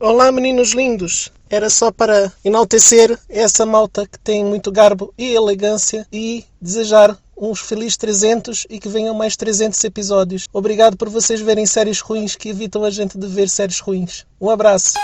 Olá, meninos lindos! Era só para enaltecer essa malta que tem muito garbo e elegância e desejar uns felizes 300 e que venham mais 300 episódios. Obrigado por vocês verem séries ruins que evitam a gente de ver séries ruins. Um abraço!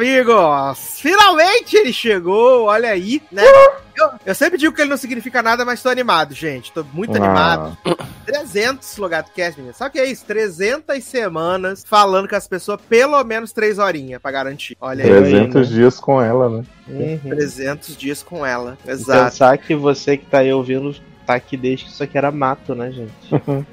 Amigos! Finalmente ele chegou, olha aí, né? Eu, eu sempre digo que ele não significa nada, mas tô animado, gente. Tô muito animado. 300 LogadoCast, menina. Sabe o que é isso? 300 semanas falando com as pessoas pelo menos 3 horinhas pra garantir. Olha aí. 300 dias com ela, né? Uhum. 300 dias com ela. E Exato. Pensar que você que tá aí ouvindo tá aqui desde que isso aqui era mato, né, gente?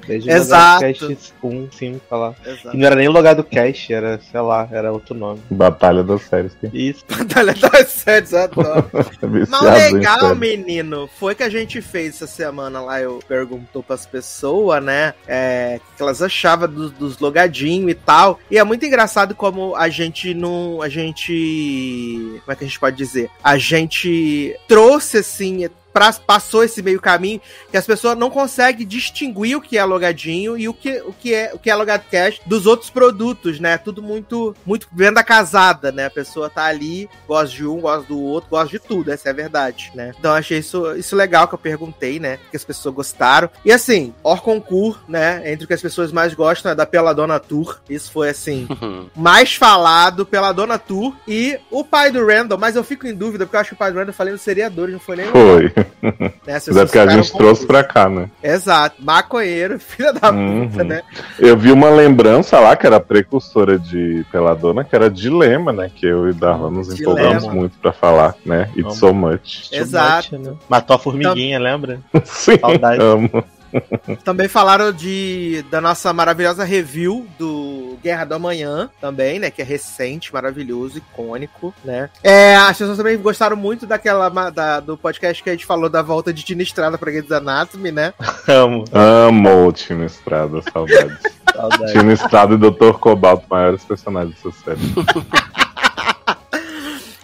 Desde o Exato. Logado Cast 1, 5, sei lá. Exato. E não era nem o logado cast, era, sei lá, era outro nome. Batalha das séries. Isso. Batalha das séries, adoro. Mas o legal, menino, foi que a gente fez essa semana lá, eu perguntou pras pessoas, né, é, o que elas achavam dos, dos logadinhos e tal. E é muito engraçado como a gente não. A gente. Como é que a gente pode dizer? A gente trouxe assim. Pra- Passou esse meio caminho que as pessoas não conseguem distinguir o que é logadinho e o que, o que é o que é logado cash dos outros produtos, né? Tudo muito muito venda casada, né? A pessoa tá ali, gosta de um, gosta do outro, gosta de tudo, essa é a verdade, né? Então eu achei isso, isso legal que eu perguntei, né? Que as pessoas gostaram. E assim, Orconcourt, né? Entre o que as pessoas mais gostam é da Peladona Tour. Isso foi assim, mais falado pela Dona Tour e o pai do Randall, mas eu fico em dúvida, porque eu acho que o pai do Randall falei no seriador, não foi nem Foi. Né? As Mas é porque a gente trouxe pra cá, né? Exato, maconheiro, filha da Uhum. puta, né? Eu vi uma lembrança lá que era precursora de Peladona, que era Dilema, né? Que eu e Darlan nos Dilema. empolgamos muito pra falar, né? It's so much. Exato. Né? Matou a formiguinha, lembra? Sim, Saudade. amo. Também falaram de da nossa maravilhosa review do Guerra do Amanhã, também, né? Que é recente, maravilhoso, icônico, né? É, as pessoas também gostaram muito daquela da, do podcast que a gente falou da volta de Tina Estrada pra Grey's Anatomy, né? Amo. Amo o Tino Estrada, saudades. Saudade. Tino Estrada e Dr. Cobalto, maiores personagens dessa série.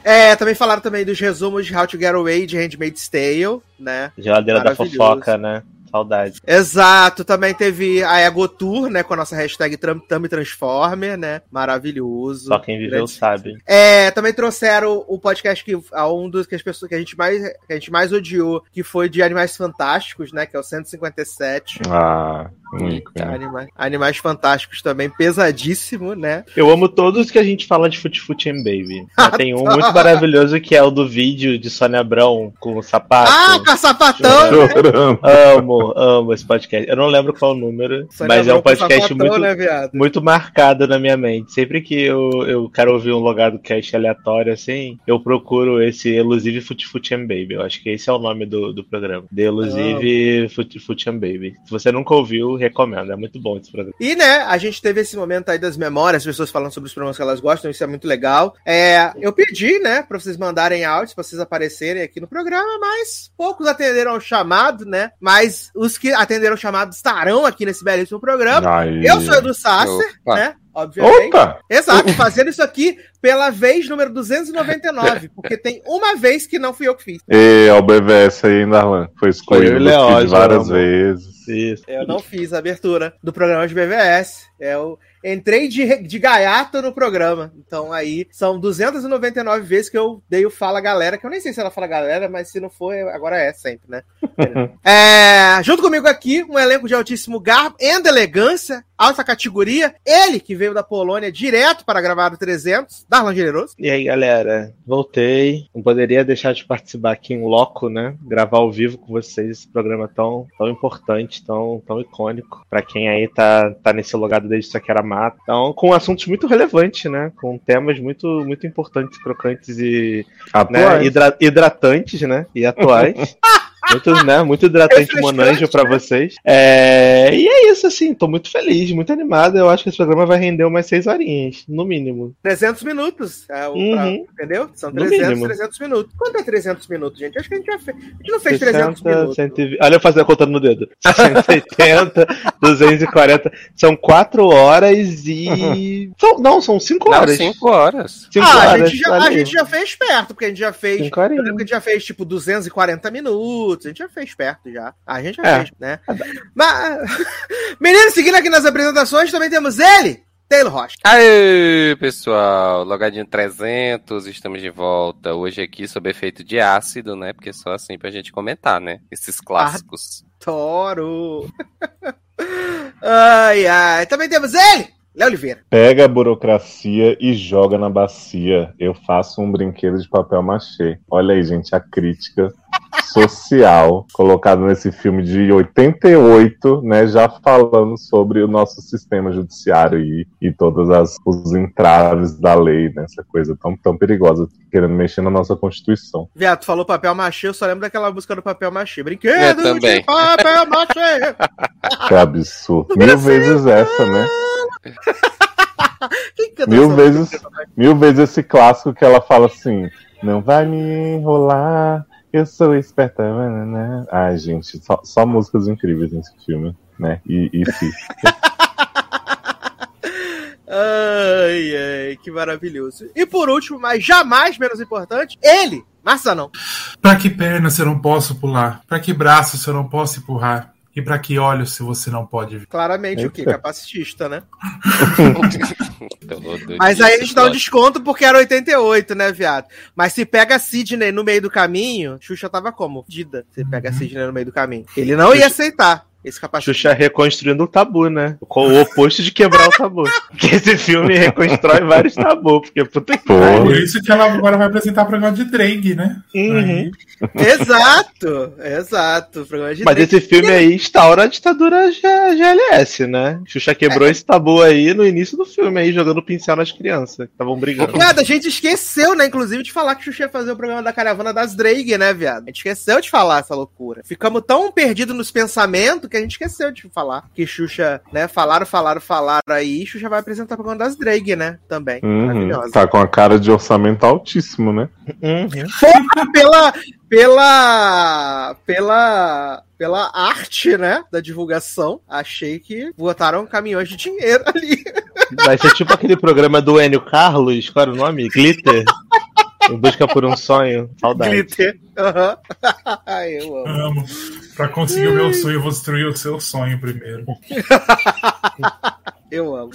É, também falaram também dos resumos de How to Get Away de Handmaid's Tale, né? Geladeira da fofoca, né? Saudade. Exato, também teve a Egotour, né, com a nossa hashtag Tame Transformer, né, maravilhoso. Só quem viveu Grande- sabe. É, também trouxeram o podcast que a um dos que as pessoas que a gente mais que a gente mais odiou, que foi de Animais Fantásticos, né, que é o 157. Ah, muito. Tá, né? Anima- Animais Fantásticos também pesadíssimo, né? Eu amo todos que a gente fala de Fute Fute and Baby. Tem um muito maravilhoso que é o do vídeo de Sônia Abrão com o sapato. Ah, com a sapatão! né? Amo, amo esse podcast. Eu não lembro qual o número, Sônia mas é um Abrão com podcast sapatão, muito, né, muito marcado na minha mente. Sempre que eu, eu quero ouvir um logado cast aleatório assim, eu procuro esse Elusive Fute Fute and Baby. Eu acho que esse é o nome do, do programa. The Elusive Fute Fute and Baby. Se você nunca ouviu, recomendo. É muito bom esse programa. E, né, a gente teve esse momento aí das memórias, as pessoas falando sobre os programas que elas gostam, isso é muito legal. É, eu pedi, né, pra vocês mandarem áudios, pra vocês aparecerem aqui no programa, mas poucos atenderam ao chamado, né? Mas os que atenderam ao chamado estarão aqui nesse belíssimo programa. Aí. Eu sou Edu Sasser, Opa. né? Obviamente. Opa! Exato, fazendo isso aqui pela vez número 299, porque tem uma vez que não fui eu que fiz. E é o BVS aí, Darlan. Foi escolhido Foi várias amor. vezes. Isso. Eu não fiz a abertura do programa de BVS. Eu entrei de, de gaiato no programa. Então aí são 299 vezes que eu dei o Fala Galera, que eu nem sei se ela fala galera, mas se não for, agora é sempre, né? É, junto comigo aqui, um elenco de altíssimo garbo e elegância, alta categoria. Ele que veio da Polônia direto para gravar o 300, Darlan Generoso. E aí, galera, voltei. Não poderia deixar de participar aqui em loco, né? Gravar ao vivo com vocês esse programa tão, tão importante, tão, tão icônico. Pra quem aí tá, tá nesse logado desde isso aqui era mato. Então, com assuntos muito relevantes, né? Com temas muito, muito importantes, crocantes e né, Atuais. hidra- hidratantes, né? E atuais. Muito, né, muito hidratante Refrescante, Monanjo pra né? vocês. É, e é isso, assim, tô muito feliz, muito animado. Eu acho que esse programa vai render umas seis horinhas, no mínimo. 300 minutos. É, o- Uhum. pra- entendeu? São No 300, mínimo. 300 minutos. Quanto é 300 minutos, gente? Acho que a gente já fez. A gente não fez 300 minutos. 120. Olha eu fazendo a conta no dedo. 180, 240. São 4 horas e. São- não, são 5 Não, horas. cinco horas. Cinco Ah, a horas, gente, já, a gente já fez perto, porque a gente já fez. Cinco Eu lembro que a gente já fez tipo 240 minutos. A gente já fez perto já. A gente já É. fez, né? Mas. Meninos, seguindo aqui nas apresentações, também temos ele, Taylor Rocha. Aê, pessoal, logadinho 300, estamos de volta. Hoje aqui sob efeito de ácido, né? Porque só assim pra gente comentar, né? Esses clássicos. Toro. ai, ai. Também temos ele, Léo Oliveira. Pega a burocracia e joga na bacia. Eu faço um brinquedo de papel machê. Olha aí, gente, a crítica social colocada nesse filme de 88, né, já falando sobre o nosso sistema judiciário e, e todas as os entraves da lei, né, essa coisa tão, tão perigosa, querendo mexer na nossa Constituição. Viado, falou papel machê, eu só lembro daquela música do papel machê. Brinquedo de papel machê. Que absurdo. Mil vezes essa, né? Mil vezes, mil vezes esse clássico que ela fala assim: Não vai me enrolar, eu sou esperta. nananã." Ai, gente, só, só músicas incríveis nesse filme, né? E, e sim. Ai, ai, que maravilhoso. E por último, mas jamais menos importante, ele, Marçanão. Pra que perna se eu não posso pular? Pra que braço se eu não posso empurrar? E pra que olhos se você não pode ver? Claramente o quê? Eita. Capacitista, né? Mas aí a gente dá um desconto porque era 88, né, viado? Mas se pega a Sidney no meio do caminho, Xuxa tava como? Dida. Você pega a Sidney no meio do caminho. Ele não ia aceitar esse capacete. Xuxa reconstruindo o tabu, né? O oposto de quebrar o tabu. Porque esse filme reconstrói vários tabus, porque puta que pariu. Por isso que ela agora vai apresentar programa de drag, né? Uhum. Exato, exato. Programa de Mas drag. esse filme aí instaura a ditadura GLS, né? Xuxa quebrou esse tabu aí no início do filme aí, jogando pincel nas crianças que estavam brigando. Viado, a gente esqueceu, né, inclusive, de falar que Xuxa ia fazer o programa da caravana das drag, né, viado? A gente esqueceu de falar essa loucura. Ficamos tão perdidos nos pensamentos que a gente esqueceu de falar que Xuxa, né, falaram, falaram, falaram aí, Xuxa vai apresentar o programa das drag, né, também. Uhum. Maravilhosa. Tá com a cara de orçamento altíssimo, né? Uhum. Porra, pela, pela, pela, pela arte, né, da divulgação, achei que botaram caminhões de dinheiro ali. Vai ser tipo aquele programa do Enio Carlos, qual era o nome? Glitter. Em busca por um sonho. Saudade. Glitter. Aham. Ai, eu amo. Amo. Pra conseguir o meu sonho, eu vou destruir o seu sonho primeiro. Eu amo.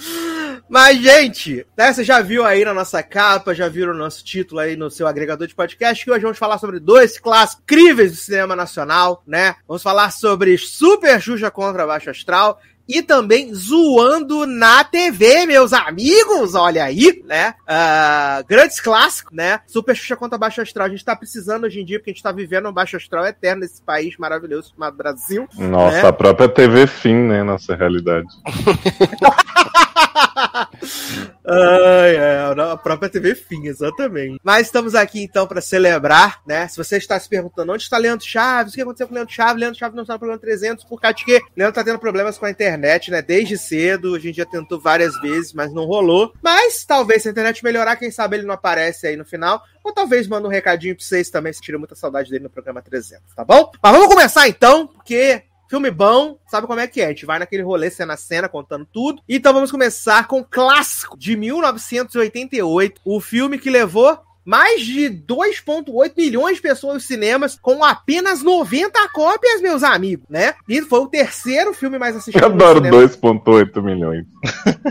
Mas, gente, né, você já viu aí na nossa capa, já viram o nosso título aí no seu agregador de podcast, que hoje vamos falar sobre dois clássicos incríveis do cinema nacional, né? Vamos falar sobre Super Xuxa contra Baixo Astral e também Zoando na TV, meus amigos, olha aí, né? Ah, grandes clássicos, né? Super Xuxa contra Baixo Astral. A gente tá precisando hoje em dia, porque a gente tá vivendo um Baixo Astral eterno nesse país maravilhoso chamado Brasil. Nossa, É. a própria TV Fim, né? Nossa realidade. Ai, é, a própria TV Fim, exatamente. Mas estamos aqui então para celebrar, né? Se você está se perguntando onde está Leandro Chaves, o que aconteceu com o Leandro Chaves? Leandro Chaves não está no programa 300 por causa de quê? Leandro tá tendo problemas com a internet, né? Desde cedo, a gente já tentou várias vezes, mas não rolou. Mas talvez se a internet melhorar, quem sabe ele não aparece aí no final. Ou talvez manda um recadinho pra vocês também, se tira muita saudade dele no programa 300, tá bom? Mas vamos começar então, porque Filme bom, sabe como é que é? A gente vai naquele rolê cena a cena, contando tudo. Então vamos começar com o clássico de 1988, o filme que levou mais de 2,8 milhões de pessoas nos cinemas, com apenas 90 cópias, meus amigos, né? E foi o terceiro filme mais assistido Eu adoro cinema. 2,8 milhões.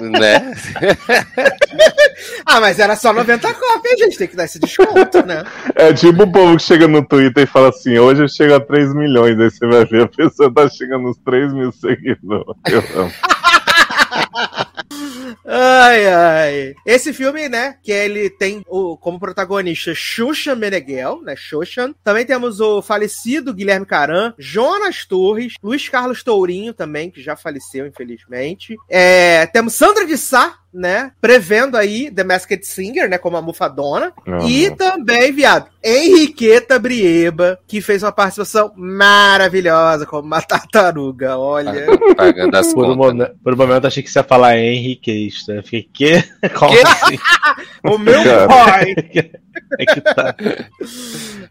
né? Ah, mas era só 90 cópias, gente, tem que dar esse desconto, né? É tipo o povo que chega no Twitter e fala assim: hoje eu chego a 3 milhões. Aí você vai ver a pessoa tá chegando nos 3 mil seguidores. Eu amo. Ai, ai. Esse filme, né, que ele tem o, como protagonista Xuxa Meneghel, né, Xuxa. Também temos o falecido Guilherme Caran, Jonas Torres, Luiz Carlos Tourinho também, que já faleceu, infelizmente. É, temos Sandra de Sá, né, prevendo aí The Masked Singer, né, como a Mufadona. Amo. E também, viado, Henriqueta Brieba, que fez uma participação maravilhosa como uma tartaruga, olha. Pagando as Por um, contas. né? por um momento achei que você ia falar Henriqueista. Eu fiquei, quê? Como Quê? assim? O meu pai! É que tá.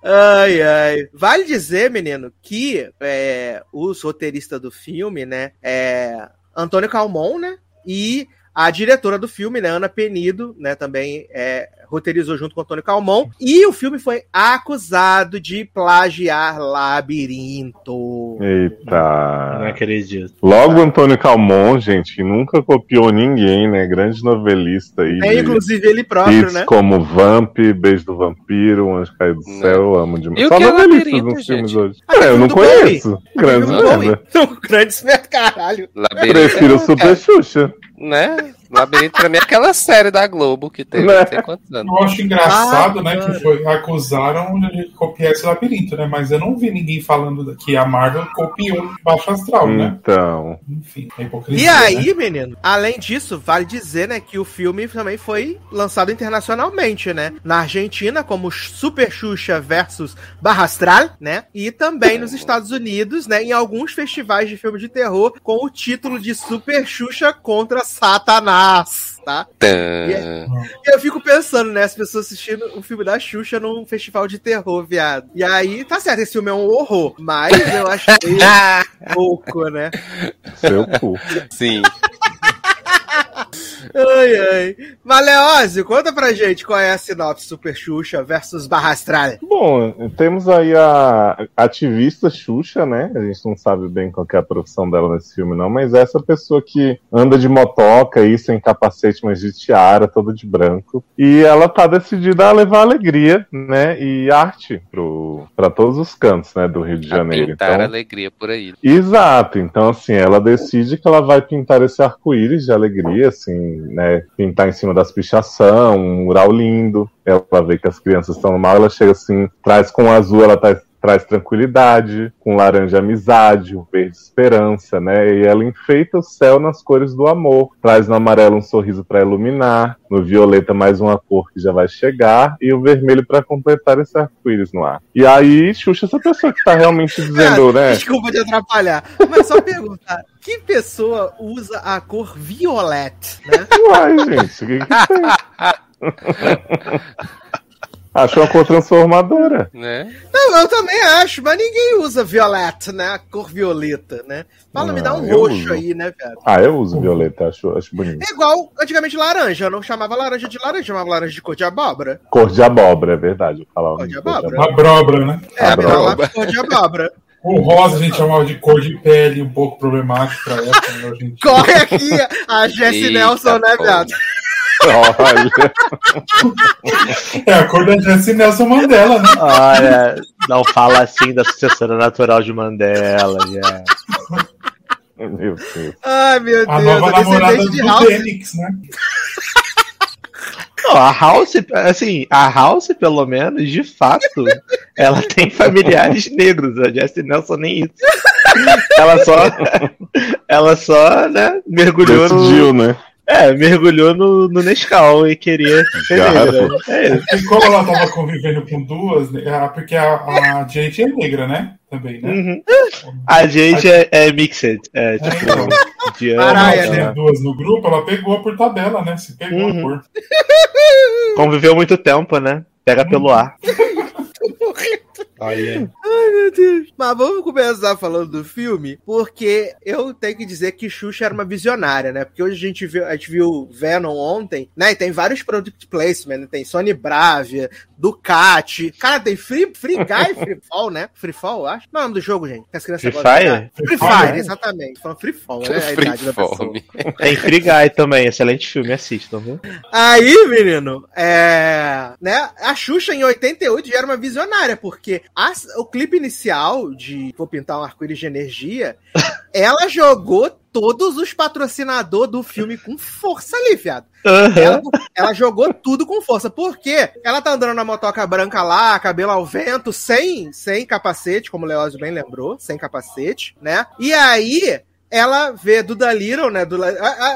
Ai, ai. Vale dizer, menino, que é, os roteiristas do filme, né, é Antônio Calmon, né, e a diretora do filme, né, Ana Penido, né, também é, roteirizou junto com Antônio Calmon, e o filme foi acusado de plagiar Labirinto. Não Eita. acredito. Logo Antônio Calmon, gente, que nunca copiou ninguém, né? Grande novelista aí. É, inclusive ele próprio, hits né? como Vamp, Beijo do Vampiro, Anjo Caiu do Não. Céu, eu amo demais. E o Só que é novelistas Labirinto, nos filmes hoje. Ah, É, eu não conheço. Grande merda. Grande merda, caralho. Labirinto, Prefiro Super Xuxa. Né? Labirinto pra mim é aquela série da Globo que teve Né? não sei quantos anos. Eu acho engraçado, Ah, né, cara. que foi, acusaram de copiar esse labirinto, né? Mas eu não vi ninguém falando que a Marvel copiou Baixo Astral, né? Então. Enfim, é hipocrisia. E né? aí, menino, além disso, vale dizer, né, que o filme também foi lançado internacionalmente, né? Na Argentina, como Super Xuxa versus Barra Astral, né? E também nos Estados Unidos, né, em alguns festivais de filme de terror com o título de Super Xuxa contra Satanás, tá? Tã. E eu fico pensando, né, as pessoas assistindo o filme da Xuxa num festival de terror, viado. E aí, tá certo, esse filme é um horror, mas eu achei pouco, né? Seu cu. Sim. Ai, ai. Maleózio, conta pra gente qual é a sinopse Super Xuxa versus Barra Astral. Bom, temos aí a ativista Xuxa, né? A gente não sabe bem qual que é a profissão dela nesse filme, não, mas é essa pessoa que anda de motoca aí, sem capacete, mas de tiara, toda de branco. E ela tá decidida a levar alegria, né? E arte pro, pra todos os cantos, né? Do Rio de A Janeiro. pintar Então, alegria por aí. Exato, então assim, ela decide que ela vai pintar esse arco-íris de alegria, assim, né? Pintar em cima das pichação, um mural lindo. Ela vê que as crianças estão no mal, ela chega assim, traz com azul, ela tá- traz tranquilidade, com laranja amizade, o verde esperança, né? E ela enfeita o céu nas cores do amor, traz no amarelo um sorriso para iluminar, no violeta mais uma cor que já vai chegar e o vermelho para completar esse arco-íris no ar. E aí, Xuxa, essa pessoa que tá realmente dizendo, né? Desculpa te atrapalhar, mas só perguntar: que pessoa usa a cor violeta, né? Uai, gente, o que, que tem? Acho uma cor transformadora. Né? Não, eu também acho, mas ninguém usa violeta, né? A cor violeta, né? Fala, me dá um roxo uso. aí, né, viado? Ah, eu uso violeta, acho, acho bonito. É igual antigamente laranja. Eu não chamava laranja de laranja, chamava laranja de cor de abóbora. Cor de abóbora, é verdade. Eu falava Cor de cor abóbora. Uma brobra, né? É, Abóbora. cor de abóbora. O rosa a gente chamava de cor de pele, um pouco problemático pra época. Corre aqui a Jessie Eita, Nelson, né, viado? Olha, É a cor da Jessie Nelson Mandela, né? Olha, não fala assim da sucessora natural de Mandela, já. meu Deus. Ai, meu A Deus, nova a namorada descendente de do House. Fênix, né? Não, a House, assim, a House, pelo menos, de fato, ela tem familiares negros. A Jessie Nelson nem isso. Ela só, ela só, né, mergulhou no, Decidiu, né? É, mergulhou no, no Nescau e queria ser negra. É isso. E como ela tava convivendo com duas, né, porque a, a Jade é negra, né? Também, né? Uhum. A gente é, é mixed. É, tipo, então. de Caralho, né? duas no grupo, ela pegou por tabela, né? Se pegou Uhum. a cor. Conviveu muito tempo, né? Pega pelo ar. Olha. Ai, meu Deus. Mas vamos começar falando do filme, porque eu tenho que dizer que Xuxa era uma visionária, né? Porque hoje a gente viu, a gente viu Venom ontem, né? E tem vários product placement, né? tem Sony Bravia, Ducati. Cara, tem Free, free Guy, Free Fall, né? Free Fall, eu acho. Não é o nome do jogo, gente. Que as crianças Free Fire? Free Free Fire, exatamente. Falando Free Fall, né? A idade da pessoa. Tem Free Guy também, excelente filme, assistam, viu? Aí, menino, é. Né, a Xuxa em 88 já era uma visionária, porque a- o clipe inicial de Vou Pintar um Arco-Íris de Energia, ela jogou todos os patrocinadores do filme com força ali, viado. Ela, ela jogou tudo com força. Por quê? Ela tá andando na motoca branca lá, cabelo ao vento, sem, sem capacete, como o Leózio bem lembrou, sem capacete, né? E aí, ela vê Duda Little, né? Duda...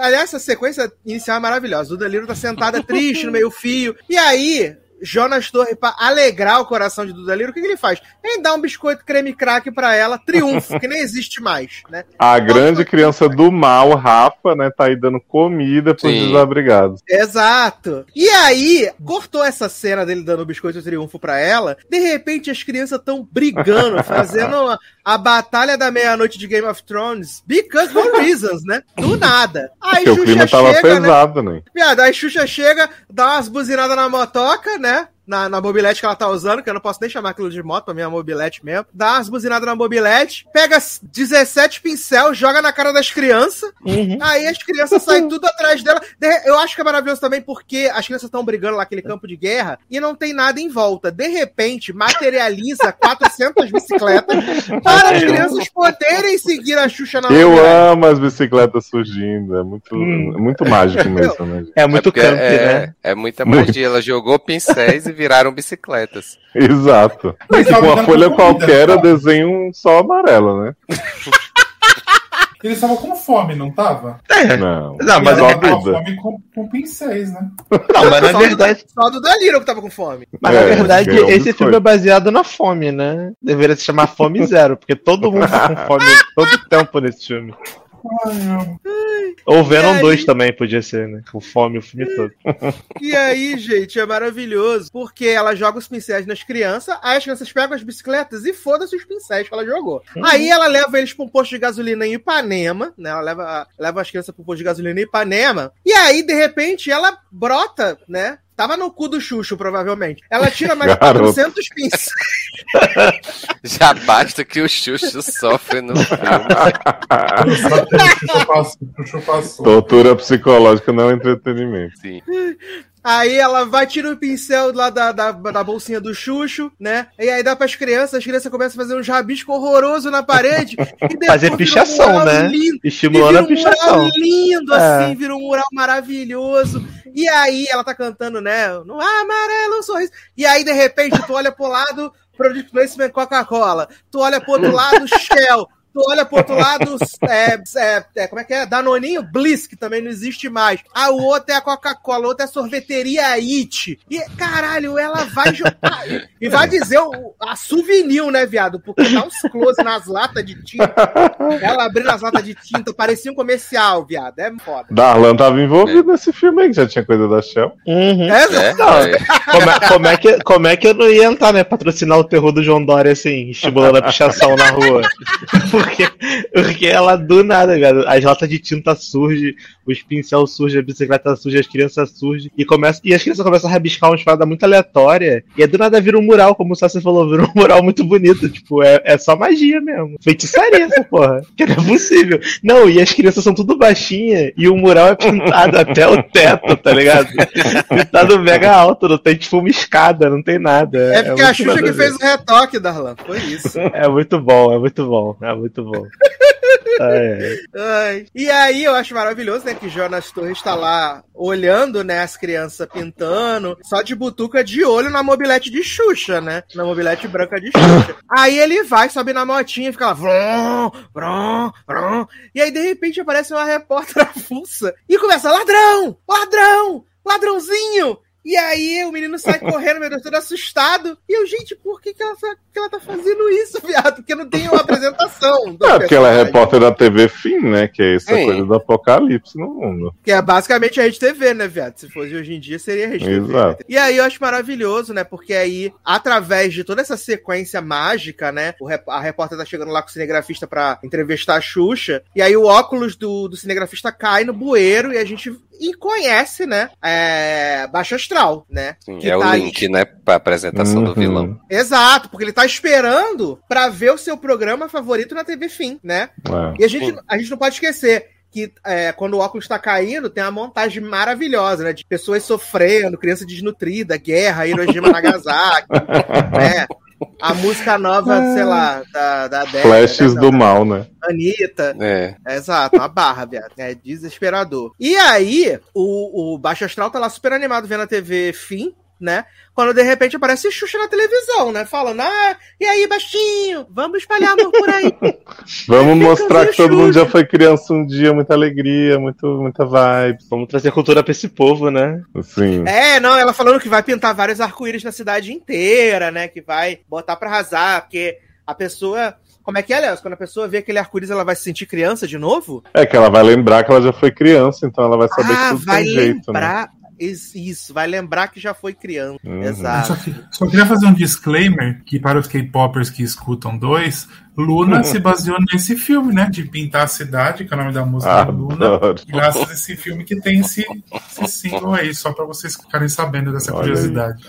Aliás, essa sequência inicial é maravilhosa. Duda Little tá sentada triste no meio fio. E aí, Jonas Torre, pra alegrar o coração de Duda Little, o que, que ele faz? Ele dá um biscoito creme crack pra ela, triunfo, que nem existe mais, né? A grande criança do mal, Rafa, né, tá aí dando comida pros Sim. desabrigados. Exato. E aí, cortou essa cena dele dando o biscoito triunfo pra ela. De repente, as crianças estão brigando, fazendo a, a batalha da meia-noite de Game of Thrones. Because no reasons, né? Do nada. Aí Porque o clima tava chega, né? pesado, né? Viado, aí Xuxa chega, dá umas buzinadas na motoca, né? yeah. Na, na mobilete que ela tá usando, que eu não posso nem chamar aquilo de moto, pra mim é mobilete mesmo. Dá umas buzinadas na mobilete, pega 17 pincel, joga na cara das crianças. Aí as crianças saem tudo atrás dela. De- Eu acho que é maravilhoso também porque as crianças estão brigando lá naquele campo de guerra e não tem nada em volta. De repente, materializa 400 bicicletas para as crianças poderem seguir a Xuxa na Eu mobilete. amo as bicicletas surgindo. É muito, Hum. é muito mágico mesmo, né? É muito porque camp, é, né? É muita Muito. magia. Ela jogou pincéis e viraram bicicletas. Exato. Mas Tipo, tava uma folha comida, qualquer, eu desenho um sol amarelo, né? Eles estavam com fome, não tava? Não. Não, mas ela só tava fome com, com pincéis, né? Não, mas na Só- verdade, Só do Daliro que tava com fome. mas na É, verdade ganhou um esse biscoito. filme é baseado na fome, né? Deveria se chamar Fome Zero, porque todo mundo tá com fome todo tempo nesse filme. Ou Venom aí? 2 também podia ser, né? Com fome o filme todo. E aí, gente, é maravilhoso, porque ela joga os pincéis nas crianças, aí as crianças pegam as bicicletas e foda-se os pincéis que ela jogou. Aí ela leva eles pra um posto de gasolina em Ipanema, né? Ela leva, leva as crianças pro posto de gasolina em Ipanema, e aí, de repente, ela brota, né? Tava no cu do Xuxo, provavelmente. Ela tira mais de Garoto. 400 pincéis. Já basta que o Xuxo sofre no filme. Só tem o Xuxa passou, o Xuxa passou. Tortura psicológica não é entretenimento. Sim. Aí ela vai, tira o pincel lá da, da, da bolsinha do Xuxo, né? E aí dá pras crianças, as crianças começam a fazer uns rabiscos horrorosos na parede. E Fazer um pichação, mural né? lindo. Estimulando a um pichação. mural lindo, É. assim, vira um mural maravilhoso. E aí ela tá cantando, né? No amarelo um sorriso. E aí, de repente, tu olha pro lado, Product Placement Coca-Cola. Tu olha pro outro lado, Shell. Tu olha pro outro lado, é, é, é, como é que é? Danoninho Bliss, que também não existe mais. A outra é a Coca-Cola, a outra é a sorveteria It. E, caralho, ela vai jogar. e vai dizer o, a souvenir, né, viado? Porque dá uns close nas latas de tinta. Ela abrindo as latas de tinta, parecia um comercial, viado. É foda. Darlan tava envolvido nesse filme aí, que já tinha coisa da Shell. Uhum. É, É, Não, é. Como é, como, é que, como é que eu não ia entrar, né? Patrocinar o terror do João Dória, assim, estimulando a pichação na rua. Porque, porque ela do nada, cara. As latas de tinta surgem, os pincel surgem, a bicicleta surge, as crianças surgem. E, começa, e as crianças começam a rabiscar uma espada muito aleatória. E aí do nada vira um mural, como o Sassi falou, vira um mural muito bonito. Tipo, é, é só magia mesmo. Feitiçaria essa porra. Que não é possível. Não, e as crianças são tudo baixinhas. E o mural é pintado até o teto, tá ligado? Pintado mega alto, não tem tipo uma escada, não tem nada. É porque a Xuxa que fez o retoque, Darlan. Foi isso. É muito bom, é muito bom, é muito bom. Ai, ai. Ai. E aí eu acho maravilhoso, né, que Jonas Torres tá lá olhando, né, as crianças pintando, só de butuca de olho na mobilete de Xuxa, né? Na mobilete branca de Xuxa. aí ele vai, sobe na motinha e fica lá, vrum, vrum, vrum. E aí de repente aparece uma repórter avulsa e começa, ladrão, ladrão, ladrãozinho. E aí o menino sai correndo, meu Deus, todo assustado. E eu, gente, por que, que, ela, tá- que ela tá fazendo isso, viado? Porque não tem uma apresentação. É, porque ela é repórter da TV Fim, né? Que é essa Sim. coisa do apocalipse no mundo. Que é basicamente a Rede TV, né, viado? Se fosse hoje em dia, seria a Rede TV. Exato. né? E aí eu acho maravilhoso, né? Porque aí, através de toda essa sequência mágica, né? a repórter tá chegando lá com o cinegrafista pra entrevistar a Xuxa. E aí o óculos do, do cinegrafista cai no bueiro e a gente e conhece, né? É, Baixo Astral, né? Sim, que é o tá aí- link, né, pra apresentação do Uhum. vilão. Exato, porque ele tá esperando pra ver o seu programa favorito na TV Fim, né? É. E a gente, a gente não pode esquecer que é, quando o óculos tá caindo, tem uma montagem maravilhosa, né? De pessoas sofrendo, criança desnutrida, guerra, Hiroshima Nagasaki, né? A música nova, sei lá, da, da Adele, Flashes né? do mal, né? Anitta. É. Exato, uma barra, viado. É desesperador. E aí, o, o Baixo Astral tá lá super animado vendo a TV Fim, né? Quando de repente aparece Xuxa na televisão, né? Falando, ah, e aí, baixinho, vamos espalhar amor por aí. Vamos mostrar que todo Xuxa. mundo já foi criança um dia, muita alegria, muito, muita vibe. Vamos trazer cultura pra esse povo, né? Assim. É, não, ela falando que vai pintar vários arco-íris na cidade inteira, né? Que vai botar pra arrasar, porque a pessoa. Como é que é, Léo? Quando a pessoa vê aquele arco-íris, ela vai se sentir criança de novo? É que ela vai lembrar que ela já foi criança, então ela vai saber ah, que tudo vai tem jeito, né? Isso, vai lembrar que já foi criança. Uhum. Exato. Só, que- só queria fazer um disclaimer que para os K-popers que escutam dois, Luna se baseou nesse filme, né? De pintar a cidade, que é o nome da música Ah, é Luna. Adoro. Graças a esse filme que tem esse, esse single aí, só pra vocês ficarem sabendo dessa Olha curiosidade.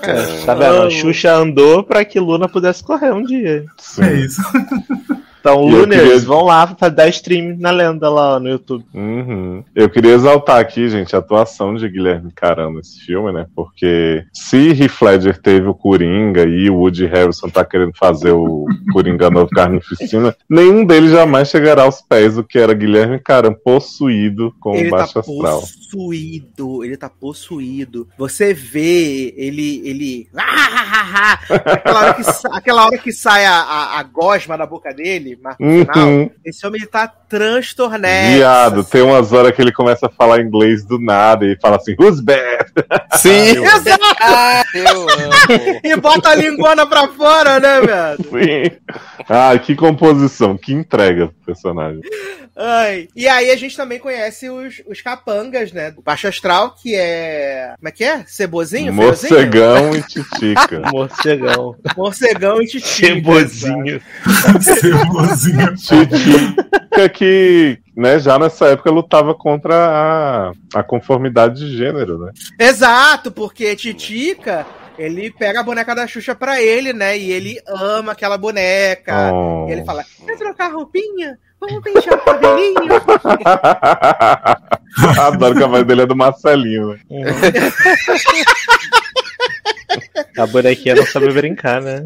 Tá vendo? A Xuxa andou pra que Luna pudesse correr um dia. Sim. É isso. Então, E Luners, queria- vão lá pra dar stream na lenda lá no YouTube. Uhum. Eu queria exaltar aqui, gente, a atuação de Guilherme Caram nesse filme, né? Porque se Heath Ledger teve o Coringa e o Woody Harrison tá querendo fazer o Coringa novo Carnificina, nenhum deles jamais chegará aos pés do que era Guilherme Caram possuído com o Ele tá baixo astral. possuído, ele tá possuído. Você vê ele, ele. Aquela, hora que, aquela hora que sai a, a, a gosma da boca dele, mas no final, Uhum. esse homem ele tá transtornado. Viado, tem umas horas que ele começa a falar inglês do nada e fala assim, who's bad? Sim! Exato! Ah, eu amo! E bota a linguana pra fora, né, velho? Sim. Ai, que composição, que entrega pro personagem. Ai. E aí a gente também conhece os, os capangas, né? Do Baixo Astral, que é. Como é que é? Cebozinho? Morcegão e titica. Morcegão. Morcegão e titi. Cebozinho. Cebozinha. Titica que, né, já nessa época lutava contra a, a conformidade de gênero, né? Exato, porque Titica, ele pega a boneca da Xuxa pra ele, né? E ele ama aquela boneca. Oh. E ele fala: quer trocar roupinha? Vamos pentear o cabelinho? Adoro que a voz dele é do Marcelinho, né? A bonequinha não sabe brincar, né?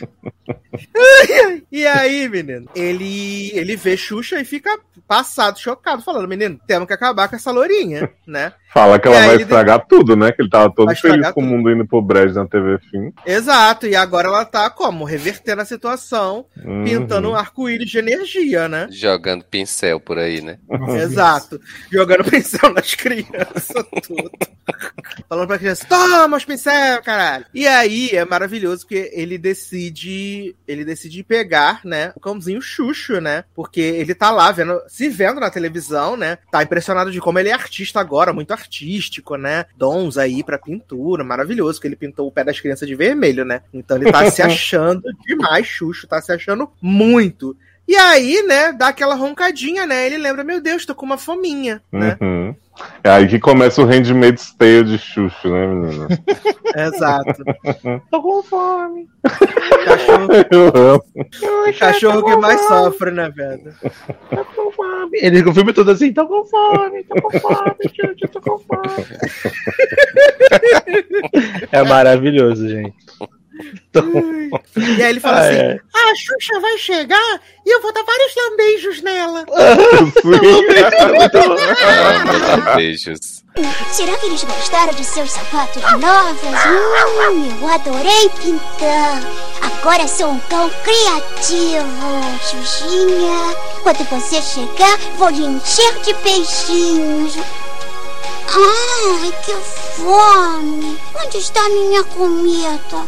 E aí, menino, ele, ele vê Xuxa e fica passado, chocado, falando, menino, temos que acabar com essa lourinha, né? Fala que E ela vai ele- estragar tudo, né? Que ele tava todo Vai feliz com o mundo indo pro brejo na TV Fim. Exato, e agora ela tá como? Revertendo a situação, Uhum. pintando um arco-íris de energia, né? Jogando pincel por aí, né? Exato. Jogando pincel nas crianças, tudo. Falando pra criança, toma os pincel, caralho. E aí é maravilhoso porque ele decide. Ele decide pegar, né, o cãozinho Xuxo, né? Porque ele tá lá vendo, se vendo na televisão, né? Tá impressionado de como ele é artista agora, muito artístico, né? Dons aí pra pintura, maravilhoso, que ele pintou o pé das crianças de vermelho, né? Então ele tá se achando demais, Xuxo, tá se achando muito. E aí, né, dá aquela roncadinha, né? Ele lembra, meu Deus, tô com uma fominha, né? Uhum. É aí que começa o Handmaid's Tale de Xuxo, né, menina? Exato. Tô com fome. Cachorro, Eu amo. cachorro que mais sofre, né, velho? Tô com fome. Ele o filme todo assim, tô com fome, tô com fome, gente, tô com fome. É maravilhoso, gente. Com E aí ele fala Ah, assim: é. a Xuxa vai chegar e eu vou dar vários lambejos nela. Beijos. Será que eles gostaram de seus sapatos novos? Hum, eu adorei pintar. Agora sou um cão criativo. Xuxinha, quando você chegar, vou lhe encher de beijinhos. Ai, que fome! Onde está minha comida?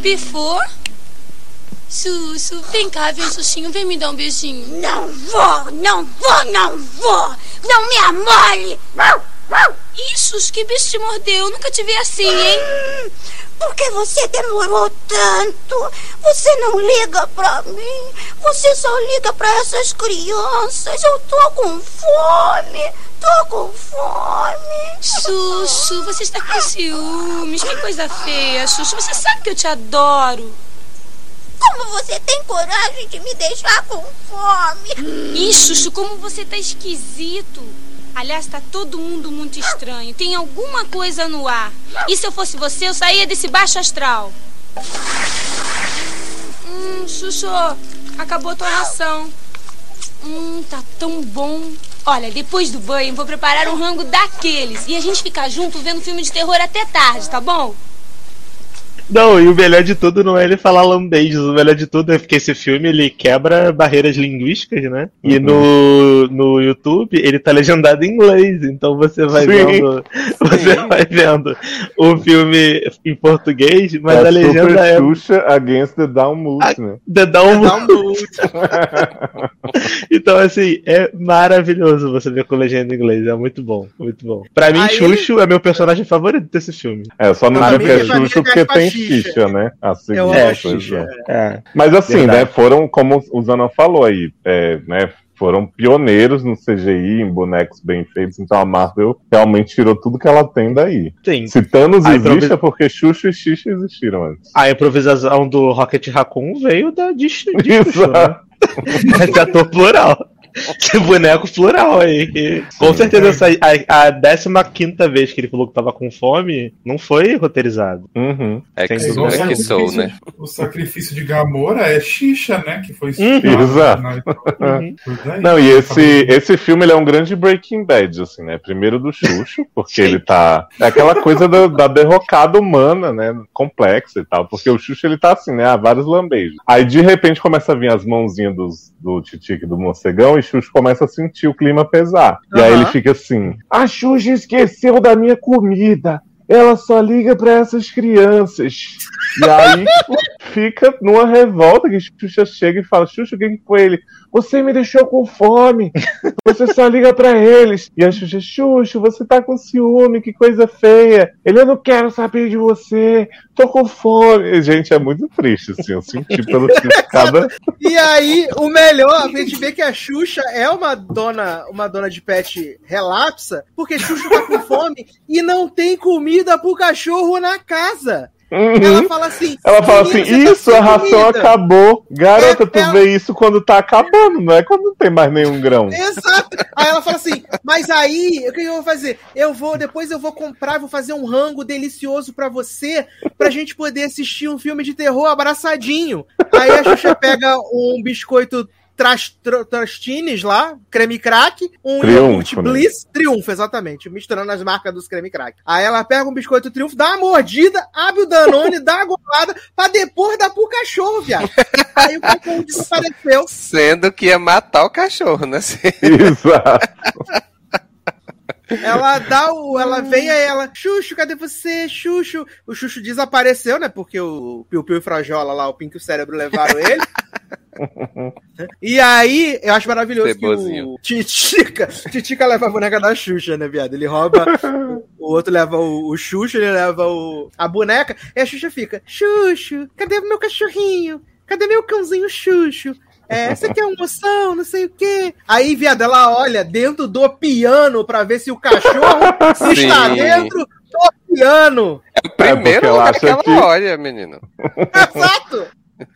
Pifou? Sussu, vem cá, vem, Sussinho, vem me dar um beijinho. Não vou, não vou, não vou! Não me amole! Ih, Sussu, que bicho te mordeu? Eu nunca te vi assim, hein? Por que você demorou tanto? Você não liga pra mim? Você só liga pra essas crianças. Eu tô com fome. Tô com fome. Sussu, você está com ciúmes. Que coisa feia, Sussu. Você sabe que eu te adoro. Como você tem coragem de me deixar com fome? Ih, Sussu, como você tá esquisito. Aliás, tá todo mundo muito estranho. Tem alguma coisa no ar. E se eu fosse você, eu saía desse baixo astral. Hum, Xuxu, acabou a tua ração. Hum, tá tão bom. Olha, depois do banho, vou preparar um rango daqueles. E a gente ficar junto vendo filme de terror até tarde, tá bom? Não, e o melhor de tudo não é ele falar lambeijos, o melhor de tudo é porque esse filme ele quebra barreiras linguísticas, né? E no, no YouTube ele tá legendado em inglês, então você vai Sim. vendo você vai vendo o filme em português, mas é a legenda Super é Xuxa against the Down Moose, né? The Down Dá mute. Então, assim, é maravilhoso você ver com legenda em inglês. É muito bom, muito bom. Pra mim, Aí Xuxo é meu personagem favorito desse filme. É, só não mim, que é é porque tem Xixa. Xixa, né? Assim, Eu É, Xixa. é. É. Mas assim, Verdade. né, foram, como o Zana falou aí, é, né, foram pioneiros no CGI, em bonecos bem feitos, então a Marvel realmente tirou tudo que ela tem daí. Sim. Se Thanos A existe improvisa- é porque Xuxa e Xixa existiram antes. A improvisação do Rocket Raccoon veio da de, de Xuxa, né? Esse ator plural. Que boneco plural aí. Com certeza essa, a, a 15 vez que ele falou que tava com fome não foi roteirizado. Uhum. É que dúvida. é que sou, né? O sacrifício de Gamora é Xixa, né? Que foi Uhum. Exato. né? Uhum. Daí. Não, e esse, esse filme ele é um grande Breaking Bad, assim, né? Primeiro do Xuxo, porque ele tá. É aquela coisa da, da derrocada humana, né? Complexa e tal. Porque o Xuxo ele tá assim, né? Há vários lambejos. Aí de repente começa a vir as mãozinhas dos, do Titique e do Morcegão e Xuxo começa a sentir o clima pesar. E aí ele fica assim: A Xuxa esqueceu da minha comida. Ela só liga pra essas crianças. E aí fica numa revolta que Xuxa chega e fala: Xuxa, quem que foi ele? Você me deixou com fome. Você só liga pra eles. E a Xuxa, Xuxa, você tá com ciúme, que coisa feia. Ele, eu não quero saber de você. Tô com fome. Gente, é muito triste, assim. Eu senti pelo cada. E aí, o melhor, a gente vê que a Xuxa é uma dona, uma dona de pet relapsa, porque Xuxa tá com fome e não tem comida pro cachorro na casa. Uhum. Ela fala assim. Ela fala assim: "Menino, você Isso, tá a ração sumida." acabou. Garota, É, tu ela- vê isso quando tá acabando, não é quando não tem mais nenhum grão. Exato. Aí ela fala assim, mas aí, o que eu vou fazer? Eu vou, depois eu vou comprar, vou fazer um rango delicioso pra você, pra gente poder assistir um filme de terror abraçadinho. Aí a Xuxa pega um biscoito Trastines lá, creme crack, um Triunfo, iogurte né? bliss, triunfo, exatamente, misturando as marcas dos creme crack. Aí ela pega um biscoito triunfo, dá uma mordida, abre o Danone, dá uma golada, pra depois dar pro cachorro, viado. Aí o cachorro desapareceu. Sendo que ia matar o cachorro, né? Exato. Ela dá o. Ela vem aí, ela. Xuxo, cadê você? Xuxo. O Xuxo desapareceu, né? Porque o Piu Piu e Frajola lá, o Pink e o Cérebro levaram ele. e aí, eu acho maravilhoso Cebozinho. que o Titica. Titica leva a boneca da Xuxa, né, viado? Ele rouba. o outro leva o, o Xuxo, ele leva o, a boneca. E a Xuxa fica: Xuxo, cadê o meu cachorrinho? Cadê meu cãozinho Xuxo? É, você quer almoção, não sei o quê. Aí, viado, ela olha dentro do piano pra ver se o cachorro se Sim. está dentro do piano. O primeiro ela lugar acha que ela que- olha, menino. Exato.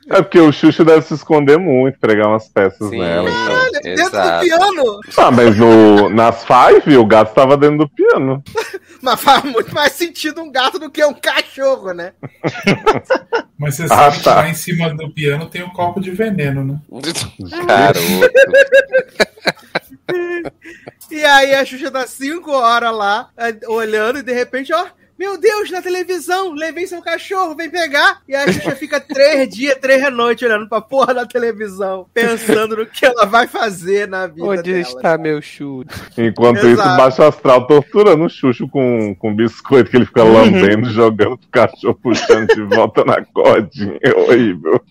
É porque o Xuxa deve se esconder muito, pregar umas peças Sim. nela. Então. Olha, dentro do Exato. piano. Ah, mas no, nas Five, o gato tava dentro do piano. Mas faz muito mais sentido um gato do que um cachorro, né? Mas você Ah, sabe que tá. lá em cima do piano tem um copo de veneno, né? Garoto. E aí a Xuxa tá cinco horas lá, eh, olhando, e de repente, ó, meu Deus, na televisão, levei seu cachorro, vem pegar. E a Xuxa fica três dias, três noites olhando pra porra da televisão, pensando no que ela vai fazer na vida Onde dela. está meu chute? Enquanto Exato. isso, Baixo Astral torturando o Xuxo com, com biscoito que ele fica lambendo, jogando pro cachorro, puxando de volta na cordinha. É horrível.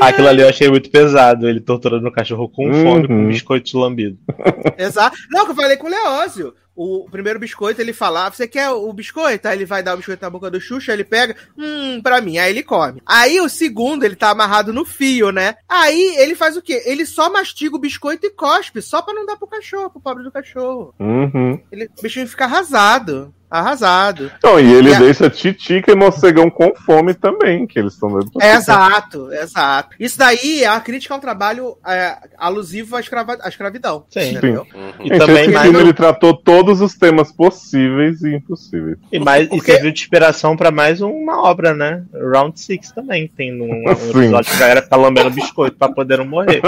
Aquilo ali eu achei muito pesado, ele torturando o cachorro com fome, com Uhum. biscoito lambido. Exato. Não, que eu falei com o Leózio. O primeiro biscoito, ele fala, "Ah, você quer o biscoito? Aí ele vai dar o biscoito na boca do Xuxa, ele pega, hum, pra mim. Aí ele come. Aí o segundo, ele tá amarrado no fio, né? Aí ele faz o quê? Ele só mastiga o biscoito e cospe, só pra não dar pro cachorro, pro pobre do cachorro. Uhum. Ele, o bichinho fica arrasado. Arrasado. Então, e ele E a- deixa Titica e Morcegão com fome também, que eles estão dentro do É, exato, exato. Isso daí é uma crítica ao trabalho é, alusivo à, escrava- à escravidão. Sim. Entendeu? Uhum. E Gente, também esse mais, filme ele tratou todos os temas possíveis e impossíveis. e mais e Porque- serviu de inspiração pra mais uma obra, né? Round Six também tem um, um Sim. episódio que a galera fica lambendo biscoito pra poder não morrer.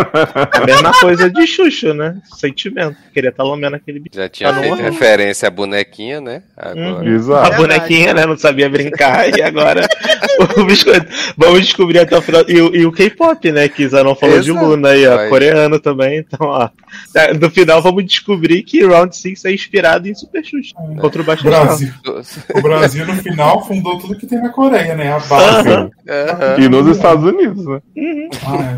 A mesma coisa de Xuxa, né? Sentimento. Queria estar lambendo aquele biscoito. Já tinha feito é? referência à bonequinha, né? Agora. Uhum. Exato. A bonequinha, né? Não sabia brincar e agora o biscoito. Vamos descobrir até o final. E, o- e o K-pop, né? Que Zanon falou de Exato. Luna aí, ó. Vai. Coreano também. Então, ó. tá, No final vamos descobrir que Round 6 é inspirado em Super Xuxa. Contra o Baixo Brasil. O Brasil, no final, fundou tudo que tem na Coreia, né? A base. Aham. Aham. E nos Estados Unidos, né? Ah,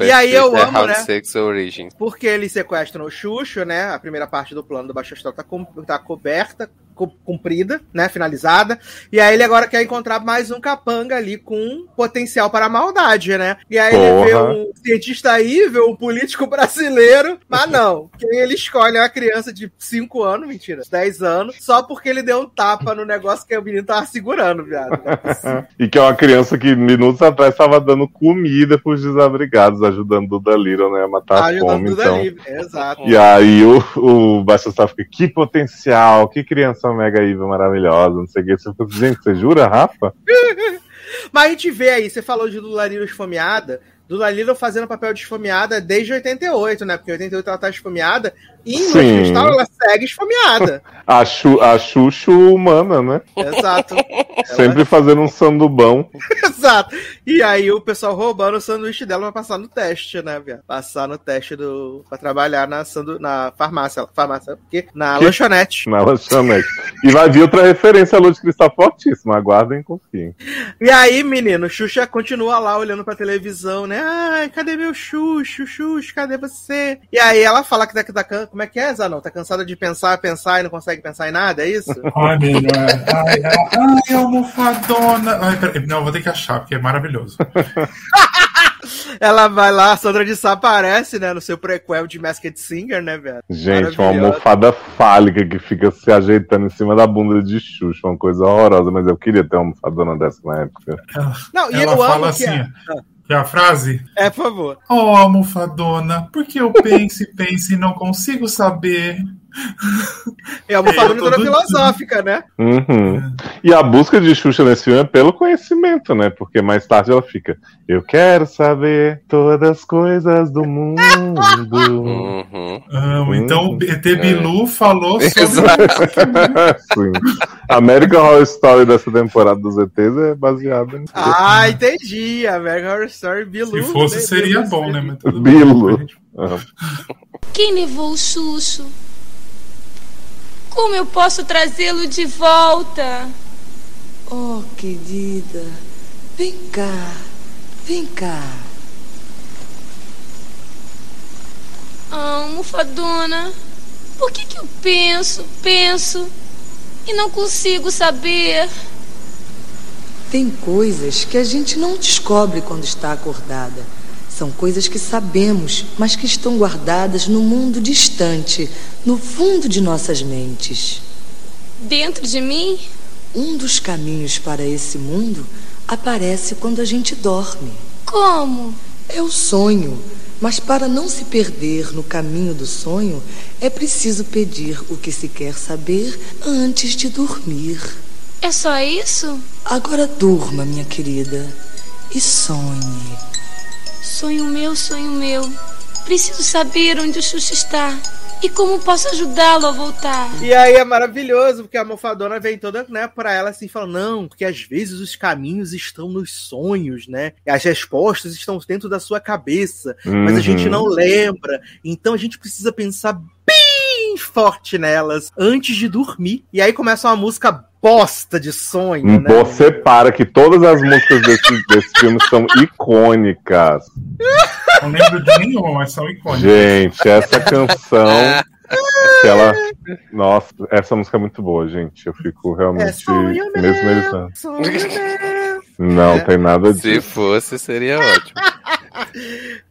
é. E aí eu Sister amo, Round né? Six Origins. Porque eles sequestram o Xuxo, né? A primeira parte do plano do Baixo Astral tá, com- tá coberta, co- cumprida, né? Finalizada. E aí ele agora quer encontrar mais um capanga ali com potencial para a maldade, né? E aí ele vê Porra. um cientista evil, um político brasileiro, mas não. Quem ele escolhe é uma criança de 5 anos, mentira, 10 anos, só porque ele deu um tapa no negócio que o menino tava segurando, viado. E que é uma criança que minutos atrás estava dando comida pros desabrigados, ajudando Duda Little, né, a matar a Ajudando fome. tudo Então. ali. Exato. E aí o, o Baixo fica, que potencial, que criança mega evil maravilhosa, não sei o que. Você fica, gente, você jura, Rafa? Mas a gente vê aí, você falou de Lula Liro esfomeada, Lula Liro fazendo papel de esfomeada desde 88, né? Porque em 88 ela tá esfomeada, e em Sim. Cristal ela segue esfomeada. A, Chu, a Xuxo humana, né? Exato. Sempre fazendo um sandubão. Exato. E aí o pessoal roubando o sanduíche dela pra passar no teste, né, viado? Passar no teste do. pra trabalhar na, sandu... na farmácia. Farmácia, porque Na Que- lanchonete. Na lanchonete. E vai vir outra referência à Lua de Cristal fortíssima. Aguardem e confiem. E aí, menino, Xuxa continua lá olhando pra televisão, né? Ai, cadê meu Xuxo? Xuxo, cadê você? E aí ela fala que que tá can- como é que é, Zanão? Tá cansada de pensar, pensar e não consegue pensar em nada, é isso? Ai, melhor. Ai, ai, ai, almofadona. Ai, peraí. Não, vou ter que achar, porque é maravilhoso. ela vai lá, a Sandra de Sá aparece, né, no seu prequel de Masked Singer, né, velho? Gente, uma almofada fálica que fica se ajeitando em cima da bunda de Xuxa, uma coisa horrorosa, mas eu queria ter uma almofadona dessa na época. Não, e Ela eu fala amo assim, que é... que é a frase? É, por favor. Oh, almofadona, porque eu penso e penso e não consigo saber. É uma Eu almofadona do- filosófica, né? Uhum. E a busca de Xuxa nesse filme é pelo conhecimento, né? Porque mais tarde ela fica, eu quero saber todas as coisas do mundo. Uhum. Amo. Então o ET É. Bilu falou sobre. Sim. A American Horror Story dessa temporada dos ETs é baseada nisso. Ah, entendi. American Horror Story Bilu. Se fosse, né? seria Bilu, bom, né? bem. Bilo. Aham. Quem levou o Xuxo? Como eu posso trazê-lo de volta? Oh, querida, vem cá, vem cá. Ah, almofadona, por que, que eu penso, penso e não consigo saber? Tem coisas que a gente não descobre quando está acordada. São coisas que sabemos, mas que estão guardadas no mundo distante, no fundo de nossas mentes. Dentro de mim? Um dos caminhos para esse mundo aparece quando a gente dorme. Como? É o sonho. Mas para não se perder no caminho do sonho, é preciso pedir o que se quer saber antes de dormir. É só isso? Agora durma, minha querida, e sonhe. Sonho meu, sonho meu. Preciso saber onde o Xuxa está e como posso ajudá-lo a voltar. E aí é maravilhoso, porque a almofadona vem toda, né, pra ela assim, fala, não, porque às vezes os caminhos estão nos sonhos, né? E as respostas estão dentro da sua cabeça, mas a Uhum. gente não lembra. Então a gente precisa pensar bem forte nelas antes de dormir. E aí começa uma música bosta de sonho, né? Você para que todas as músicas desse, desse filme são icônicas. Não lembro de nenhuma, mas são icônicas. Gente, essa canção. Que ela. Nossa, essa música é muito boa, gente. Eu fico É realmente. sonho meu, mesmo sonho meu. Não, É. tem nada Se disso. fosse, seria ótimo.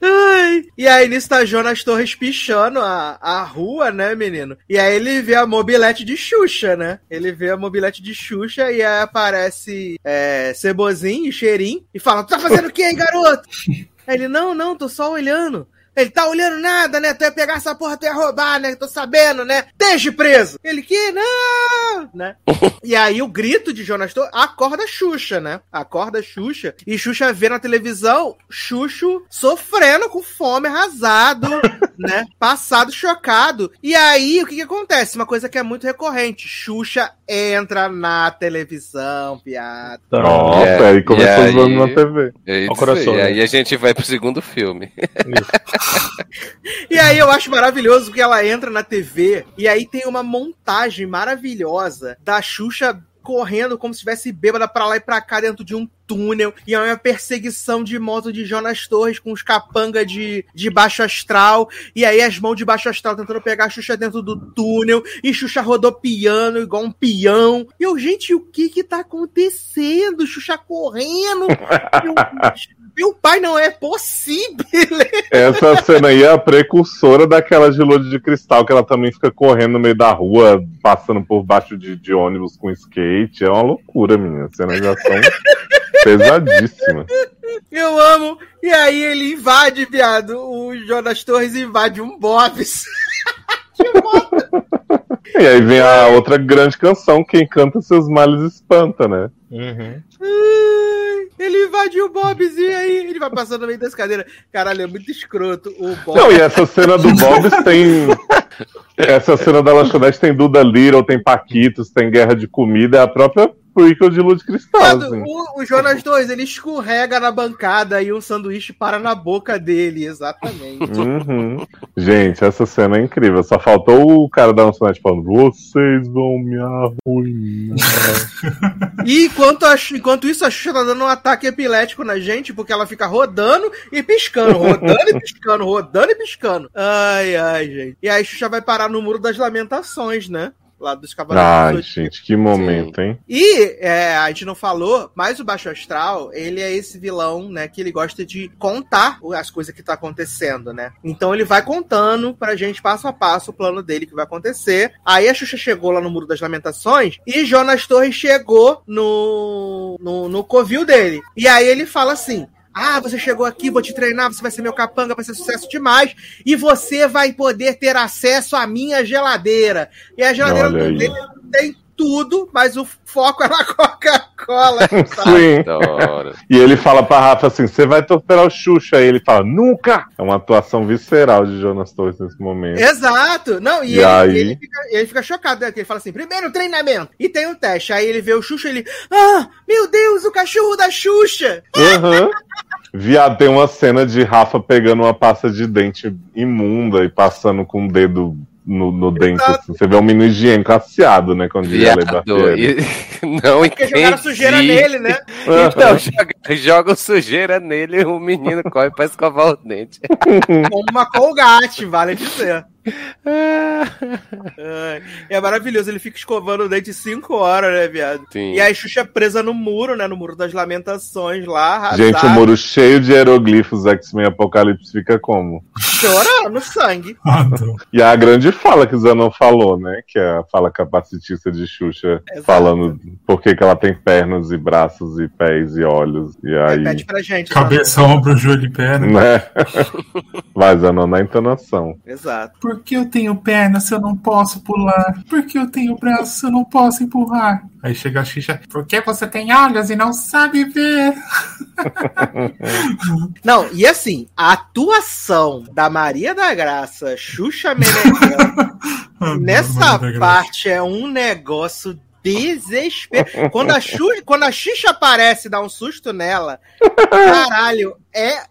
Ai. E aí nisso tá Jonas Torres pichando a, a rua, né, menino? E aí ele vê a mobilete de Xuxa, né? Ele vê a mobilete de Xuxa e aí aparece é, Cebozinho e Cheirinho e fala: Tu tá fazendo o quê, hein, garoto? Aí ele, não, não, tô só olhando. Ele tá olhando nada, né? Tu ia pegar essa porra, tu ia roubar, né? Tô sabendo, né? Deixe preso. Ele que não, né? E aí o grito de Jonas Torres acorda Xuxa, né? Acorda Xuxa. E Xuxa vê na televisão Xuxo sofrendo com fome, arrasado, né? Passado, chocado. E aí o que, que acontece? Uma coisa que é muito recorrente. Xuxa entra na televisão, piada. Nossa, E aí começou e usando na TV. É isso coração, aí. né? aí a gente vai pro segundo filme. E aí eu acho maravilhoso que ela entra na TV e aí tem uma montagem maravilhosa da Xuxa correndo como se estivesse bêbada pra lá e pra cá dentro de um túnel. E é uma perseguição de moto de Jonas Torres com os capanga de, de baixo astral. E aí as mãos de baixo astral tentando pegar a Xuxa dentro do túnel. E Xuxa rodopiando igual um peão. E eu, gente, o que que tá acontecendo? Xuxa correndo. meu, meu pai, não é possível. Essa cena aí é a precursora daquela de Lua de Cristal, que ela também fica correndo no meio da rua, passando por baixo de, de ônibus com skate. É uma loucura, menina. As cenas já são pesadíssimas. Eu amo. E aí ele invade, viado. O Jonas Torres invade um Bob's. E aí vem a outra grande canção, quem canta seus males espanta, né? Uhum. Ai, Ele invade o Bob's e aí ele vai passando no meio das cadeiras. Caralho, é muito escroto. O Bob. Não, e essa cena do Bob's tem. Essa cena da lanchonete tem Duda Little, tem Paquitos, tem Guerra de Comida, é a própria prequel de Lua de Cristal, Mano, assim. o, o Jonas Torres, ele escorrega na bancada e um sanduíche para na boca dele, exatamente. Uhum. Gente, essa cena é incrível. Só faltou o cara da lanchonete falando: Vocês vão me arruinar. E enquanto, a enquanto isso, a Xuxa tá dando um ataque epilético na gente, porque ela fica rodando e piscando, rodando e piscando, rodando e piscando. Ai, ai, gente. E aí a Xuxa vai parar no Muro das Lamentações, né? Lá dos Cavaleiros Ai, gente, que momento, hein? E é, a gente não falou, mas o Baixo Astral, ele é esse vilão, né, que ele gosta de contar as coisas que tá acontecendo, né? Então ele vai contando pra gente passo a passo o plano dele que vai acontecer. Aí a Xuxa chegou lá no Muro das Lamentações e Jonas Torres chegou no, no, no covil dele. E aí ele fala assim. Ah, você chegou aqui, vou te treinar, você vai ser meu capanga, vai ser sucesso demais. E você vai poder ter acesso à minha geladeira. E a geladeira aí. dele tem tudo, mas o foco é na Coca-Cola. sabe? Sim. E ele fala pra Rafa assim: você vai torturar o Xuxa. Aí ele fala: nunca! É uma atuação visceral de Jonas Torres nesse momento. Exato. Não, e, E ele, aí? ele fica, ele fica chocado, né? Porque ele fala assim: primeiro treinamento. E tem um teste. Aí ele vê o Xuxa e ele. Ah, meu Deus, o cachorro da Xuxa! Uhum. Viado, tem uma cena de Rafa pegando uma pasta de dente imunda e passando com o dedo no, no dente. Assim. Você vê um menino higiênico aciado, né? Quando diria lei. Não Porque jogaram entendi. sujeira nele, né? Então, joga, jogam sujeira nele e o menino corre pra escovar o dente. Com uma colgate, vale dizer. É maravilhoso, ele fica escovando o dente 5 horas, né, viado? Sim. E aí Xuxa presa no muro, né? No muro das lamentações lá, arrasada, Gente, o muro cheio de hieroglifos X-Men Apocalipse fica como? Chorando sangue. Adoro. E a grande fala que o Zanon falou, né? Que é a fala capacitista de Xuxa, Exato. falando por que, que ela tem pernas e braços e pés e olhos. E aí. Repete pra gente. Cabeça, ombro, joelho e perna. Né? Vai, Zanon, na entonação. Zanon. Exato. Por que eu tenho perna se eu não posso pular? Por que eu tenho braço se eu não posso empurrar? Aí chega a Xixa, por que você tem olhos e não sabe ver? Não, e assim, a atuação da Maria da Graça, Xuxa Meneghel, nessa parte é um negócio desespero. Quando a, Xuxa, quando a Xixa aparece e dá um susto nela, caralho, é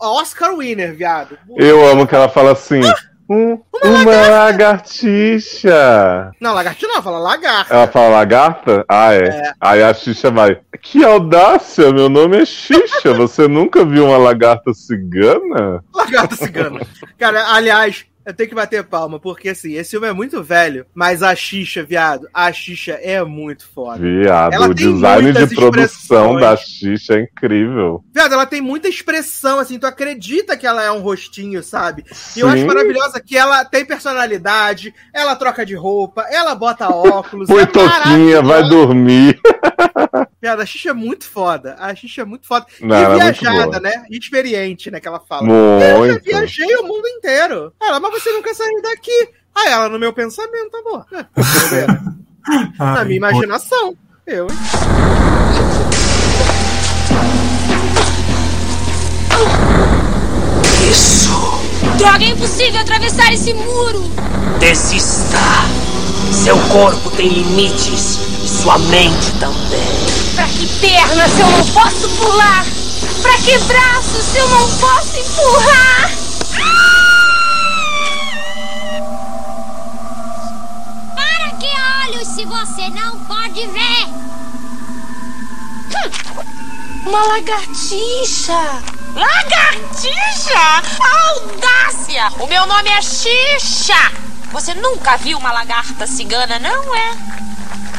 Oscar winner, viado. Eu amo que ela fala assim. "Hum, uma lagartixa. Não, lagartixa não, fala lagarta. Ela fala lagarta? Ah, é. Aí a Xixa vai. Que audácia, meu nome é Xixa. Você nunca viu uma lagarta cigana? Lagarta cigana. Cara, aliás, eu tenho que bater palma, porque assim, esse filme é muito velho, mas a Xixa, viado, a Xixa é muito foda. Viado, Ela o design de produção da Xixa é incrível. Viado, ela tem muita expressão, assim, tu acredita que ela é um rostinho, sabe? E eu Sim. acho maravilhosa que ela tem personalidade, ela troca de roupa, ela bota óculos. Põe é toquinha, vai dormir. Viado, a Xixa é muito foda. A Xixa é muito foda. Não, e é muito viajada, né? Experiente, né? Que ela fala. Eu já Muito. viajei o mundo inteiro. Ela, mas você nunca saiu daqui. Ah, ela no meu pensamento, amor. É, tô vendo. Na minha imaginação. Eu, hein? Droga, é impossível atravessar esse muro! Desista! Seu corpo tem limites e sua mente também. Pra que perna se eu não posso pular? Pra que braço se eu não posso empurrar? Para se você não pode ver? Uma lagartixa! Lagartixa? Audácia! O meu nome é Xixa! Você nunca viu uma lagarta cigana, não é?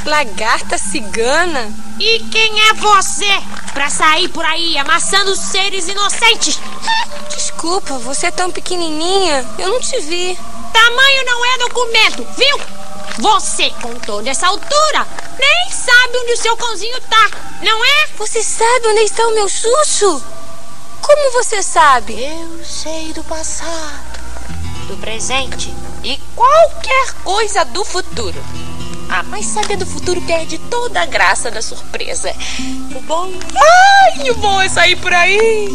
Lagarta cigana? E quem é você pra sair por aí amassando seres inocentes? Desculpa, você é tão pequenininha. Eu não te vi. Tamanho não é documento, viu? Você, com toda essa altura, nem sabe onde o seu cãozinho tá, não é? Você sabe onde está o meu chuchu? Como você sabe? Eu sei do passado, do presente e qualquer coisa do futuro. Ah, mas saber do futuro perde toda a graça da surpresa. O bom. Ai, o bom é sair por aí,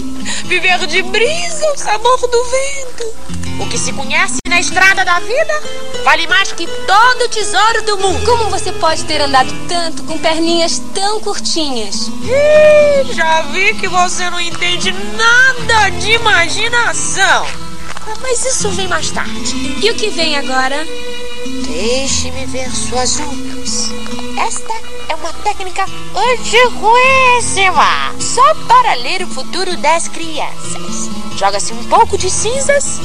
viver de brisa, o sabor do vento. O que se conhece na estrada da vida vale mais que todo o tesouro do mundo. Como você pode ter andado tanto com perninhas tão curtinhas? Ih, já vi que você não entende nada de imaginação. Ah, mas isso vem mais tarde. E o que vem agora? Deixe-me ver suas unhas. Esta é uma técnica antiguíssima. Só para ler o futuro das crianças. Joga-se um pouco de cinzas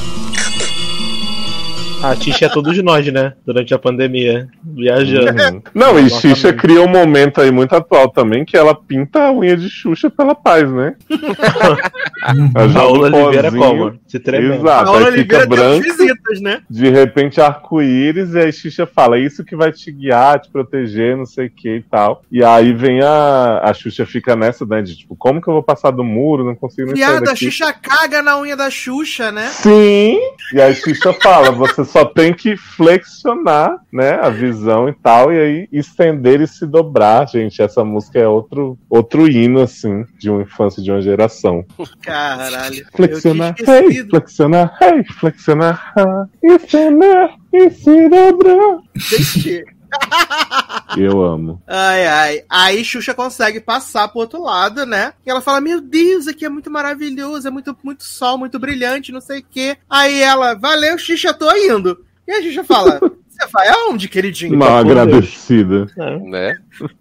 A Tixa é todos nós, né? Durante a pandemia. Viajando. Uhum. Não, e Xixa cria um momento aí muito atual também, que ela pinta a unha de Xuxa pela paz, né? Paola um Oliveira pozinho. como? Se tremendo. Exato, Paola aí fica Oliveira branco. visitas, né? De repente, arco-íris, e aí Xixa fala, "É isso que vai te guiar, te proteger, não sei o que e tal. E aí vem a. A Xuxa fica nessa, né? De tipo, como que eu vou passar do muro? Não consigo nem sair Viado, a. Xuxa caga na unha da Xuxa, né? Sim! E aí Xixa fala, você só tem que flexionar, né, a visão e tal, e aí estender e se dobrar, gente. Essa música é outro, outro hino, assim, de uma infância de uma geração. Caralho. Flexionar, hey, flexionar, hey, flexionar, estender e se dobrar. Gente. Eu amo. Ai, ai. Aí Xuxa consegue passar pro outro lado, né? E ela fala: Meu Deus, aqui é muito maravilhoso, é muito, muito sol, muito brilhante, não sei o quê. Aí ela, valeu, Xuxa, tô indo. E a Xuxa fala: Você vai aonde, queridinho? Mal Deus. agradecida. Né?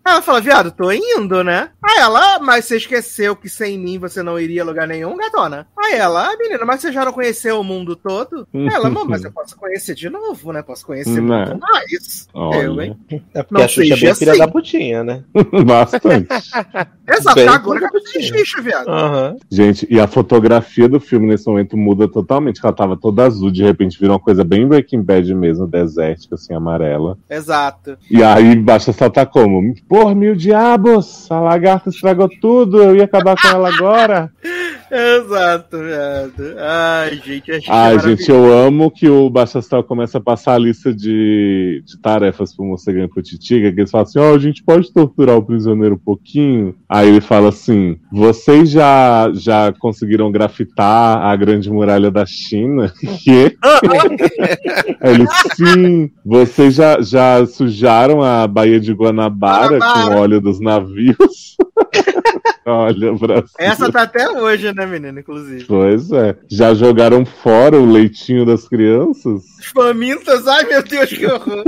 Ela fala, viado, tô indo, né? Aí ela, mas você esqueceu que sem mim você não iria a lugar nenhum, gatona? Aí ela, ah, menina, mas você já não conheceu o mundo todo? Ela, "Mô, mas eu posso conhecer de novo, né? Posso conhecer Né? muito mais. Eu, hein? Olha, É porque Não a Xuxa é bem filha assim. da putinha, né? bastante. Exato, Bem agora que eu bonitinho. fiz xixi, viado. Aham. Gente, e a fotografia do filme nesse momento muda totalmente. Ela tava toda azul, de repente virou uma coisa bem Breaking Bad mesmo, desértica, assim, amarela. Exato. E aí baixa saltar como? Por mil diabos! A lagarta estragou tudo, eu ia acabar com ela agora. Exato, viado. Ai, gente, é Ai, gente, eu amo que o Baixa Astral começa a passar a lista de, de tarefas pro Morcegão e pro Titiga, que eles falam assim, ó, a gente pode torturar o prisioneiro um pouquinho? Aí ele fala assim, vocês já, já conseguiram grafitar a grande muralha da China? Que? Aí ele, sim, vocês já, já sujaram a Baía de Guanabara, Guanabara. com óleo dos navios? Olha, Brasil. Essa tá até hoje, né, menina, inclusive. Pois é. Já jogaram fora o leitinho das crianças? Famintas, ai meu Deus, que horror.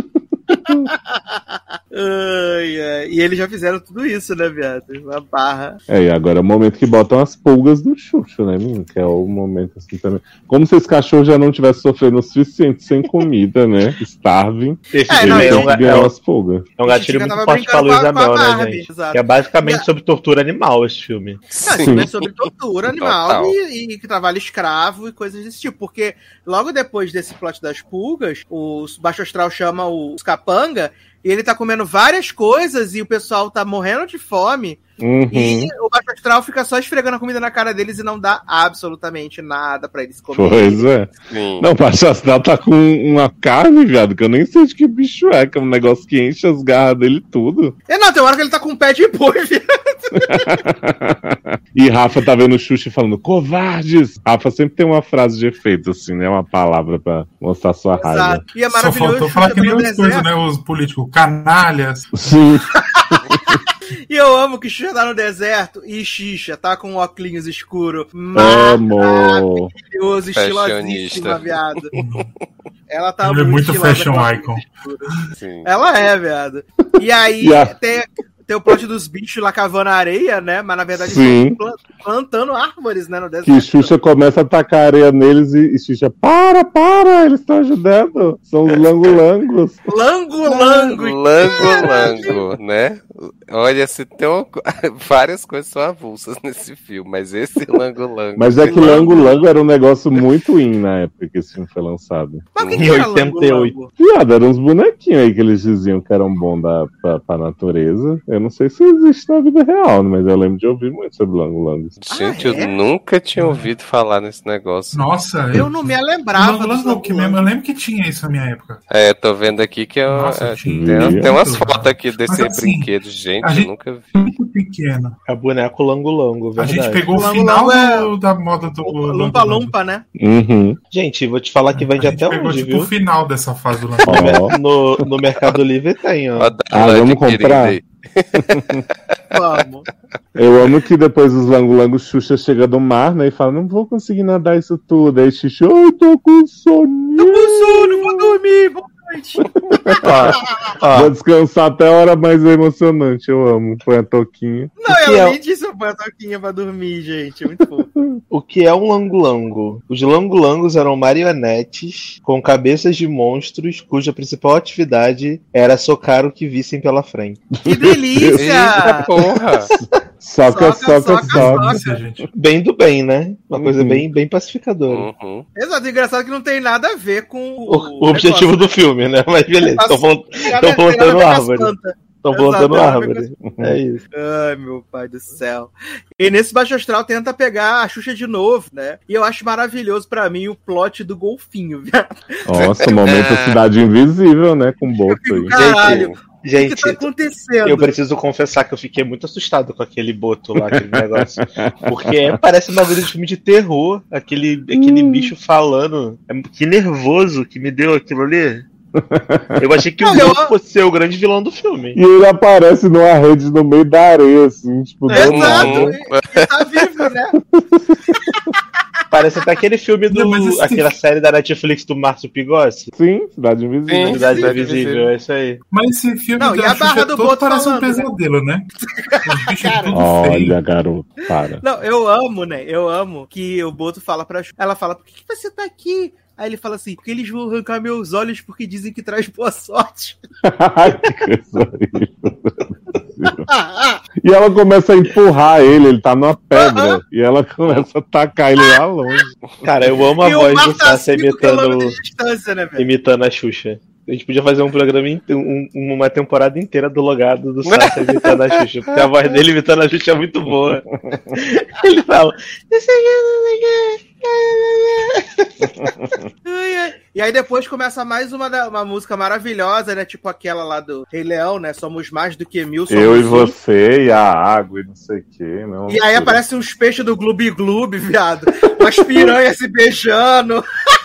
Ai, ai. E eles já fizeram tudo isso, né, viado? Uma barra. É, e agora é o momento que botam as pulgas do Xuxo, né, menino? Que é o momento assim também. Como se esse cachorro já não tivesse sofrendo o suficiente sem comida, né? Starving. Esse É, filme não, é, ele- um, ga- ganhar é um- umas pulgas. é um gatilho muito forte pra brincando Luísa com a- com a Mel, né, gente? exato. Que é basicamente a- sobre tortura animal esse filme. Não, é sobre tortura animal e, e que trabalho escravo e coisas desse tipo. Porque logo depois desse plot das pulgas, o Baixo Astral chama os capanga e ele tá comendo várias coisas e o pessoal tá morrendo de fome. Uhum. E o Baixo Astral fica só esfregando a comida na cara deles e não dá absolutamente nada pra eles comerem. Pois é. Sim. Não, o Baixo Astral tá com uma carne, viado, que eu nem sei de que bicho é, que é um negócio que enche as garras dele tudo. É, não, tem hora que ele tá com um pé de boi, viu? e Rafa tá vendo o Xuxa falando, covardes! Rafa sempre tem uma frase de efeito, assim, né? Uma palavra pra mostrar sua raiva. Exato. E é Só maravilhoso. faltou falar Xuxa que nem tá os coisas, né? Os políticos canalhas. Sim. E eu amo que Xuxa tá no deserto e Xixa tá com óculos escuro. Amo. Maravilhoso, estilosíssima, viado. Ela tá Ele é muito fashion icon. Ela é, viado. E aí E a- tem, tem o plot dos bichos lá cavando areia, né? Mas na verdade Sim. plantando árvores, né? No deserto. Que Xuxa começa a tacar areia neles e, e Xuxa, para, para, eles estão ajudando. São os langolangos. Lango, lango. Lango, lango, né? Olha, se tem co- várias coisas são avulsas nesse filme, mas esse lango, lango. Mas é que Lango Lango era um negócio muito in na época que esse filme foi lançado. Mas o que, Em que era 88. lango, lango? Viado, eram uns bonequinhos aí que eles diziam que eram bons da, pra, pra natureza. Eu não sei se existe na vida real, mas eu lembro de ouvir muito sobre Lango Lango. Gente, Ah, é? eu nunca tinha ouvido falar nesse negócio. Nossa, Eu não me lembrava. Lango, Lango, que mesmo, eu lembro que tinha isso na minha época. É, tô vendo aqui que é, Nossa, é, tem, tem umas fotos aqui desse Mas assim, brinquedo. Gente, a eu gente- nunca vi. Muito pequeno. É boneco lango-lango, A verdade. gente pegou o final é- da moda do Lango Lumpa Lango. Lumpa, né? Uhum. Gente, vou te falar que vende A gente até pegou hoje, tipo, o viu? final dessa fase do Ó. No, no Mercado Livre tem, ó. Ah, vamos comprar? Vamos. Eu amo que depois os Lango Lango Xuxa chega do mar, né? E fala, não vou conseguir nadar isso tudo. Aí Xuxa, ai, tô com soninho. Tô com sono, vou dormir, vou noite. Vou descansar até a hora mais emocionante. Eu amo. Põe a toquinha. Não, ela é- nem disse eu ponho a toquinha pra dormir, gente. Muito fofo. O que é um langolango? Os langolangos eram marionetes com cabeças de monstros cuja principal atividade era socar o que vissem pela frente. Que delícia! Eita porra! Soca, Soca, soca, soca, soca. Isso, gente. Bem do bem, né? Uma coisa Uhum. bem, bem pacificadora. Uhum. Exato, engraçado que não tem nada a ver com O, o objetivo do filme, né? Mas beleza, estão plantando árvore. Estão plantando árvore. É isso. Ai, meu pai do céu. E nesse Baixo Astral tenta pegar a Xuxa de novo, né? E eu acho maravilhoso pra mim o plot do golfinho, viado. Nossa, o momento Cidade Invisível, né? Com o Boto aí. Caralho, o que, Gente, que tá acontecendo? eu preciso confessar que eu fiquei muito assustado com aquele boto lá, aquele negócio. Porque parece um bagulho de filme de terror. Aquele, aquele bicho falando. É, Que nervoso que me deu aquilo ali. Eu achei que o Não, eu- boto fosse ser o grande vilão do filme. E ele aparece numa rede no meio da areia, assim, tipo, do Exato, nada. Ele tá vivo, né? Parece até aquele filme do. Não, esse- aquela série da Netflix do Márcio Pigossi. Sim, Cidade Invisível. Sim. Cidade Invisível, é isso aí. Mas esse filme Não, e a barra Xuxa do todo Boto parece um falando, né? pesadelo, né? Olha, garoto, para. Não, eu amo, né? Eu amo que o Boto fala pra Xuxa. Ela fala, por que, que você tá aqui? Aí ele fala assim, porque eles vão arrancar meus olhos porque dizem que traz boa sorte. Ai, que coisa horrível. E ela começa a empurrar ele, ele tá numa pedra. E ela começa a tacar ele lá longe. Cara, eu amo a e voz do Sassi 5 quilômetros imitando, né, imitando a Xuxa. A gente podia fazer um programa, um- uma temporada inteira do logado do Sassi imitando a Xuxa, porque a voz dele imitando a Xuxa é muito boa. Ele fala. Ai. E aí depois começa mais uma, uma música maravilhosa, né? Tipo aquela lá do Rei Leão, né? Somos mais do que mil, somos Eu e um. você e a água e não sei o que. Não, E aí aparecem uns peixes do Gloob Gloob, viado. Umas piranhas se beijando.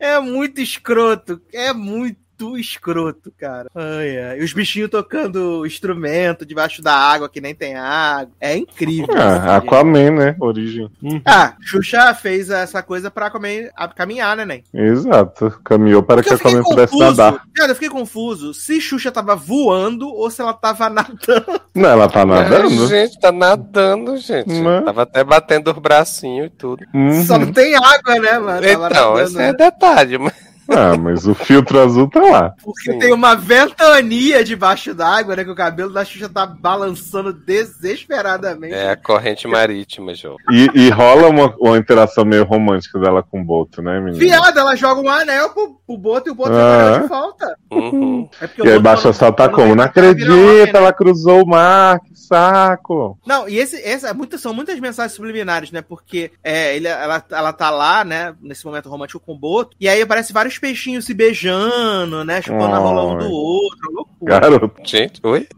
É muito escroto. É muito escroto, cara. Ai, ai. E os bichinhos tocando instrumento debaixo da água que nem tem água. É incrível. Ah, Aquaman, né? Origem. gente. Ah, Xuxa fez essa coisa pra comer, a caminhar, né, Nen? Exato. Caminhou para que Porque fiquei Aquaman pudesse nadar. Cara, eu fiquei confuso se Xuxa tava voando ou se ela tava nadando. Não, ela tá É, nadando. gente, tá nadando, gente. Né? Tava até batendo os bracinhos e tudo. Uhum. Só não tem água, né, mano? Então, nadando, esse é né? detalhe, mas Ah, mas o filtro azul tá lá. Porque Sim. tem uma ventania debaixo d'água, né? Que o cabelo da Xuxa tá balançando desesperadamente. é a corrente marítima, João. E, e rola uma, uma interação meio romântica dela com o Boto, né, menina? Viado, ela joga um anel pro, pro Boto e o Boto Ah. joga ela de volta. Uhum. É E aí baixa só tá como? Não "Vai virar homem, acredita, né?" ela cruzou o mar, que saco. Não, e esse, esse é muito, são muitas mensagens subliminares, né? Porque é, ele, ela, ela tá lá, né? Nesse momento romântico com o Boto. E aí aparece vários peixinhos se beijando, né? Chupando a rola um do outro. Loucura. Garoto. Gente, oi?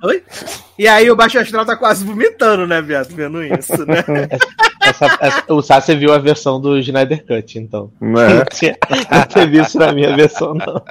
E aí o Baixo Astral tá quase vomitando, né, viado? Vendo isso, né? Essa- essa- o Sassi viu a versão do Snyder Cut, então. Né? Não tinha- não teve isso na minha versão, não.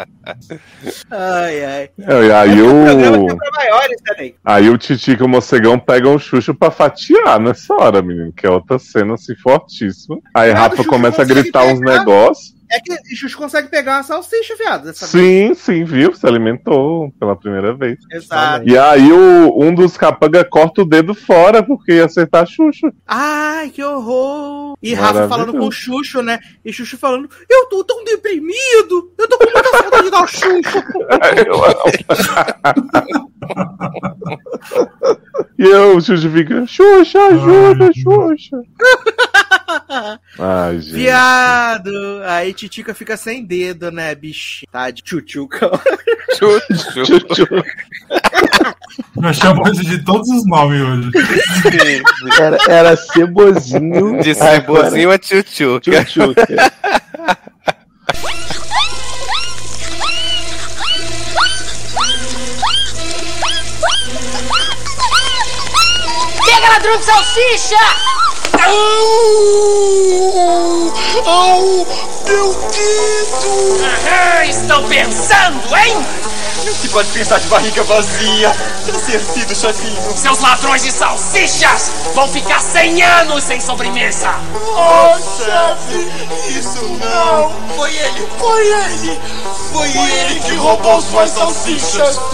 Ai, ai. É, E aí O pra maiores também. aí o Titico e o Mocegão pegam o Xuxo pra fatiar nessa hora, menino. Que é outra cena assim fortíssima. Aí Cara, Rafa começa a gritar uns negócios. É que o Xuxa consegue pegar uma salsicha, viado. Dessa vez. Sim, sim, viu? Se alimentou pela primeira vez. Exato. E aí o, um dos capanga corta o dedo fora porque ia acertar a Xuxa. Ai, que horror! E Rafa falando com o Xuxo, né? E Xuxo falando: Eu tô tão deprimido! Eu tô com muita saudade da Xuxa! E eu, o Xuxa fica, Xuxa, ajuda, Xuxa. Ai, gente. Viado! Aí Titica fica sem dedo, né, bicho? Tá de tchutchuca. Chuchu. Nós chamamos de todos os nomes hoje. Era, era cebozinho. De cebozinho a tchutchuca. Tchutchuca. Pega, ladrão de salsicha! Au! Meu dedo! Aham, estão pensando, hein? Não se pode pensar de barriga vazia. Ter sido chazinho. Seus ladrões de salsichas vão ficar 100 anos sem sobremesa! Oh, chefe, isso não. Foi ele, foi ele. Foi ele que roubou suas salsichas.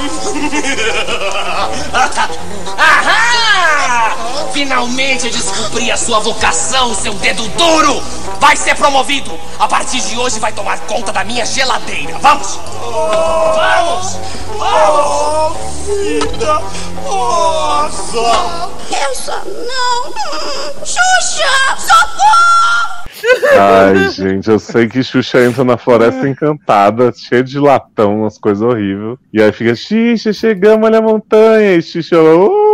Ahá! Finalmente descobri a sua vocação, seu dedo duro! Vai ser promovido! A partir de hoje vai tomar conta da minha geladeira. Vamos! Vamos! Oh, vida. Nossa. Elsa, não! Xuxa! Socorro! Ai, gente, eu sei que Xuxa entra na floresta encantada, cheia de latão, umas coisas horríveis. E aí fica, Xuxa, chegamos ali a montanha. E Xuxa, oh,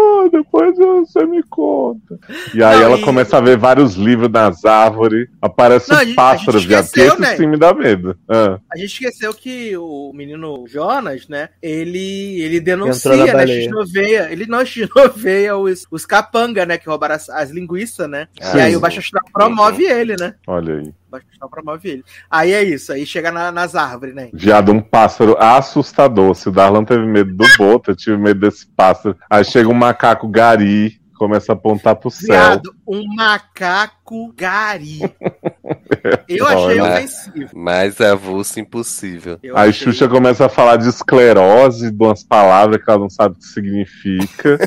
você me conta. E aí Não, ela e- começa a ver vários livros nas árvores, aparece Não, a gente viado, que esse né? sim me dá medo. Ah. A gente esqueceu que o menino Jonas, né? Ele, ele denuncia, na né? Xinoveia. Ele não xinoveia os, os capanga, né? Que roubaram as, as linguiças, né? Sim. E aí o Baixo Astral promove ele, né? Olha aí. O Baixo Astral promove ele. Aí é isso, aí chega na- nas árvores, né? Viado, um pássaro assustador. Se o Darlan teve medo do boto, eu tive medo desse pássaro. Aí chega um macaco gari, começa a apontar pro céu. Viado, um macaco gari. Eu achei Olha. ofensivo. Mais avulso impossível. Eu Aí achei- Xuxa começa a falar de esclerose, de umas palavras que ela não sabe o que significa.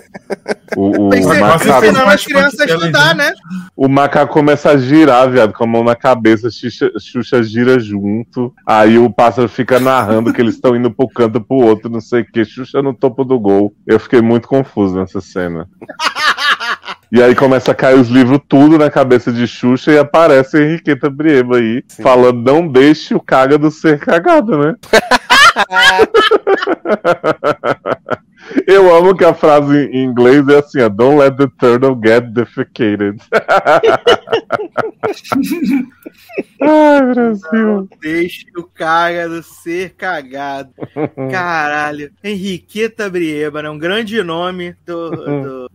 O, o Tem que ser Macaco- ensinando Macaco- as crianças a estudar, né? o macaco começa a girar, viado, com a mão na cabeça, Xuxa, Xuxa gira junto. Aí o pássaro fica narrando que eles estão indo pro canto pro outro, não sei o que. Xuxa no topo do gol. Eu fiquei muito confuso nessa cena. E aí começa a cair os livros tudo na cabeça de Xuxa e aparece a Henriqueta Brieba aí, falando não deixe o caga do ser cagado, né? Eu amo que a frase em inglês é assim, ó, don't let the turtle get defecated. Ai, Brasil. Deixe o cagado ser cagado. Caralho. Henriqueta Brieba, né? Um grande nome do,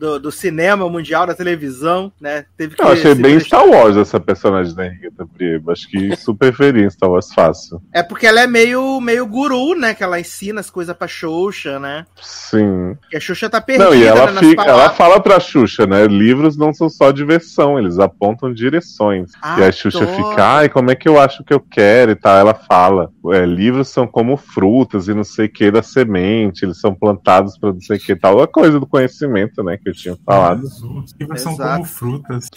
do, do- cinema mundial, da televisão, né? Teve que Eu achei bem prestar- Star Wars essa personagem da Henriqueta Brieba. Acho que super feliz Star Wars fácil. É porque ela é meio, meio guru, né? Que ela ensina as coisas pra Xuxa, né? Sim. Que a Xuxa tá perdida Não, e ela, né, fica, ela fala pra Xuxa, né? Livros não são só diversão, eles apontam direções. e a Xuxa fica, ai, como é que eu acho que eu quero e tal. Ela fala, é, livros são como frutas e não sei o que da semente, eles são plantados pra não sei o que e tal. A coisa do conhecimento, né, que eu tinha falado. Os livros são Exato. como frutas.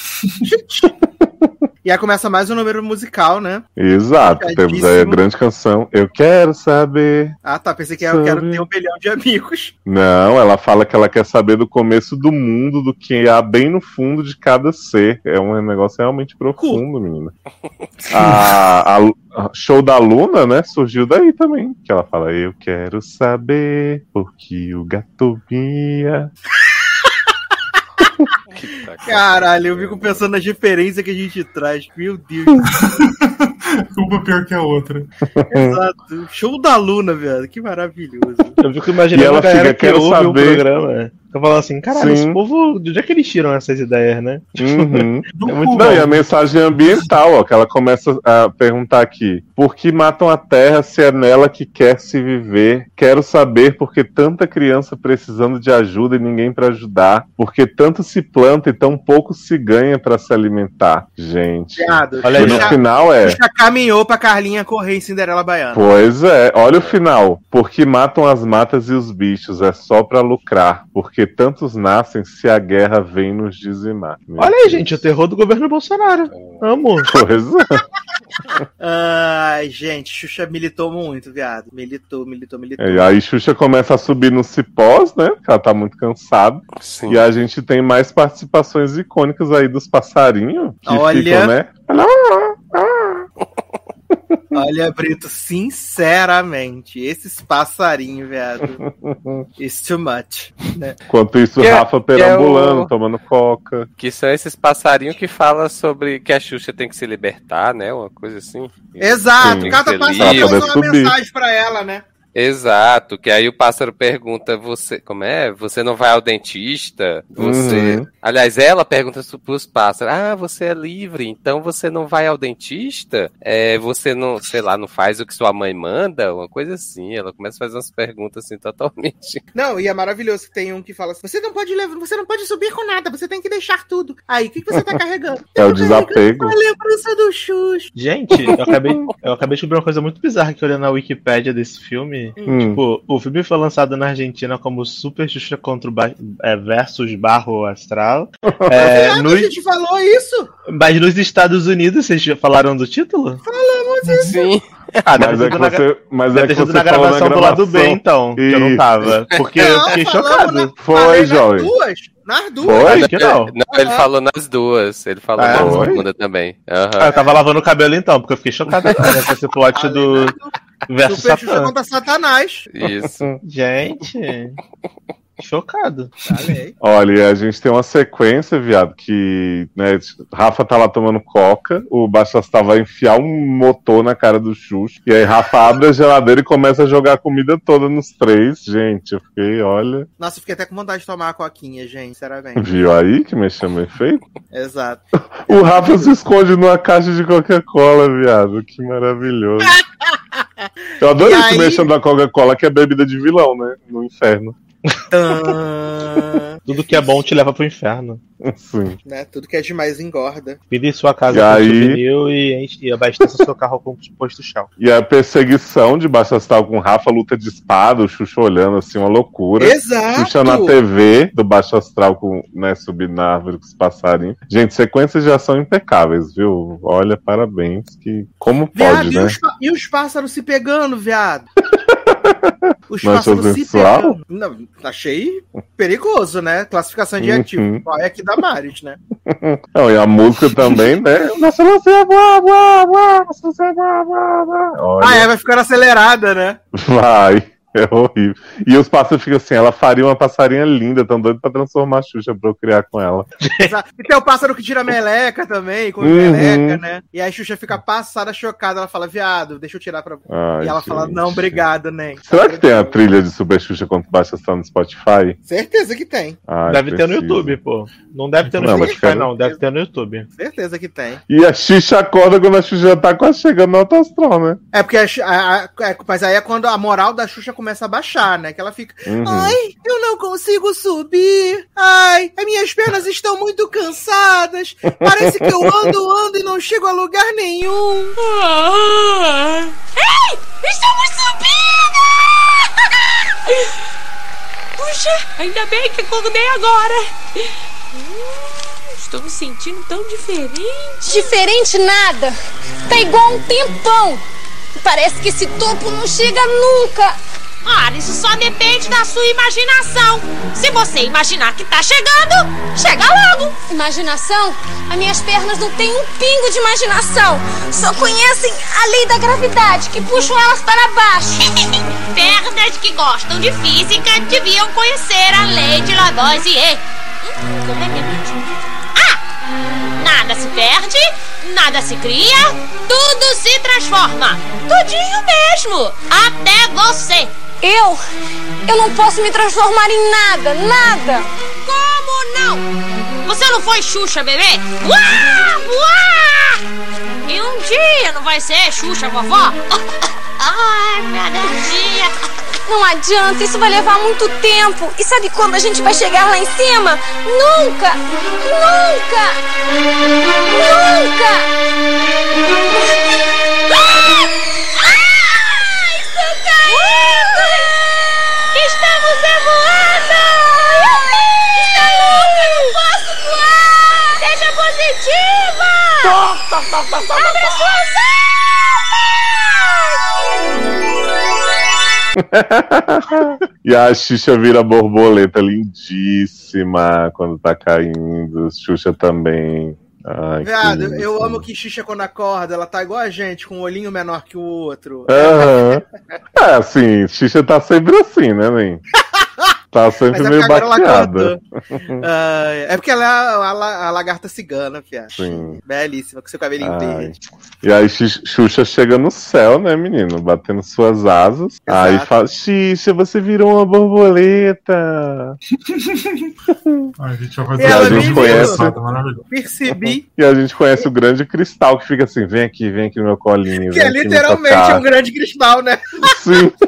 E aí começa mais um número musical, né? Exato, temos aí a grande canção. Eu quero saber. Ah, tá. Pensei que eu quero ter um bilhão de amigos. Não, ela fala que ela quer saber do começo do mundo, do que há bem no fundo de cada ser. É um negócio realmente profundo, menina. A, a- show da Luna, né, surgiu daí também. Que ela fala, eu quero saber por que o gato mia. Caralho, eu fico pensando nas referências que a gente traz. Meu Deus. Uma pior que a outra. Exato. Show da Luna, velho. Que maravilhoso. Eu fico E imaginando ela a galera fica, que "Quero ouve o saber." programa. Fica falando assim, caralho, Sim. esse povo, de onde é que eles tiram essas ideias, né? Uhum. Do É muito. Não, e a mensagem ambiental, ó, que ela começa a perguntar aqui. Por que matam a terra se é nela que quer se viver? Quero saber por que tanta criança precisando de ajuda e ninguém pra ajudar. Por que tanto se planta e tão pouco se ganha pra se alimentar? Gente. Viado. Olha E aí, no Xuxa, final é. Xuxa caminhou pra Carlinha correr em Cinderela Baiana. Pois é, olha o final. Porque matam as matas e os bichos, é só pra lucrar. Porque tantos nascem se a guerra vem nos dizimar. Meu Olha aí, Deus. gente, o terror do governo Bolsonaro. Amo. Pois é. Ai, gente, Xuxa militou muito, viado. Militou, militou, militou. E aí Xuxa começa a subir nos cipós, né? Porque ela tá muito cansada. Sim. E a gente tem mais participações icônicas aí dos passarinhos. Que Olha. ficam, né? Olha, Brito, sinceramente, esses passarinhos, viado. It's too much. Né? Enquanto isso, Que é- Rafa é perambulando, o- tomando coca. Que são esses passarinhos que falam sobre que a Xuxa tem que se libertar, né? Uma coisa assim. Exato, Sim, cada passarinho poder uma subir. mensagem pra ela, né? Exato, que aí o pássaro pergunta, você, como é? Você não vai ao dentista? Você. Uhum. Aliás, ela pergunta pros pássaros: Ah, você é livre, então você não vai ao dentista? É, você não, sei lá, não faz o que sua mãe manda? Uma coisa assim. Ela começa a fazer umas perguntas assim totalmente. Não, e é maravilhoso que tem um que fala assim: você não pode levar, você não pode subir com nada, você tem que deixar tudo. Aí, o que, que você tá carregando? É o desapego. A lembrança do Xuxa. Gente, eu acabei, eu acabei de descobrir uma coisa muito bizarra que olhando na Wikipédia desse filme. Hum. Tipo, o filme foi lançado na Argentina como Super Xuxa contra o ba é, versus Barro Astral. É, nos- A gente falou isso. mas nos Estados Unidos, vocês já falaram do título? Falamos isso. Sim. Ah, Mas é que na, você, mas é que você na falou na gravação do lado gravação. B, então. Que eu não tava. Porque eu Não, fiquei falamos chocado. na- Foi, falei nas duas. Nas duas. Foi? Acho que não. Não, ele falou nas duas. Ele falou Ah, na segunda também. Aham. Ah, eu tava lavando o cabelo então, porque eu fiquei chocado com esse plot do versus Super Xuxa contra Satanás. Isso. Gente, chocado. Falei. Olha, a gente tem uma sequência, viado, que né, Rafa tá lá tomando coca, o Baixo Astral vai enfiar um motor na cara do Xuxa, e aí Rafa abre a geladeira e começa a jogar a comida toda nos três. Gente, eu fiquei, olha, Nossa, eu fiquei até com vontade de tomar a coquinha, gente, sinceramente. viu aí que mexeu bem feito? Exato. O Rafa se esconde numa caixa de Coca-Cola, viado, que maravilhoso. Eu adorei E esse aí- mexendo da Coca-Cola, que é bebida de vilão, né? No inferno. Tudo que é bom te leva pro inferno. Sim. né? Tudo que é demais engorda. Vire sua casa E aí- souvenir e, enche- e abasteça seu carro com posto chão. E a perseguição de Baixo Astral com Rafa, luta de espada, o Xuxa olhando assim, uma loucura. Exato. Xuxa na TV do Baixo Astral com, né, subindo na árvore com os passarinhos. Gente, sequências de ação impecáveis, viu? Olha, parabéns. Que como Viado, pode, e, né? os, e os pássaros se pegando, viado? Os pássaros se pegando. Não, achei perigoso, né? Classificação de Uhum. ativo. Qual é aqui da Maris, né? Não, e a música também, né? Nossa, você é boa, boa, nossa, você boa, boa. Olha, Ah, é, vai ficando acelerada, né? vai. É horrível. E os pássaros ficam assim, ela faria uma passarinha linda, tão doido pra transformar a Xuxa pra eu criar com ela. Exato. E tem o pássaro que tira meleca também, com Uhum. meleca, né? E aí a Xuxa fica passada, chocada. Ela fala, viado, deixa eu tirar pra. Ai, e ela fala, gente. não, obrigado, nem. Será que tem a trilha de Super Xuxa quando Baixa Astral no Spotify? Certeza que tem. Ai, deve ter no preciso. YouTube, pô. Não deve ter no Não, Spotify, não. Deve ter no YouTube. Certeza que tem. E a Xuxa acorda quando a Xuxa já tá quase chegando no alto astral, né? É porque a, a- a- é, mas aí é quando a moral da Xuxa começa a baixar, né? Que ela fica, Uhum. ai, eu não consigo subir. Ai, as minhas pernas estão muito cansadas. Parece que eu ando, ando e não chego a lugar nenhum. Ei! Estamos subindo! Puxa, ainda bem que acordei agora. Hum, estou me sentindo tão diferente. Diferente nada. Tá igual um tempão. Parece que esse topo não chega nunca. Ora, isso só depende da sua imaginação. Se você imaginar que tá chegando, chega logo. Imaginação? As minhas pernas não têm um pingo de imaginação. Só conhecem a lei da gravidade, que puxam elas para baixo. Pernas que gostam de física deviam conhecer a lei de Lavoisier. Hum, como é que é mesmo? Ah! Nada se perde, nada se cria, tudo se transforma. Tudinho mesmo. Até você. Eu? Eu não posso me transformar em nada, nada. Como não? Você não foi Xuxa, bebê? Uá! Uá! E um dia não vai ser Xuxa, vovó? Ai, minha alergia. Não adianta, isso vai levar muito tempo. E sabe quando a gente vai chegar lá em cima? Nunca! Nunca! Nunca! Abre suas e a Xuxa vira borboleta lindíssima quando tá caindo. Xuxa também. Ai, Viado, eu amo que Xuxa quando acorda, ela tá igual a gente, com um olhinho menor que o outro. Aham. É, assim, Xuxa tá sempre assim, né, nem? Tá sempre Mas é meio porque agora ela baqueada. Ah, é porque ela é a, a- a lagarta cigana, Fia. Sim. Belíssima, com seu cabelinho Ai. verde. E aí Xuxa chega no céu, né, menino? Batendo suas asas. Aí fala, Xixa, você virou uma borboleta. Ai, a gente vai E fazer ela gente maravilhoso. Percebi E a gente conhece o grande cristal que fica assim, vem aqui, vem aqui no meu colinho. que é literalmente tocar." um grande cristal, né? Sim.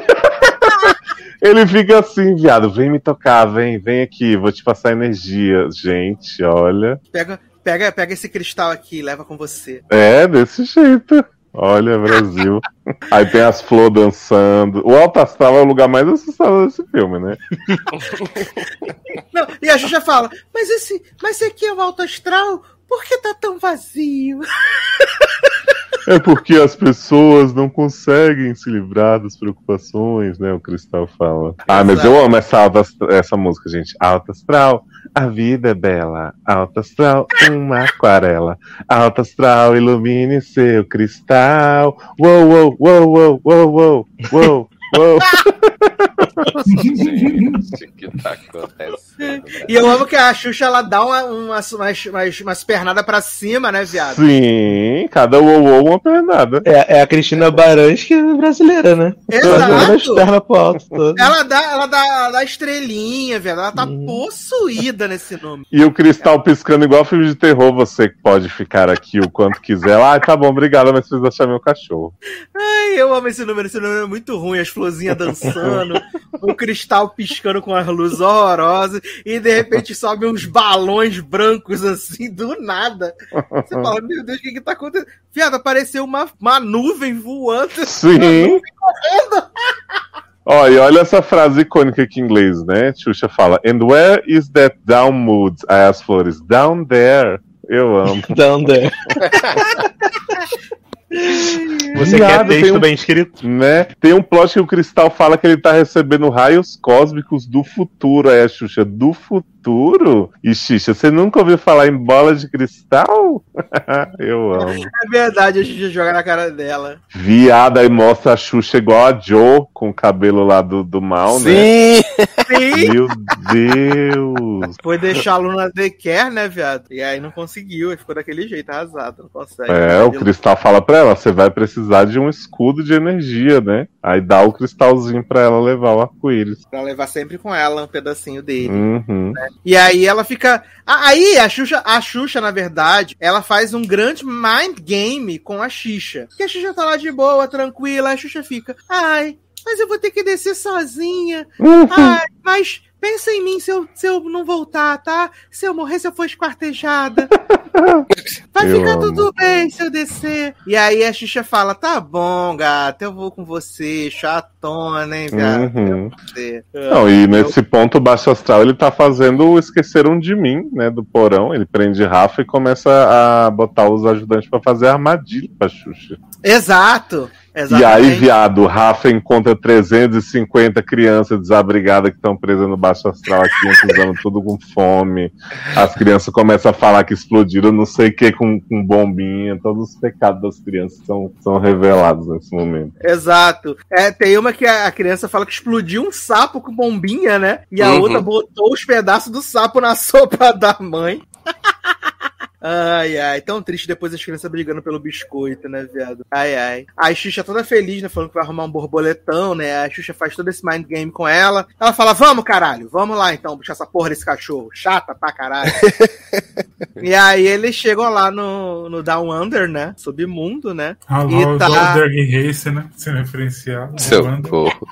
Ele fica assim, viado, vem me tocar, vem, vem aqui, vou te passar energia. Gente, olha. Pega, pega, pega esse cristal aqui, leva com você. É, desse jeito. Olha, Brasil. Aí tem as flores dançando. O Alto Astral é o lugar mais assustador desse filme, né? Não, e a Xuxa fala, mas esse, mas esse aqui é o alto astral, por que tá tão vazio? É porque as pessoas não conseguem se livrar das preocupações, né? O Cristal fala. Ah, mas eu amo essa, alta, essa música, gente. Alto Astral, a vida é bela. Alto Astral, uma aquarela. Alto Astral, ilumine seu cristal. Uou, uou, uou, uou, uou, uou, uou, uou. O que tá acontecendo? E eu amo que a Xuxa, ela dá uma, umas, umas, umas, umas pernadas pra cima, né, viado? Sim, cada uou, uou, uma pernada. É, é a Cristina Baranski que é brasileira, né? Exato! pernas pro alto. Ela dá, ela dá, ela dá estrelinha, viado. Ela tá Uhum. possuída nesse nome. E o cristal piscando igual filme de terror, você que pode ficar aqui o quanto quiser. Ah, tá bom, obrigado, mas precisa achar meu cachorro. Ai, eu amo esse número. Esse número é muito ruim. As florzinhas dançando, o cristal piscando com as luzes horrorosas, e de repente sobe uns balões brancos assim, do nada. Você fala, meu Deus, o que que tá acontecendo? Viado, apareceu uma, uma nuvem voando. Sim. Ó, e olha essa frase icônica aqui em inglês, né? Xuxa fala: And where is that down mood? Aí as flores, down there. Eu amo. Down there. Você Viado, quer texto um- bem escrito? Né? Tem um plot que o Cristal fala que ele tá recebendo raios cósmicos do futuro. A Xuxa, do futuro? E Xixa, você nunca ouviu falar em bola de cristal? Eu amo. É verdade, a gente joga na cara dela. Viada aí mostra a Xuxa igual a Joe, com o cabelo lá do, do mal, né? Sim! Sim! Meu Deus! Foi deixar a Luna de quer, né, viado? E aí não conseguiu, e ficou daquele jeito, arrasado, não consegue. É, o Cristal fala pra ela, você vai precisar de um escudo de energia, né? Aí dá o cristalzinho pra ela levar o arco-íris. Pra levar sempre com ela um pedacinho dele. Uhum. E aí ela fica. Aí a Xuxa, a Xuxa, na verdade, ela faz um grande mind game com a Xixa. Que a Xuxa tá lá de boa, tranquila, a Xuxa fica. Ai, mas eu vou ter que descer sozinha. Ai, mas pensa em mim se eu, se eu não voltar, tá? Se eu morrer, se eu for esquartejada. Vai Eu ficar amo. tudo bem se eu descer. E aí a Xuxa fala: tá bom, gata, eu vou com você, chatona, hein, viado? Uhum. Não, e nesse ponto o Baixo Astral ele tá fazendo o Esqueceram de Mim, né? Do porão. Ele prende Rafa e começa a botar os ajudantes pra fazer armadilha pra Xuxa. Exato. E aí, Exatamente. viado, o Rafa encontra 350 crianças desabrigadas que estão presas no Baixo Astral há 500 anos, tudo com fome. As crianças começam a falar que explodiram não sei o que com, com bombinha. Todos os pecados das crianças são, são revelados nesse momento. Exato. É, tem uma que a a criança fala que explodiu um sapo com bombinha, né? E a Uhum. outra botou os pedaços do sapo na sopa da mãe. Ai, ai, tão triste depois as crianças brigando pelo biscoito, né, viado? Ai, ai. A Xuxa toda feliz, né, falando que vai arrumar um borboletão, né? A Xuxa faz todo esse mind game com ela. Ela fala, vamos, caralho, vamos lá então, puxar essa porra desse cachorro. Chata pra caralho. e aí eles chegam lá no, no Down Under, né? Submundo, né? Ah, E o tá- Drag Race, né? Sendo referenciado. Wanda. Socorro.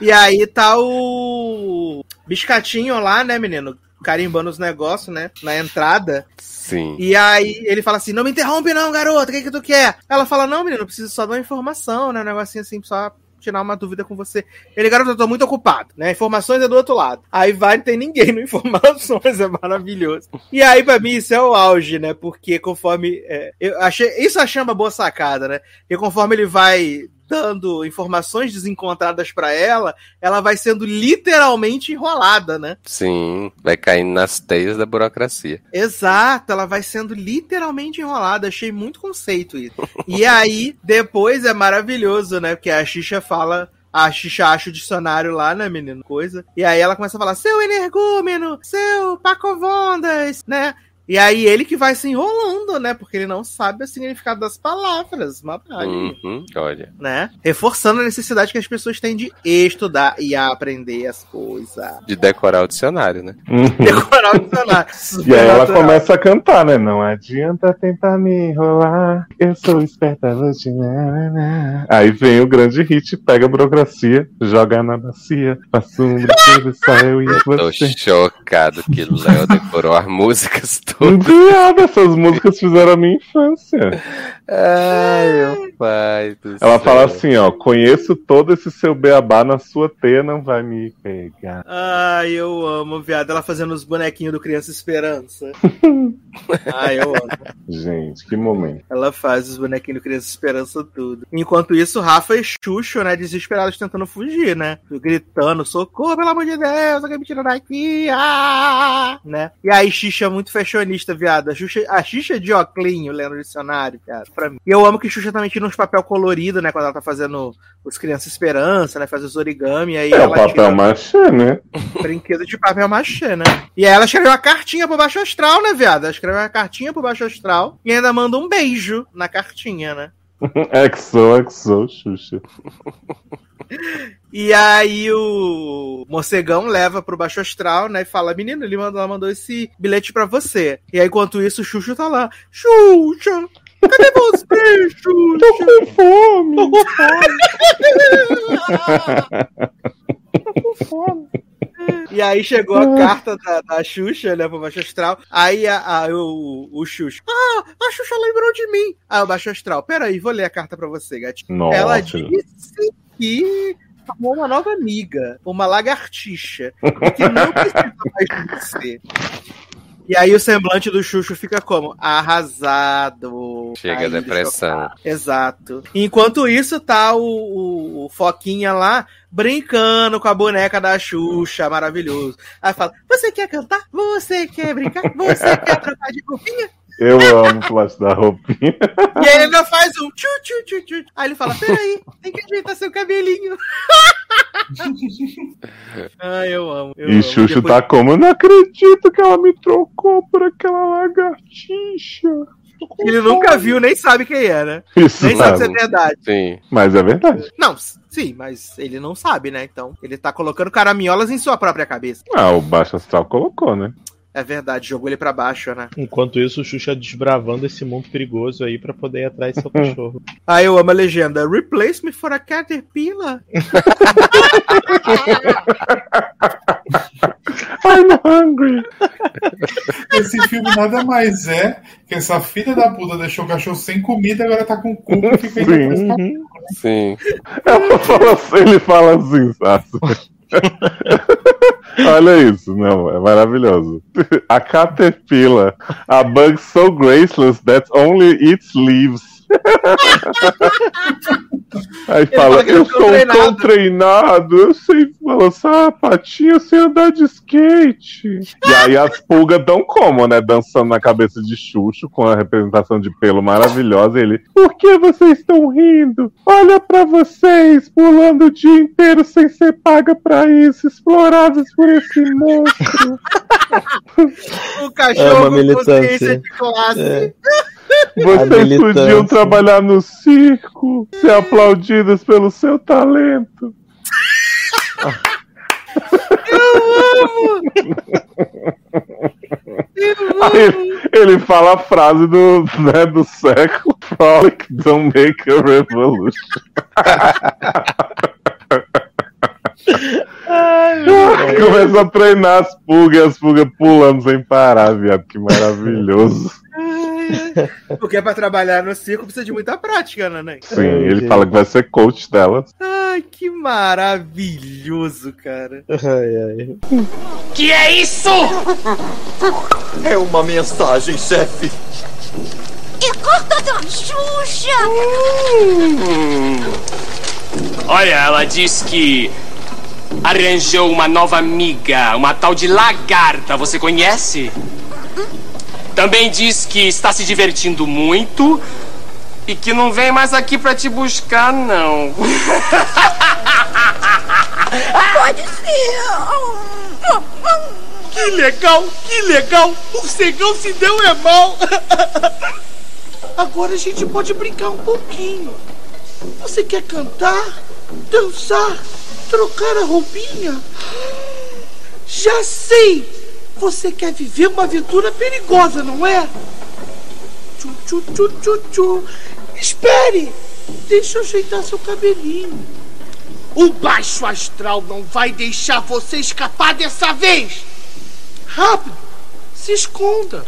E aí tá o biscatinho lá, né, menino? Carimbando os negócios, né? Na entrada. Sim. E aí ele fala assim: Não me interrompe, não, garoto. O que, que tu quer? Ela fala: Não, menino, eu preciso só de uma informação, né? Um negocinho assim, só tirar uma dúvida com você. Ele, garoto, eu tô muito ocupado, né? Informações é do outro lado. Aí vai, não tem ninguém no Informações, é maravilhoso. E aí, pra mim, isso é o auge, né? Porque conforme. é, eu achei. Isso eu achei uma boa sacada, né? Porque conforme ele vai dando informações desencontradas pra ela, ela vai sendo literalmente enrolada, né? Sim. Vai caindo nas teias da burocracia. Exato, ela vai sendo literalmente enrolada. Achei muito conceito isso. E aí, depois é maravilhoso, né? Porque a Xixa fala a Xixa acha o dicionário lá, né, menino? Coisa. E aí ela começa a falar, seu energúmeno, seu pacovondas, né? E aí ele que vai se enrolando, né? Porque ele não sabe o significado das palavras, Mabali, Uhum, olha. né? Reforçando a necessidade que as pessoas têm de estudar e aprender as coisas. De decorar o dicionário, né? Decorar o dicionário. E aí ela começa a cantar, né? Não adianta tentar me enrolar, eu sou esperta, na. Aí vem o grande hit, pega a burocracia, joga na bacia, passa um brinquedo, só eu e Tô você. chocado que Léo decorou as músicas todas. Viado, essas músicas fizeram a minha infância. Ai, meu pai do Ela céu. fala assim, ó, conheço todo esse seu beabá na sua teia, não vai me pegar. Ai, eu amo, viado. Ela fazendo os bonequinhos do Criança Esperança. Ai, eu amo. Gente, que momento. Ela faz os bonequinhos do Criança Esperança tudo. Enquanto isso, Rafa e Xuxo, né, desesperados tentando fugir, né? Gritando, socorro, pelo amor de Deus, alguém me tira daqui, ah! né? E aí, Xixa é muito fashionista, viado. A Xuxa, a Xixa é de Oclinho, lendo o dicionário, viado, mim. E eu amo que Xuxa também tira uns papel colorido, né, quando ela tá fazendo os Criança Esperança, né, faz os origami, aí É o papel machê, né? brinquedo de papel machê, né? E aí ela escreveu uma cartinha pro Baixo Astral, né, viado? Ela escreveu uma cartinha pro Baixo Astral e ainda manda um beijo na cartinha, né? Exo, exo, Xuxa. E aí o morcegão leva pro Baixo Astral, né? E fala, menino, ele mandou, mandou esse bilhete pra você. E aí, enquanto isso, o Xuxa tá lá. Xuxa! Cadê você, Xuxa? Tô com fome. Tô com fome. E aí chegou a carta da, da Xuxa, né, pro Baixo Astral. Aí a, a- o, o Xuxa. Ah, a Xuxa lembrou de mim. Aí o Baixo Astral. Peraí, vou ler a carta pra você, gatinho. Nossa. Ela disse que formou uma nova amiga, uma lagartixa, que não precisa mais de você. E aí o semblante do Xuxo fica como? Arrasado. Chega a depressão. Exato. Enquanto isso, tá o, o- o Foquinha lá brincando com a boneca da Xuxa, maravilhoso. Aí fala: Você quer cantar? Você quer brincar? Você quer trocar de roupinha? Eu amo o plástico da roupinha. E aí ele ainda faz um tchu tchu tchu tchu. Aí ele fala: Peraí, tem que ajeitar seu cabelinho. Ai, eu amo. Eu E amo. Xuxa Depois- tá como? Eu não acredito que ela me trocou por aquela lagartixa. Ele fome." nunca viu, nem sabe quem é, né? Isso, Nem sabe se é verdade. Sim. Mas é verdade. Não, sim, mas ele não sabe, né? Então, ele tá colocando caraminholas em sua própria cabeça. Ah, o Baixo Astral colocou, né? É verdade, jogou ele pra baixo, né? Enquanto isso, o Xuxa desbravando esse mundo perigoso aí pra poder ir atrás do seu cachorro. Aí eu amo a legenda. Replace me for a caterpillar. I'm hungry. Esse filme nada mais é que essa filha da puta deixou o cachorro sem comida e agora tá com culpa e fica indo atrás do cachorro. Sim. Ela fala assim, ele fala assim, sabe? Olha isso, não, é maravilhoso. A caterpillar, a bug so graceless that only eats leaves. Aí fala, fala eu sou um treinado." cão treinado, eu sei balançar a patinha sem andar de skate. E aí as pulgas dão como, né? Dançando na cabeça de Xuxo com a representação de pelo maravilhosa. E ele, por que vocês estão rindo? Olha pra vocês, pulando o dia inteiro sem ser paga pra isso, explorados por esse monstro. O É cachorro uma com militância. consciência de classe. É. Vocês podiam trabalhar no circo, ser aplaudidos pelo seu talento. Aí ele fala a frase do, né, do século: Frolic don't make a revolution. Começa a treinar as pulgas e as pulgas pulando sem parar, viado. Que maravilhoso. Porque pra trabalhar no circo precisa de muita prática, né, né? Sim, ele fala que vai ser coach delas. Ai, que maravilhoso, cara. Ai, ai. Que é isso? É uma mensagem, chefe. E corta da Xuxa! Olha, ela diz que arranjou uma nova amiga, uma tal de lagarta. Você conhece? Também diz que está se divertindo muito e que não vem mais aqui pra te buscar, não. Pode ser. Que legal, que legal! O cegão se deu é mal! Agora a gente pode brincar um pouquinho. Você quer cantar, dançar, trocar a roupinha? Já sei! Você quer viver uma aventura perigosa, não é? Tchu, tchu, tchu, tchu, tchu. Espere! Deixa eu ajeitar seu cabelinho. O baixo astral não vai deixar você escapar dessa vez! Rápido! Se esconda!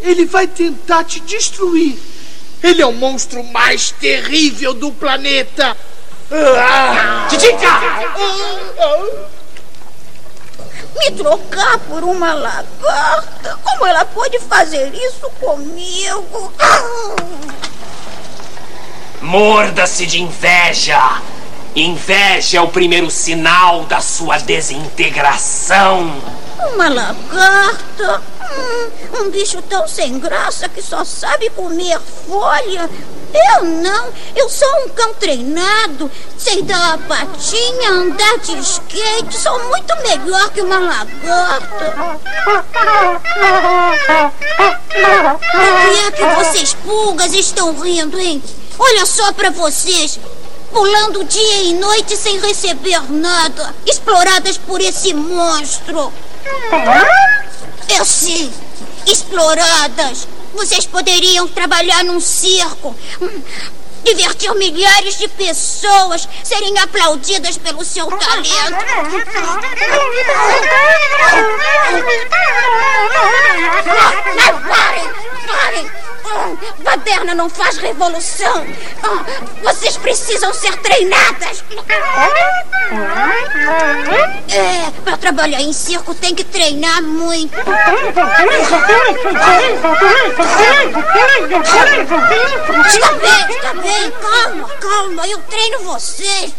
Ele vai tentar te destruir! Ele é o monstro mais terrível do planeta! Ah! Titica! Me trocar por uma lagarta? Como ela pode fazer isso comigo? Morda-se de inveja. Inveja é o primeiro sinal da sua desintegração. Uma lagarta? Hum, um bicho tão sem graça que só sabe comer folha. Eu não, eu sou um cão treinado. Sei dar a patinha, andar de skate. Sou muito melhor que uma lagarta. O que é que vocês pulgas estão rindo, hein? Olha só pra vocês. Pulando dia e noite sem receber nada. Exploradas por esse monstro. Eu sei. Exploradas. Vocês poderiam trabalhar num circo. Divertir milhares de pessoas, serem aplaudidas pelo seu talento. Não, parem! Parem! Hum, Baderna não faz revolução! Ah, Vocês precisam ser treinadas! É, para trabalhar em circo tem que treinar muito. Está bem, está bem, calma, calma, eu treino vocês.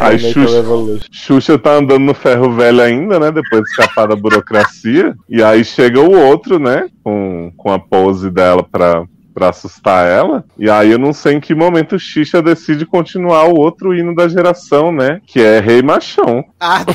Aí Xuxa, Xuxa tá andando no ferro velho ainda, né? Depois de escapar da burocracia. E aí chega o outro, né? Com, com a pose dela pra, pra assustar ela. E aí eu não sei em que momento Xixa decide continuar o outro hino da geração, né? Que é Rei Machão. Ah,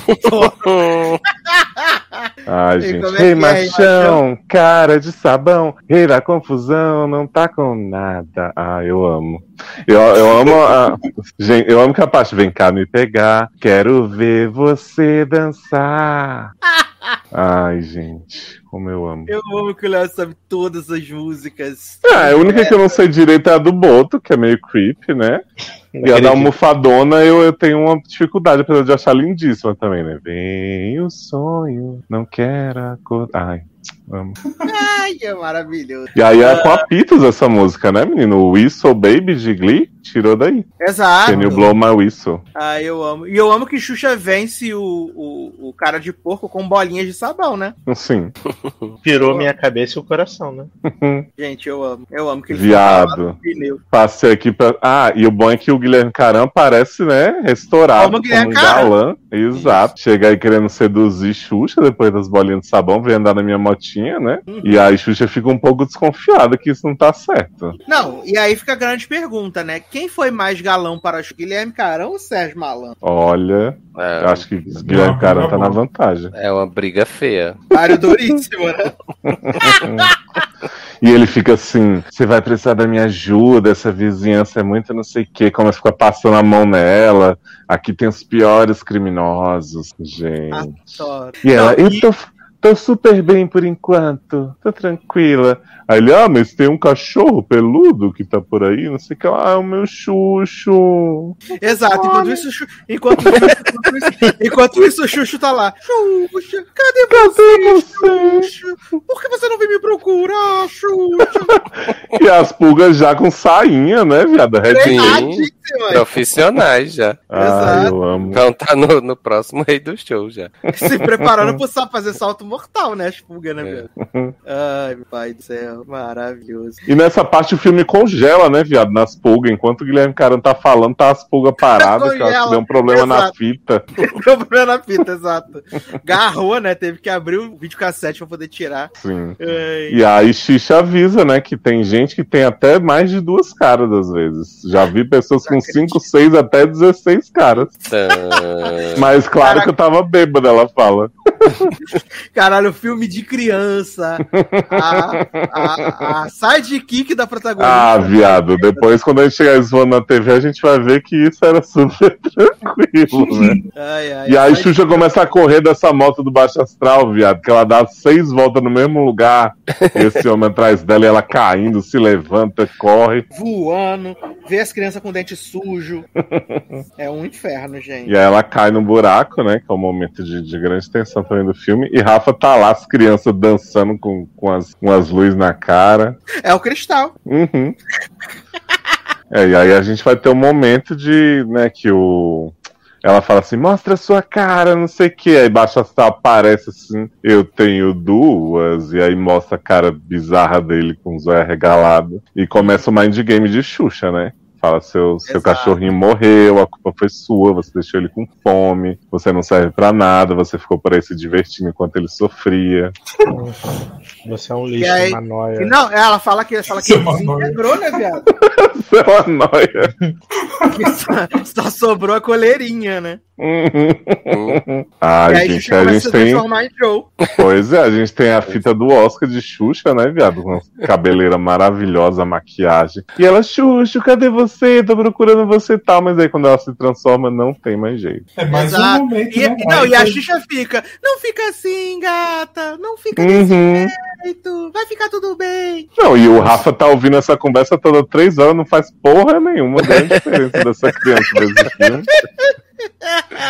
Ai, E gente. é Rei é, Rei Machão, cara de sabão, rei da confusão, não tá com nada. Ah, eu amo. Eu, eu amo a. Gente, eu amo que a parte vem cá me pegar. Quero ver você dançar. Ai, gente, como eu amo. Eu amo que o Léo sabe todas as músicas. Ah, a única que eu não sei direito é a do Boto, que é meio creepy, né? E a da almofadona eu, eu tenho uma dificuldade, apesar de achar lindíssima também, né? Vem o sonho, não quero acordar. Ai, amo. Ai, é maravilhoso. E aí é com a Pitos essa música, né, menino? O Whistle Baby de Glee tirou daí. Exato. Can you blow my whistle? Ah, eu amo. E eu amo que Xuxa vence o, o, o cara de porco com bolinhas de sabão, né? Sim. Pirou minha cabeça e o coração, né? Gente, eu amo. Eu amo que ele Viado. Passei aqui pra. Ah, e o bom é que o Guilherme Caram parece, né? Restaurado Como como, Guilherme um Caram. galã. Exato. Chega aí querendo seduzir Xuxa depois das bolinhas de sabão, vem andar na minha motinha, né? Uhum. E aí Xuxa fica um pouco desconfiada que isso não tá certo. Não, e aí fica a grande pergunta, né? Quem foi mais galão para Xuxa? Guilherme Carão ou Sérgio Malandro? Olha, É, eu acho que Guilherme Caram tá na vantagem. é uma briga feia. Mário Duríssimo, né? E ele fica assim: você vai precisar da minha ajuda, essa vizinhança é muito não sei o quê. Começa a ficar passando a mão nela. Aqui tem os piores criminosos, gente. Adoro. E ela, Não, eu tô, tô super bem por enquanto, tô tranquila. Aí ele, ah, mas tem um cachorro peludo que tá por aí, não sei o que. Ah, é o meu Xuxo. Exato, enquanto isso, enquanto, enquanto isso, enquanto isso, o Xuxo tá lá. Xuxa, cadê você, Xuxa? Por que você não vem me procurar, Xuxa? E as pulgas já com sainha, né, viada? Redinha. Treinadíssimas. Profissionais já. Ai, eu amo. Então tá no, no próximo Rei do Show já. Se preparando pro fazer salto mortal, né? As pulgas, né, É. velho? Ai, meu pai do céu, maravilhoso. E nessa parte o filme congela, né, viado, nas pulgas. Enquanto o Guilherme Caramba tá falando, tá as pulgas paradas, que eu acho que deu um problema na exato. fita. Deu problema na fita, exato. Garrou, né? Teve que abrir o videocassete pra poder tirar. Sim. Ai. E aí Xixa avisa, né, que tem gente que tem até mais de duas caras às vezes. Já vi pessoas com 5, 6, até 16 caras. Tã. Mas claro que eu tava bêbada, ela fala. Caralho, filme de criança. A, a, a sidekick da protagonista. Ah, viado, depois quando a gente chegar zoando na TV, a gente vai ver que isso era super tranquilo, né? Ai, ai, E aí Xuxa começa a correr dessa moto do Baixo Astral, viado, que ela dá seis voltas no mesmo lugar. Esse homem atrás dela e ela caindo, se levanta, corre. voando, vê as crianças com dente sujo. É um inferno, gente. E aí ela cai no buraco, né? Que é o momento de, de grande tensão também do filme. E Rafa tá lá, as crianças dançando com, com, as, com as luzes na cara. É o cristal. Uhum. É, e aí a gente vai ter um momento de, né, que o. Ela fala assim, mostra a sua cara, não sei o que. Aí Baixa Astral aparece assim, eu tenho duas. E aí mostra a cara bizarra dele com os olhos arregalados. E começa o mind game de Xuxa, né? Fala, seu, seu Exato. cachorrinho morreu, a culpa foi sua, você deixou ele com fome, você não serve pra nada, você ficou por aí se divertindo enquanto ele sofria. Você é um lixo, aí- uma noia. Não, ela fala que, fala que ele Manóia. desintegrou, né, viado? Você é uma noia. Só, só sobrou a coleirinha, né? Ai, e aí gente, a gente tem. Pois é, a gente tem a fita do Oscar de Xuxa, né, viado? Com a cabeleira maravilhosa, maquiagem. E ela, Xuxa, cadê você? Tô procurando você e tal. Mas aí quando ela se transforma, não tem mais jeito. É mais um Exato. momento, E, né? não, e a Xuxa fica, não fica assim, gata, não fica Uhum. desse jeito, vai ficar tudo bem. Não, e o Rafa tá ouvindo essa conversa toda três horas, não faz porra nenhuma grande diferença dessa criança desse filme.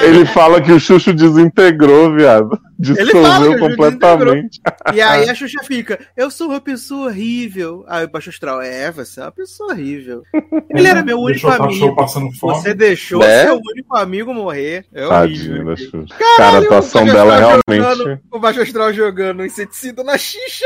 Ele fala que o Xuxo desintegrou, viado. Dissolveu completamente. E aí a Xuxa fica, eu sou uma pessoa horrível. Aí o Baixo Astral, é, você é uma pessoa horrível. Ele era meu único Deixou amigo. Você deixou Né? seu único amigo morrer. É Tadinha horrível. da Xuxa. Caralho, Cara, a o atuação Baixo dela Astral realmente. jogando- o Baixo Astral jogando inseticida na xixa.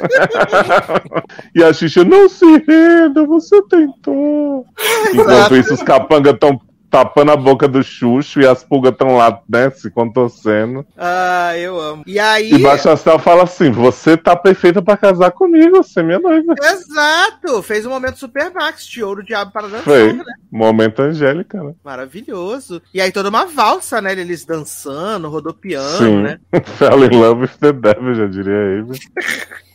e a Xuxa, não se renda, você tentou. Enquanto isso, os capangas estão tapando a boca do Xuxo e as pulgas estão lá, né, se contorcendo. Ah, eu amo. E aí. E Baixo Astral fala assim: Você tá perfeita pra casar comigo, você é minha noiva. Exato! Fez um momento super max de ouro diabo para dançar, Foi. né? Momento Angélica, né? Maravilhoso. E aí toda uma valsa, né? Eles dançando, rodopiando, Sim. né? Fell in love with the devil, já diria ele.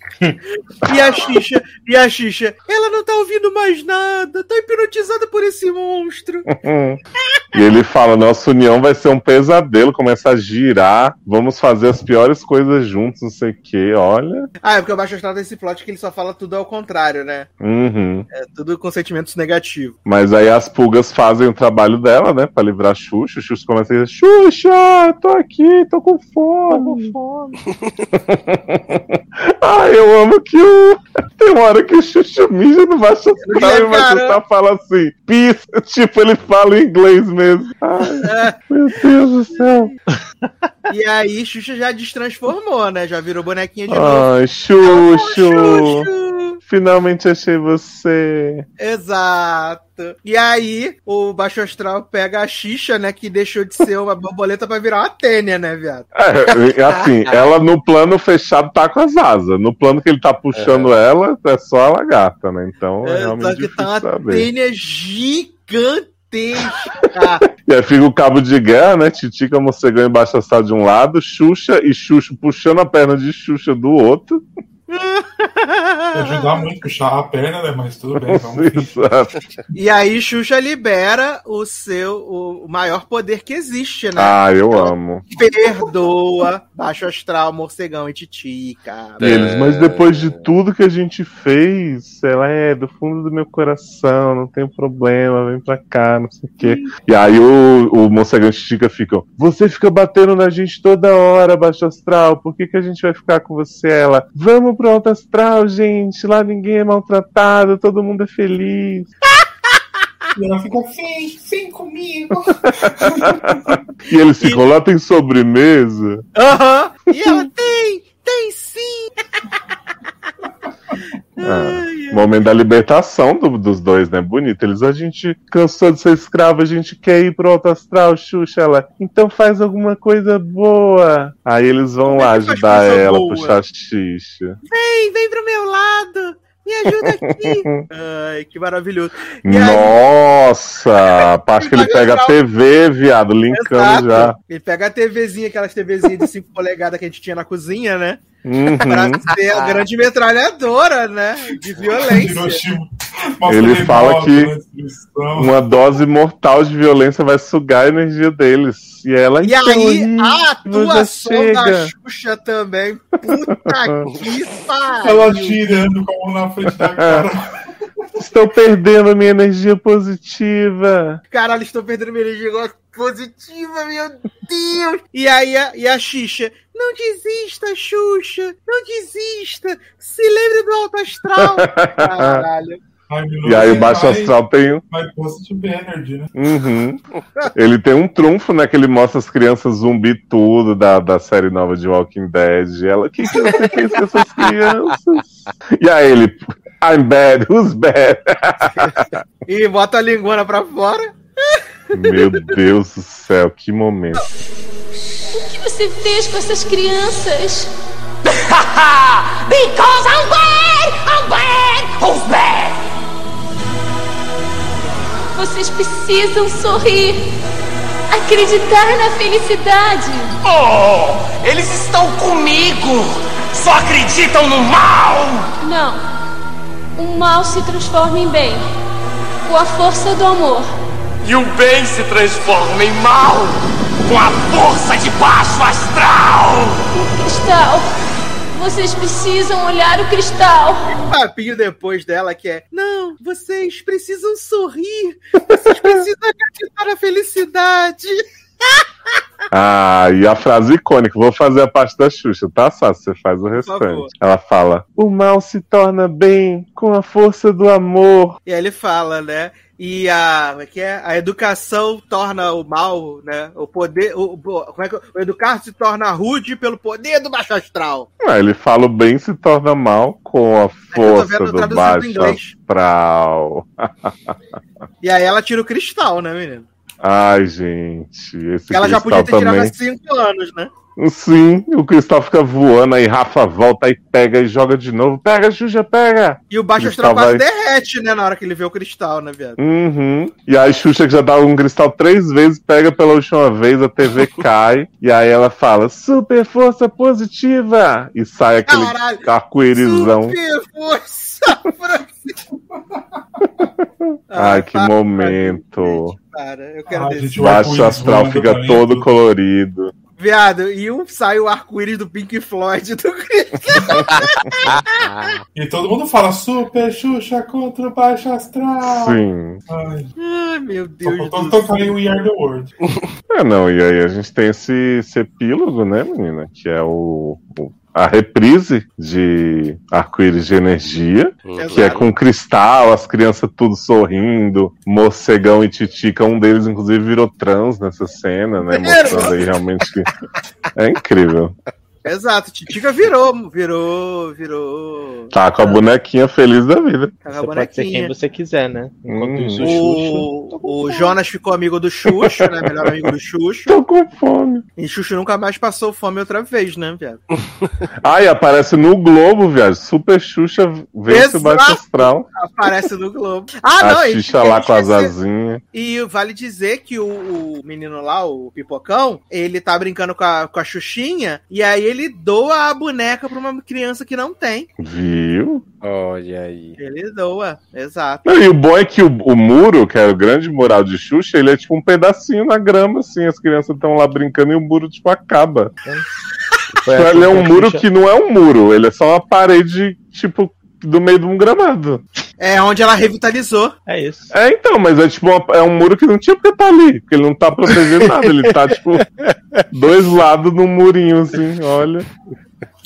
E a Xixa, e a Xixa, ela não tá ouvindo mais nada, tá hipnotizada por esse monstro. E ele fala: Nossa união vai ser um pesadelo, começa a girar, vamos fazer as piores coisas juntos, não sei o que, olha. Ah, é porque o Baixo Astral tem esse plot que ele só fala tudo ao contrário, né? Uhum. É tudo com sentimentos negativos. Mas aí as pulgas fazem o trabalho dela, né? Pra livrar a Xuxa. O Xuxa começa a dizer: Xuxa, tô aqui, tô com fome. Tô com fome. Ai, eu amo que o. Tem uma hora que o Xuxa mija no baixo astral e o baixo astral fala assim: pisa. Tipo, ele fala em inglês mesmo. Ai, meu Deus do céu. E aí Xuxa já destransformou, né? Já virou bonequinha de novo. Ai, Xuxo. Xuxo. Finalmente achei você. Exato. E aí, o Baixo Astral pega a Xixa, né? Que deixou de ser uma borboleta pra virar uma tênia, né, viado? É, assim, ela no plano fechado tá com as asas. No plano que ele tá puxando ela, é só a lagarta, né? Então é, É, realmente só que tá uma saber. tênia gigantesca. E aí fica o cabo de guerra, né? Titica morcegão embaixo astral de um lado, Xuxa e Xuxo puxando a perna de Xuxa do outro. Ajudar muito a puxar a perna, né? Mas tudo bem, vamos. E aí, Xuxa libera o seu o maior poder que existe, né? Ah, eu amo. Perdoa, Baixo Astral, Morcegão e Titica. Eles, mas depois de tudo que a gente fez, ela é do fundo do meu coração, não tem problema, vem pra cá, não sei o quê. E aí o, o morcegão e Titica ficam, você fica batendo na gente toda hora, baixo astral, por que, que a gente vai ficar com você? Ela, vamos pro alto astral, gente, lá ninguém é maltratado, todo mundo é feliz. E ela fica, sim, sim comigo. E eles ficam, lá tem sobremesa. Aham! E ela tem, tem sim. Ah, momento da libertação do- dos dois, né? Bonito. Eles, a gente cansou de ser escravo, a gente quer ir pro alto astral, Xuxa. Ela, então faz alguma coisa boa. Aí eles vão lá ajudar ela, boa? puxar xixa. Vem, vem pro meu lado. Me ajuda aqui. Ai, que maravilhoso. E aí- Nossa! A parte que ele pega a. TV, viado, linkando Exato. já. Ele pega a TVzinha, aquelas TVzinhas de 5 polegadas que a gente tinha na cozinha, né? Uhum. Pra ser a grande metralhadora, né? De violência. Ele fala que uma dose mortal de violência vai sugar a energia deles. E ela, E então, aí, a atuação da. Xuxa também. Puta que pariu. Ela tirando com a mão na frente da cara. Estou perdendo minha energia positiva. Caralho, estou perdendo minha energia positiva, meu Deus! E aí, a, e a Xixa, não desista, Xuxa, não desista, se lembre do alto astral. Caralho. E aí o Baixo vai- Astral tem um- energy, né? Uhum. Ele tem um trunfo, né? Que ele mostra as crianças zumbi tudo da, da série nova de Walking Dead. E ela, o que, que você fez com essas crianças? E aí ele, I'm bad, who's bad? E bota a linguana pra fora. Meu Deus do céu, que momento. O que você fez com essas crianças? Because I'm bad! I'm bad! Who's bad? Vocês precisam sorrir. Acreditar na felicidade. Oh, eles estão comigo! Só acreditam no mal! Não. O mal se transforma em bem. Com a força do amor. E o bem se transforma em mal com a força de baixo astral! O cristal. Vocês precisam olhar o cristal. Papinho depois dela que é, não, vocês precisam sorrir, vocês precisam acreditar na felicidade. Ah, e a frase icônica, vou fazer a parte da Xuxa, tá, Sassi? Você faz o restante. Ela fala: O mal se torna bem com a força do amor. E aí ele fala, né? E a, como é que é? A educação torna o mal, né? O poder, o, como é que, o educar se torna rude pelo poder do baixo astral. Ah, ele fala: O bem se torna mal com a força do baixo astral. E aí ela tira o cristal, né, menino? Ai, gente, esse ela já podia ter tirado também. há cinco anos, né? Sim, o cristal fica voando, aí Rafa volta e pega e joga de novo. Pega, Xuxa, pega! E o baixo astral quase vai- derrete, né, na hora que ele vê o cristal, né, viado? Uhum. E aí Xuxa, que já dá um cristal três vezes, pega pela última vez, a TV cai, e aí ela fala, super força positiva! E sai aquele arco-írisão. Super força, Ai, que para, momento. Cara, eu quero Ai, descer. gente, o Baixo astral fica também, todo colorido. Viado, e um sai o arco-íris do Pink Floyd do. E todo mundo fala Super Xuxa contra o Baixo Astral. Sim. Ai, Ai, meu Deus do tocar céu. em We Are the World. É, não, e aí a gente tem esse, esse epílogo, né, menina? Que é o, o- a reprise de Arco-Íris de Energia, que é com cristal, as crianças tudo sorrindo, morcegão e titica, um deles inclusive virou trans nessa cena, né? Mostrando aí realmente que é incrível. Exato, Titica virou, virou, virou. Tá com a bonequinha feliz da vida. Tá com a Você pode ser quem você quiser, né? Enquanto Hum. isso, o Xuxa. O, o Jonas ficou amigo do Xuxo, né? Melhor amigo do Xuxo. Tô com fome. E Xuxo nunca mais passou fome outra vez, né, viado? Ai, aparece no Globo, viado. Super Xuxa vence o. Baixo Astral. Aparece no Globo. Ah, não, a e- Xuxa lá com as asinhas. E vale dizer que o, o menino lá, o Pipocão, ele tá brincando com a, com a Xuxinha, e aí ele doa a boneca pra uma criança que não tem. Viu? Olha aí. Ele doa, exato. Não, e o bom é que o, o muro, que é o grande mural de Xuxa, ele é tipo um pedacinho na grama, assim. As crianças estão lá brincando e o muro, tipo, acaba. Foi Então, assim ele é um muro que não é um muro, ele é só uma parede, tipo, do meio de um gramado. É onde ela revitalizou. É isso. É, então, mas é tipo, uma- é um muro que não tinha porque tá ali, porque ele não tá protegendo nada, ele tá, tipo, dois lados num murinho, assim, olha.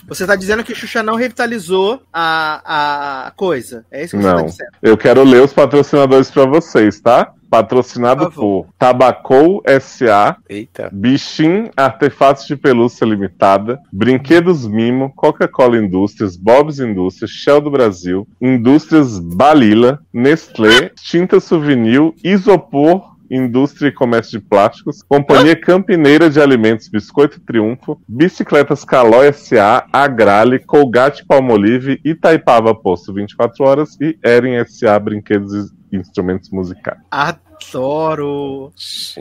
Você tá dizendo que Xuxa não revitalizou a, a coisa. É isso que você tá Não. dizendo. Eu quero ler os patrocinadores pra vocês, tá? patrocinado Por por Tabacou SA, Eita. Bichim Artefatos de Pelúcia Limitada, Brinquedos Mimo, Coca-Cola Indústrias, Bob's Indústrias, Shell do Brasil, Indústrias Balila, Nestlé, Tinta Souvenir, Isopor, Indústria e Comércio de Plásticos, Companhia Campineira de Alimentos Biscoito Triunfo, Bicicletas Caló SA, Agrale, Colgate Palmolive, Itaipava Posto 24 Horas e Eren SA Brinquedos Instrumentos Musicais. Adoro.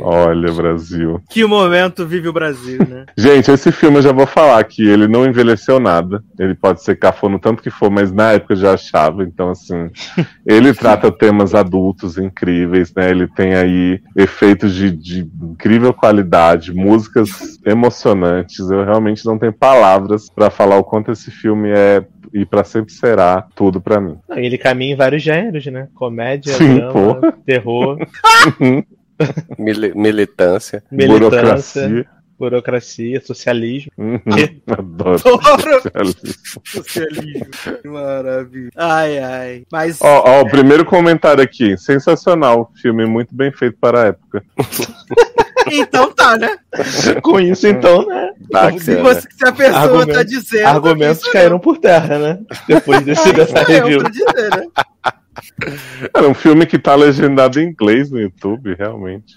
Olha, Brasil. Que momento vive o Brasil, né? Gente, esse filme eu já vou falar que ele não envelheceu nada. Ele pode ser cafona tanto que for, mas na época eu já achava. Então, assim, ele trata temas adultos incríveis, né? Ele tem aí efeitos de, de incrível qualidade, músicas emocionantes. Eu realmente não tenho palavras pra falar o quanto esse filme é e pra sempre será tudo pra mim. Não, ele caminha em vários gêneros, né? Comédia, Sim, drama, terror, Mili- militância. militância, Burocracia. burocracia, socialismo. Uhum, Adoro. Adoro. socialismo. Socialismo. Que maravilha. Ai, ai. Mas. Ó, ó, o primeiro comentário aqui. Sensacional. Filme muito bem feito para a época. Então tá, né? Com isso, então, né? Bacana. Se, você, se a pessoa Argumentos- tá dizendo. Argumentos isso caíram por terra, né? Depois desse, dessa é review. pra dizer, né? Era um filme que tá legendado em inglês no YouTube, realmente.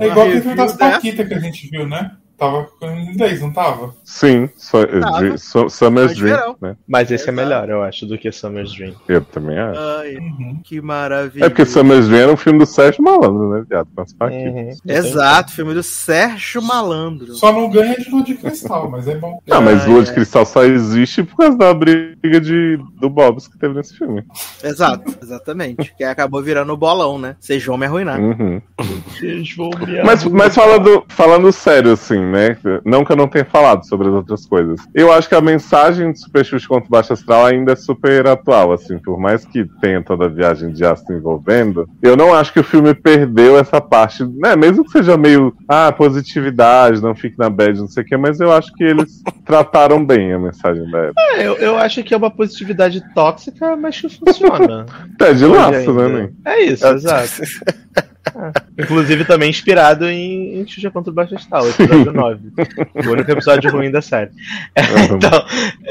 É igual aquele filme das dessa? Paquitas que a gente viu, né? Tava em inglês, não tava? Sim, so, Tava. Dr- so- Summer's Dream, né? Mas esse é Exato. melhor, eu acho, do que Summer's Dream. Eu também acho. Ai, Uhum. que maravilha. É porque Summer's Dream era um filme do Sérgio Malandro, né, viado? Com. Uhum. Exato, filme do Sérgio Malandro. Só não ganha de lua de cristal, mas é bom. Não, mas Lua de. Cristal só existe por causa da briga de, do Bob's que teve nesse filme. Exato, exatamente. Que acabou virando o bolão, né? Vocês vão me arruinar. Uhum. Vocês vão me Mas, mas falando, falando sério, assim, né? Não que eu não tenha falado sobre as outras coisas. Eu acho que a mensagem de Super Xuxa contra o Baixo Astral ainda é super atual, assim. Por mais que tenha toda a viagem de aço envolvendo, eu não acho que o filme perdeu essa parte, né? Mesmo que seja meio, ah, positividade, não fique na bad, não sei o quê, mas eu acho que eles trataram bem a mensagem da época. É, eu, eu acho que é uma positividade tóxica, mas que funciona. Até de Hoje laço, né. Nen? É isso, exato. É. Inclusive também inspirado em, em Xuxa contra o Baixo Astral, episódio 9. O único episódio ruim da série. Então,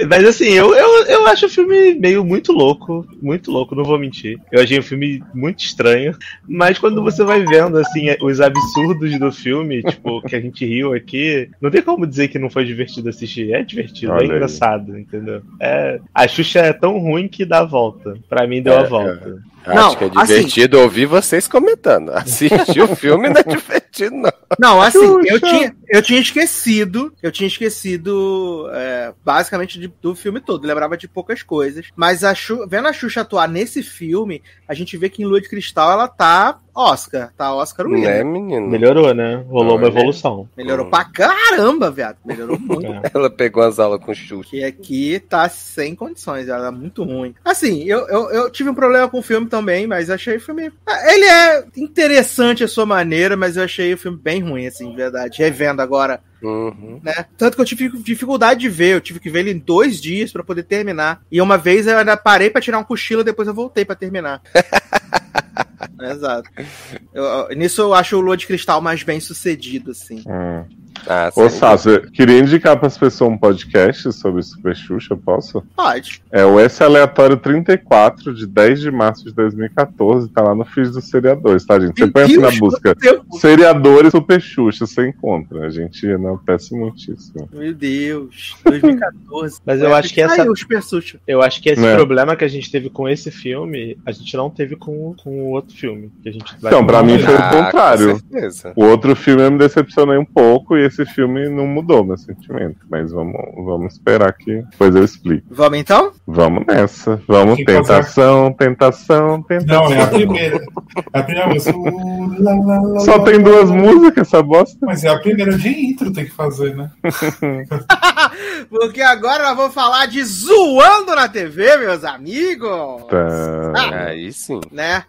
mas assim, eu, eu, eu acho o filme meio muito louco, muito louco, não vou mentir. Eu achei o filme muito estranho, mas quando você vai vendo assim os absurdos do filme, tipo, que a gente riu aqui, não tem como dizer que não foi divertido assistir. É divertido, Olha é aí. engraçado, entendeu? É, a Xuxa é tão ruim que dá a volta. Pra mim deu É, a volta. Acho Não, que é assim- divertido ouvir vocês comentando. Assistir o filme não é divertido, não. Não, assim, eu tinha, eu tinha esquecido, eu tinha esquecido é, basicamente de- do filme todo, lembrava de poucas coisas. Mas a Xu- vendo a Xuxa atuar nesse filme, a gente vê que em Lua de Cristal ela tá Oscar, tá Oscar Né, winner. menino? Melhorou, né? Rolou uma Olha. evolução. Melhorou pra caramba, viado. Melhorou muito. É. Ela pegou as aulas com Xuxa. Que aqui tá sem condições, ela é muito ruim. Assim, eu, eu, eu tive um problema com o filme também, mas achei o filme. Ah, Ele é interessante a sua maneira, mas eu achei o filme bem ruim, assim, de verdade. Revendo agora, Uhum. né? Tanto que eu tive dificuldade de ver, eu tive que ver ele em dois dias pra poder terminar. E uma vez eu ainda parei pra tirar um cochilo, depois eu voltei pra terminar. Exato. Eu- nisso eu acho o Lua de Cristal mais bem sucedido, assim. Hum. Ah, Ô, eu queria indicar para as pessoas um podcast sobre Super Xuxa, posso? Pode. É o S Aleatório 34, de 10 de março de 2014, tá lá no feed dos seriadores, tá, gente? Você põe assim na busca seriadores Super Xuxa, você encontra. A gente enaltece muitíssimo. Meu Deus, 2014. Mas eu acho que aí essa- o Super Xuxa. Eu acho que esse É. problema que a gente teve com esse filme, a gente não teve com, com o outro filme. Que a gente vai Então, pra mim foi o Ah, com contrário. certeza. O outro filme eu me decepcionei um pouco e esse filme não mudou meu sentimento. Mas vamos, vamos esperar que depois eu explico. Vamos então? Vamos nessa. Vamos, Tem tentação, tentação, tentação. Não, é a primeira. É a primeira música. Só tem duas músicas essa bosta? Mas é a primeira de intro tem que fazer, né? Porque agora nós vamos falar de zoando na TV, meus amigos. Tá. Aí sim. Né?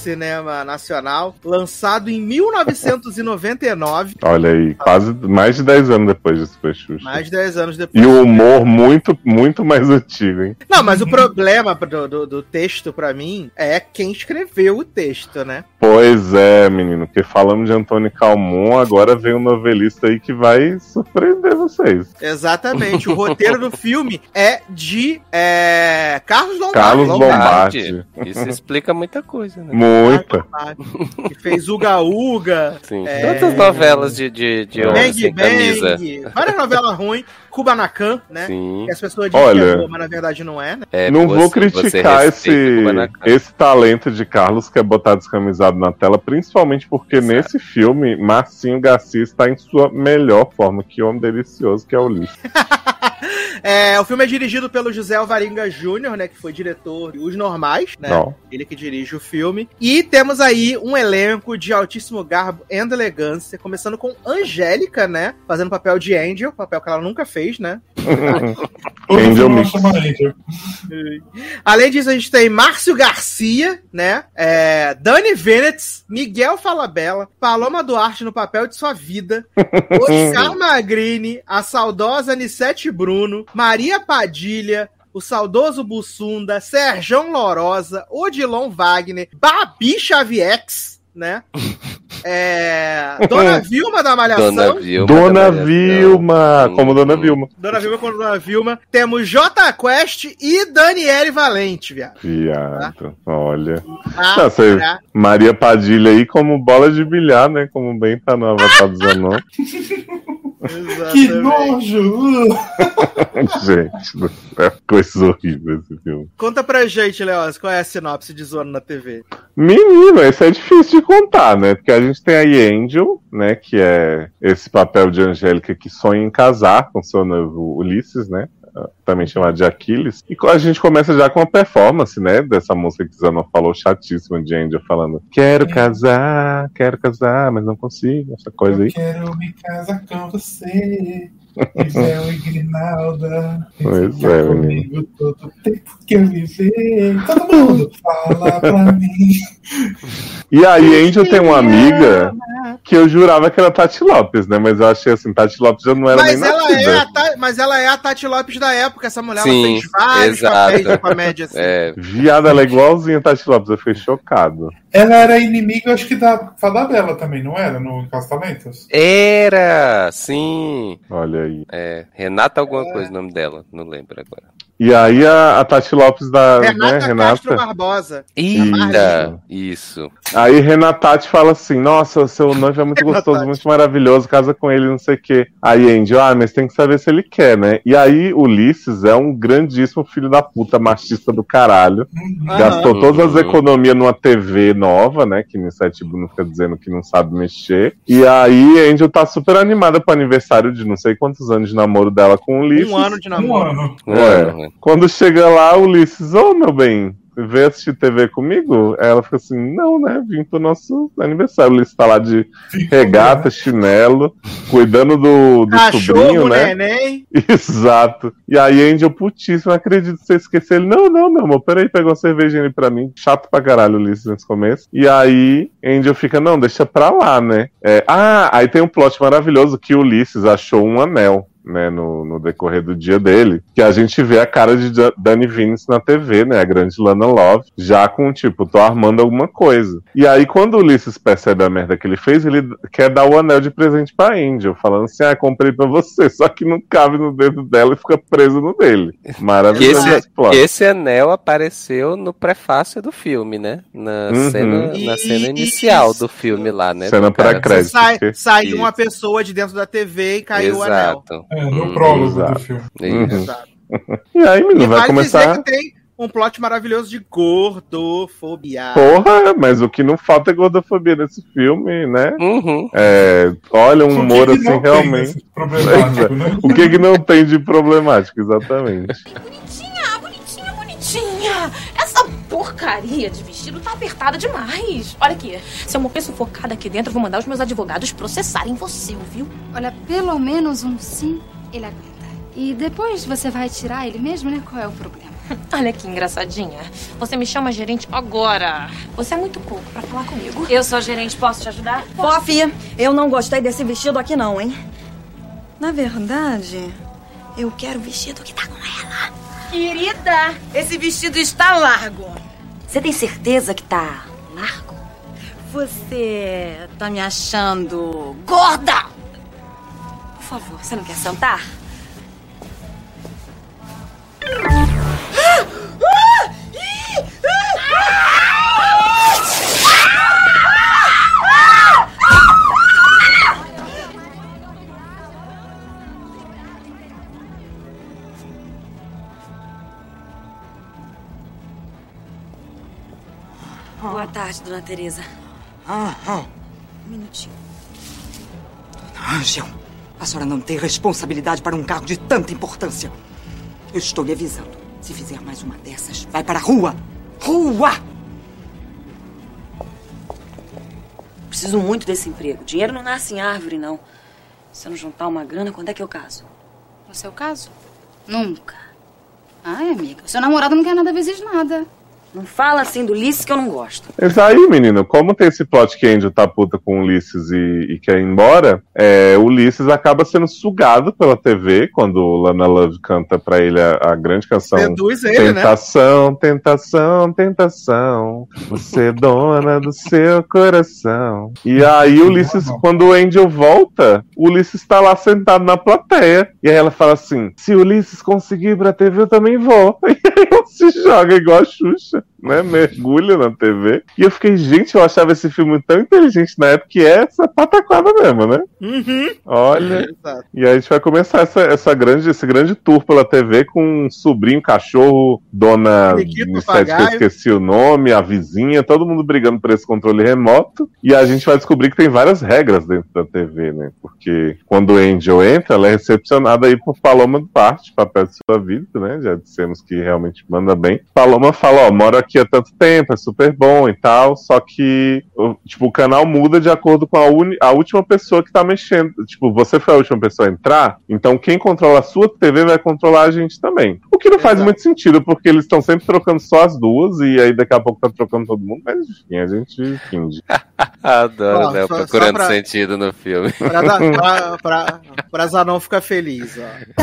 Cinema nacional, lançado em 1999, Olha aí, quase mais de 10 anos depois de Super Xuxa. mais de 10 anos depois. E o humor muito, muito mais antigo, hein? Não, mas o problema do, do, do texto, pra mim, é quem escreveu o texto, né? Pois é, menino, porque falamos de Antônio Calmon, agora vem um novelista aí que vai surpreender vocês. Exatamente. O roteiro do filme é de é, Carlos Lombardi. Carlos Lombardi. Isso explica muita coisa, né? Muita. Que fez Uga Uga. Sim. É. Todas as novelas de, de, de homem Bang sem camisa. Bang. Várias novelas ruins. Kubanacan, né? Sim. Que as pessoas dizem que Olha, é boa, mas na verdade não é, né? É, não você- vou criticar esse, esse talento de Carlos que é botar descamisado na tela, principalmente porque nesse filme, Marcinho Garcia está em sua melhor forma, que homem delicioso que é o Ulisses. É, o filme é dirigido pelo José Alvarenga Júnior, né? Que foi diretor de Os Normais, né? Não. Ele que dirige o filme. E temos aí um elenco de altíssimo garbo e elegância, começando com Angélica, né? Fazendo papel de Angel, papel que ela nunca fez, né? Angel Mix. Além disso, a gente tem Márcio Garcia, né? É, Dani Venetz, Miguel Falabella, Paloma Duarte no papel de sua vida, Oscar Magrini, a saudosa Anissete Bruno, Maria Padilha, o saudoso Bussunda, Serjão Lorosa, Odilon Wagner, Babi Xaviex, né? É, Dona Vilma da Malhação. Dona Vilma. Dona da Malhação. Vilma, como Dona Hum. Vilma. Dona Vilma com Dona Vilma. Temos J Quest e Daniele Valente, viado. Viado, olha. Ah, Não, você- pra- Maria Padilha aí como bola de bilhar, né? Como bem tá no Avatar do Que nojo! Gente, céu, coisa horrível esse filme. Conta pra gente, Leoz, qual é a sinopse de Zoando na TV? Menino, esse é difícil de contar, né? Porque a gente tem aí Angel, né? Que é esse papel de Angélica que sonha em casar com seu noivo Ulisses, né? Também chamado de Aquiles. E a gente começa já com a performance, né? Dessa música que Zanon falou, chatíssima de Angel, falando: Quero casar, quero casar, mas não consigo, essa coisa aí. Quero me casar com você. Isel e Grinalda. Pois é, comigo todo o tempo que eu viver. Todo mundo fala pra mim. E aí, Angel tem uma amiga que eu jurava que era Tati Lopes, né? Mas eu achei assim, Tati Lopes já não era Mas nem ela, nascida. é a Ta- mas ela é a Tati Lopes da época, essa mulher. ela Sim, fez vários exato. papéis de comédia assim. É, Viada, ela é igualzinha a Tati Lopes, eu fiquei chocado. Ela era inimiga, acho que da Fada Bela também, não era? No Castalentos? era, sim. Olha aí. É, Renata alguma coisa o nome dela, não lembro agora. E aí a, a Tati Lopes da Renata, né, Renata. Castro Barbosa. Eita, isso. Aí Renatati fala assim: Nossa, seu noivo é muito gostoso, muito maravilhoso, casa com ele, não sei o quê. Aí Angel, ah, mas tem que saber se ele quer, né? E aí Ulisses é um grandíssimo filho da puta machista do caralho. Gastou Aham. todas as economias numa TV nova, né? Que Nissete Bruno fica dizendo que não sabe mexer. E aí Angel tá super animada pro aniversário de não sei quantos anos de namoro dela com o Ulisses. Um ano de Um namoro. ano. Quando chega lá, o Ulisses, ô meu bem, veio assistir TV comigo? Ela fica assim, não, né? Vim pro nosso aniversário. O Ulisses tá lá de regata, chinelo, cuidando do, do Cachorro, sobrinho, né? neném. Exato. E aí, Angel, putíssimo, acredito que você esqueceu ele. Não, não, meu amor, peraí, pegou uma cervejinha ali pra mim. Chato pra caralho, Ulisses, nesse começo. E aí, Angel fica, não, deixa pra lá, né? É, ah, aí tem um plot maravilhoso que o Ulisses achou um anel. Né, no, no decorrer do dia dele, que a gente vê a cara de Da- Dani Vinicius na TV, né, a grande Lana Love, já com tipo, tô armando alguma coisa. E aí, quando o Ulisses percebe a merda que ele fez, ele quer dar o anel de presente pra Angel, falando assim: ah, comprei pra você, só que não cabe no dedo dela e fica preso no dele. Maravilhoso esse, plot. que esse anel apareceu no prefácio do filme, né? Na, Uhum. cena, na cena inicial isso. do filme lá, né? Cena pré-crédito. Sai, que- sai Isso. uma pessoa de dentro da TV e caiu o anel. É, no Hum, prólogo exato. do filme. Isso. Exato. E aí, menino, E vai vale começar. dizer que tem um plot maravilhoso de gordofobia. Porra, mas o que não falta é gordofobia nesse filme, né? Uhum. É, olha, um O que humor que assim, realmente. Problemático, né? O que, que não tem de problemático, exatamente. Bonitinha, bonitinha, bonitinha. Porcaria de vestido tá apertada demais. Olha aqui, se eu morrer sufocada aqui dentro, eu vou mandar os meus advogados processarem você, ouviu? Olha, pelo menos um sim ele aguenta. E depois você vai tirar ele mesmo, né? Qual é o problema? Olha que engraçadinha. Você me chama gerente agora. Você é muito pouco pra falar comigo. Eu sou gerente, posso te ajudar? Fia, eu não gostei desse vestido aqui não, hein? Na verdade, eu quero o vestido que tá com ela. Querida, esse vestido está largo. Você tem certeza que tá largo? Você tá me achando gorda? Por favor, você não quer sentar? Boa tarde, dona Teresa. Ah, ah. Um minutinho. Angel, a senhora não tem responsabilidade para um cargo de tanta importância. Eu estou lhe avisando. Se fizer mais uma dessas, vai para a rua. Rua! Preciso muito desse emprego. Dinheiro não nasce em árvore, não. Se eu não juntar uma grana, quando é que eu caso? No seu caso? Nunca. Ai, amiga, o seu namorado não quer nada vezes nada. Não fala assim do Ulisses que eu não gosto. Mas aí, menino, como tem esse plot que Angel tá puta com o Ulisses e, e quer ir embora, é, o Ulisses acaba sendo sugado pela TV quando Lana Love canta pra ele a, a grande canção Seduz ele, né? Tentação, tentação, tentação, você é dona do seu coração. E aí o Ulisses, quando o Angel volta, o Ulisses tá lá sentado na plateia. E aí ela fala assim: se o Ulisses conseguir ir pra TV, eu também vou. E aí ele se joga igual a Xuxa, né? Mergulha na TV. E eu fiquei, gente, eu achava esse filme tão inteligente na época que é essa pataquada mesmo, né? Uhum. Olha. Exato. E aí a gente vai começar essa, essa grande, esse grande tour pela TV com um sobrinho, cachorro, dona Nissete, que eu esqueci o nome, a vizinha, todo mundo brigando por esse controle remoto. E a gente vai descobrir que tem várias regras dentro da TV, né? Porque quando o Angel entra, ela é recepcionada aí por Paloma do Parte, papel de sua vida, né? Já dissemos que realmente manda bem. Paloma fala, ó, moro aqui há tanto tempo, é super bom e tal, só que, o- tipo, o canal muda de acordo com a, uni- a última pessoa que tá mexendo. Tipo, você foi a última pessoa a entrar, então quem controla a sua TV vai controlar a gente também. O que não faz muito sentido, porque eles estão sempre trocando só as duas, e aí daqui a pouco tá trocando todo mundo, mas enfim, a gente finge. Adoro, né? só- Procurando só pra- sentido no filme. Pra, pra, pra, pra Zanon ficar feliz, ó.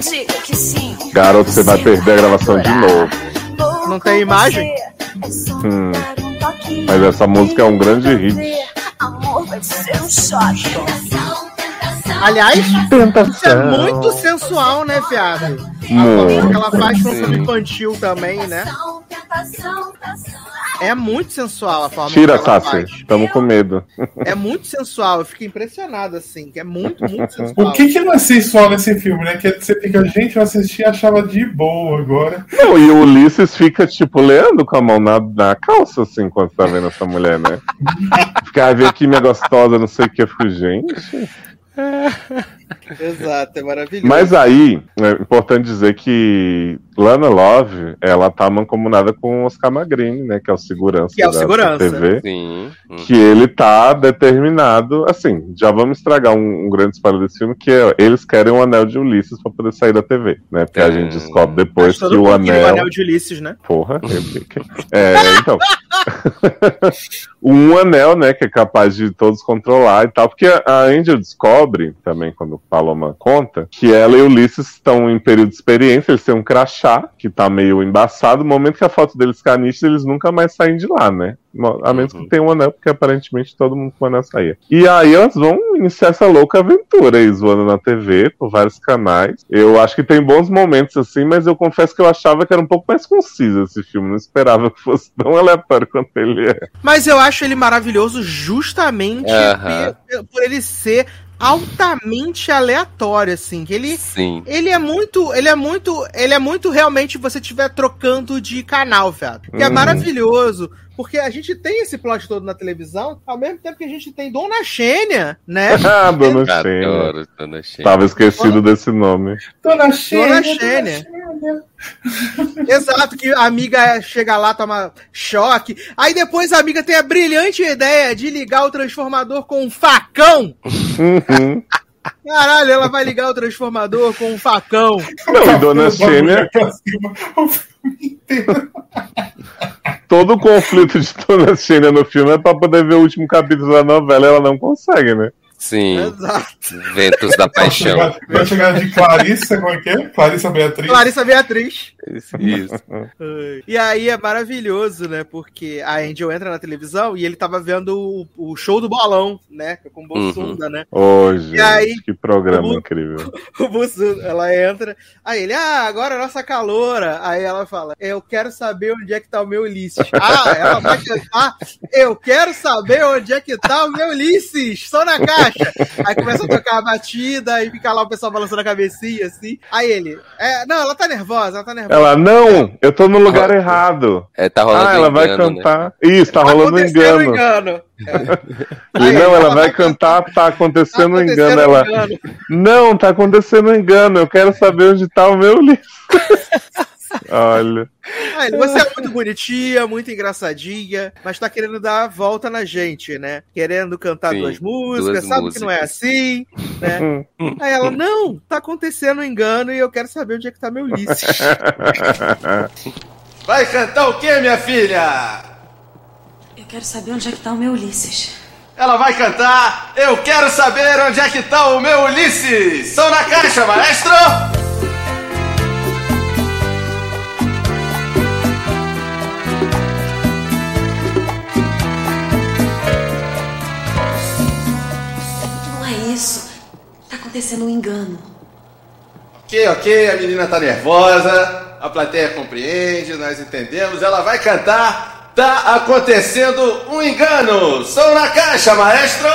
Diga que sim. Garoto, você vai perder a gravação de novo. Não tem imagem? Hum. Mas essa música é um grande hit. Amor vai ser um choque. Aliás, isso é Tentação. muito sensual, né, fiado? Ela faz Sim. filme infantil também, né? É muito sensual a forma Tira, que ela Sassi. faz. Tamo com medo. É muito sensual, eu fico impressionado, assim, que é muito, muito sensual. O que que não é sensual nesse filme, né? Que você fica, gente, eu assisti e achava de boa agora. Não, e o Ulisses fica, tipo, leando com a mão na, na calça, assim, quando tá vendo essa mulher, né? Fica, ah, vem aqui, minha gostosa, não sei o que. Eu fico, gente. Exato, é maravilhoso. Mas aí, é importante dizer que Lana Love, ela tá mancomunada com o Oscar Magrini, né? Que é o segurança Que é o da segurança. TV. Sim. Que ele tá determinado, assim, já vamos estragar um, um grande spoiler desse filme, que é, eles querem o anel de Ulisses pra poder sair da TV, né? Porque a gente descobre depois que o anel... o anel de Ulisses, né? Porra, eu fiquei. É, então. um anel, né, que é capaz de todos controlar e tal. Porque a Angel descobre, também, quando o Paloma conta, que ela e o Ulisses estão em período de experiência, eles têm um crachá, que tá meio embaçado. No momento que a foto deles ficar nítida, eles nunca mais saem de lá, né? A menos que tenha um anel, porque aparentemente todo mundo com o anel saía. E aí elas vão iniciar essa louca aventura aí, zoando na TV, por vários canais. Eu acho que tem bons momentos assim, mas eu confesso que eu achava que era um pouco mais conciso esse filme. Não esperava que fosse tão aleatório quanto ele é. Mas eu acho ele maravilhoso justamente Aham. pe- por ele ser altamente aleatório, assim. Que ele, Sim. ele é muito. Ele é muito. Ele é muito realmente você estiver trocando de canal, viado. Que é Uhum. maravilhoso. Porque a gente tem esse plot todo na televisão, ao mesmo tempo que a gente tem Dona Xênia, né? Ah, Dona Adoro, Xênia. Dona Xênia. Tava esquecido desse nome. Dona Xênia. Dona Xênia. Exato, que a amiga chega lá, toma choque. Aí depois a amiga tem a brilhante ideia de ligar o transformador com um facão. Uhum. Caralho, ela vai ligar o transformador com um facão. Não, e Dona Xênia, todo o conflito de Dona Xênia no filme é pra poder ver o último capítulo da novela ela não consegue, né? Sim. Exato. Ventos da paixão. Vai chegar de Clarissa, como é que é? Clarissa Beatriz. Clarissa Beatriz. Isso. E aí é maravilhoso, né? Porque a Angel entra na televisão e ele tava vendo o, o show do bolão, né? Com o Bolsunda, né? Ô, gente, E aí, que programa o- incrível. O Bolsunda, ela entra. Aí ele, ah, agora a nossa caloura. Aí ela fala, eu quero saber onde é que tá o meu Ulisses. Ah, ela vai cantar, eu quero saber onde é que tá o meu Ulisses. Só na caixa. Aí começa a tocar a batida e fica lá o pessoal balançando a cabecinha, assim. Aí ele, é, não, ela tá nervosa, ela tá nervosa. Ela, não, eu tô no lugar errado. É, tá rolando Ah, ela um vai engano, né? cantar. Isso, tá rolando um engano. engano. Ele, não, ela vai cantar, tá acontecendo um engano. Ela, não, tá acontecendo engano, eu quero saber onde tá o meu livro. Olha. Você é muito bonitinha, muito engraçadinha, mas tá querendo dar a volta na gente, né? Querendo cantar Sim, duas músicas, duas sabe que não é músicas. assim, né? Aí ela, não, tá acontecendo um engano e eu quero saber onde é que tá meu Ulisses. Vai cantar o quê, minha filha? Eu quero saber onde é que tá o meu Ulisses. Ela vai cantar Eu quero saber onde é que tá o meu Ulisses. Som na caixa, maestro! Acontecendo um engano. Ok, ok, a menina tá nervosa, a plateia compreende, nós entendemos, ela vai cantar. Tá acontecendo um engano! Som na caixa, maestro!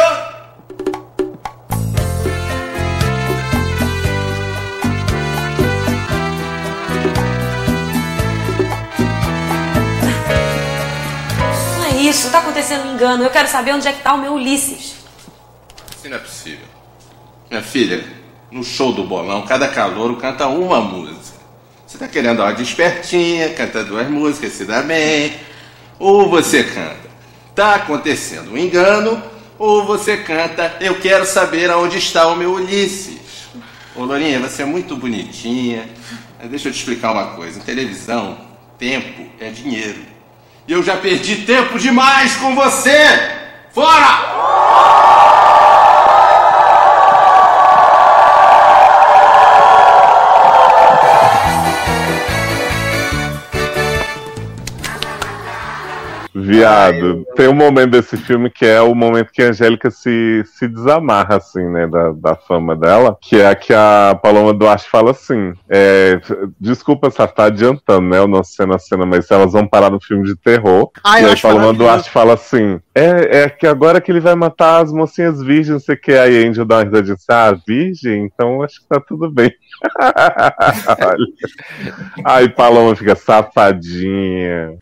Não é isso. Tá acontecendo um engano. Eu quero saber onde é que tá o meu Ulisses. Assim não é possível. Minha filha, no show do bolão, cada calouro canta uma música. Você tá querendo uma despertinha, canta duas músicas, se dá bem. Ou você canta, tá acontecendo um engano, ou você canta, eu quero saber aonde está o meu Ulisses. Ô Lourinha, você é muito bonitinha. Mas deixa eu te explicar uma coisa. Em televisão, tempo é dinheiro. E eu já perdi tempo demais com você! Fora! Viado, tem um momento desse filme que é o momento que a Angélica se, se desamarra, assim, né, da, da fama dela, que é a que a Paloma Duarte fala assim, é, desculpa se tá adiantando, né, o nosso cena a cena, mas elas vão parar no filme de terror, Ah, e aí acho Paloma. Duarte fala assim, é, é que agora que ele vai matar as mocinhas virgens, não sei o que, aí a Angel dá uma risadinha assim, ah, virgem? Então acho que tá tudo bem. Aí Paloma fica safadinha.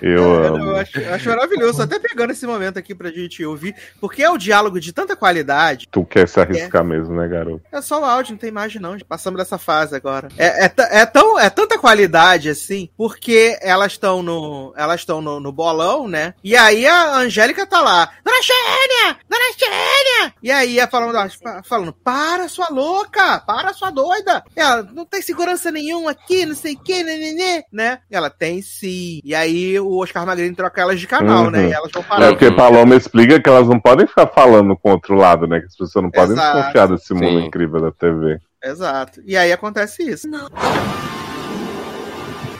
Eu amo. Eu acho, eu acho maravilhoso, tô até pegando esse momento aqui pra gente ouvir, porque é o diálogo de tanta qualidade. Tu quer se arriscar mesmo, né, garoto? É só o áudio, não tem imagem não. Passamos dessa fase agora. É, é, é tão, é tanta qualidade assim, porque elas estão no, elas estão no, no bolão, né? E aí a Angélica tá lá, Dona Xênia, Dona Xênia. E aí a falando, falando, para sua louca, para sua doida. Ela não tem segurança nenhuma aqui, não sei o que, né, né? Ela tem sim. E aí o Oscar Magrini troca elas de canal, né? Uhum. E elas vão É parar. porque Paloma explica que elas não podem ficar falando com o outro lado, né? Que as pessoas não podem Exato. desconfiar desse mundo Sim. incrível da TV. Exato. E aí acontece isso. Não.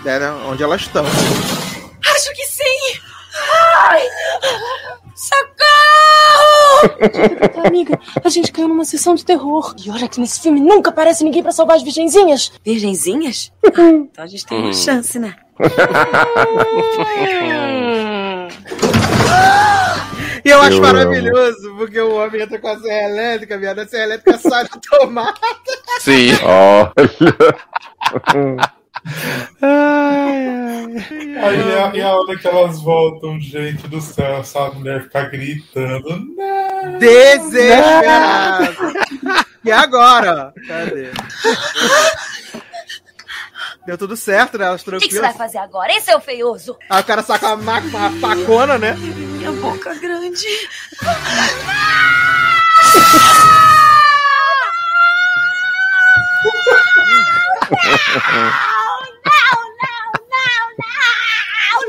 É, né, onde elas estão. Acho que sim! Ai! Socorro! Amiga, a gente caiu numa sessão de terror. E olha que nesse filme nunca aparece ninguém pra salvar as virgenzinhas. Virgenzinhas? então a gente tem uma Hum. chance, né? E eu acho Eu maravilhoso, porque o homem entra com a serra elétrica, viado, a serra elétrica sai da tomada. Sim. Olha. Aí é, é, a hora que elas voltam, gente do céu, essa mulher fica gritando. Desesperada! E agora? Cadê? Deu tudo certo, né? Elas tranquilas. O que, que, você vai fazer agora, hein, seu é feioso? Aí o cara saca uma, uma facona, né? Minha boca grande.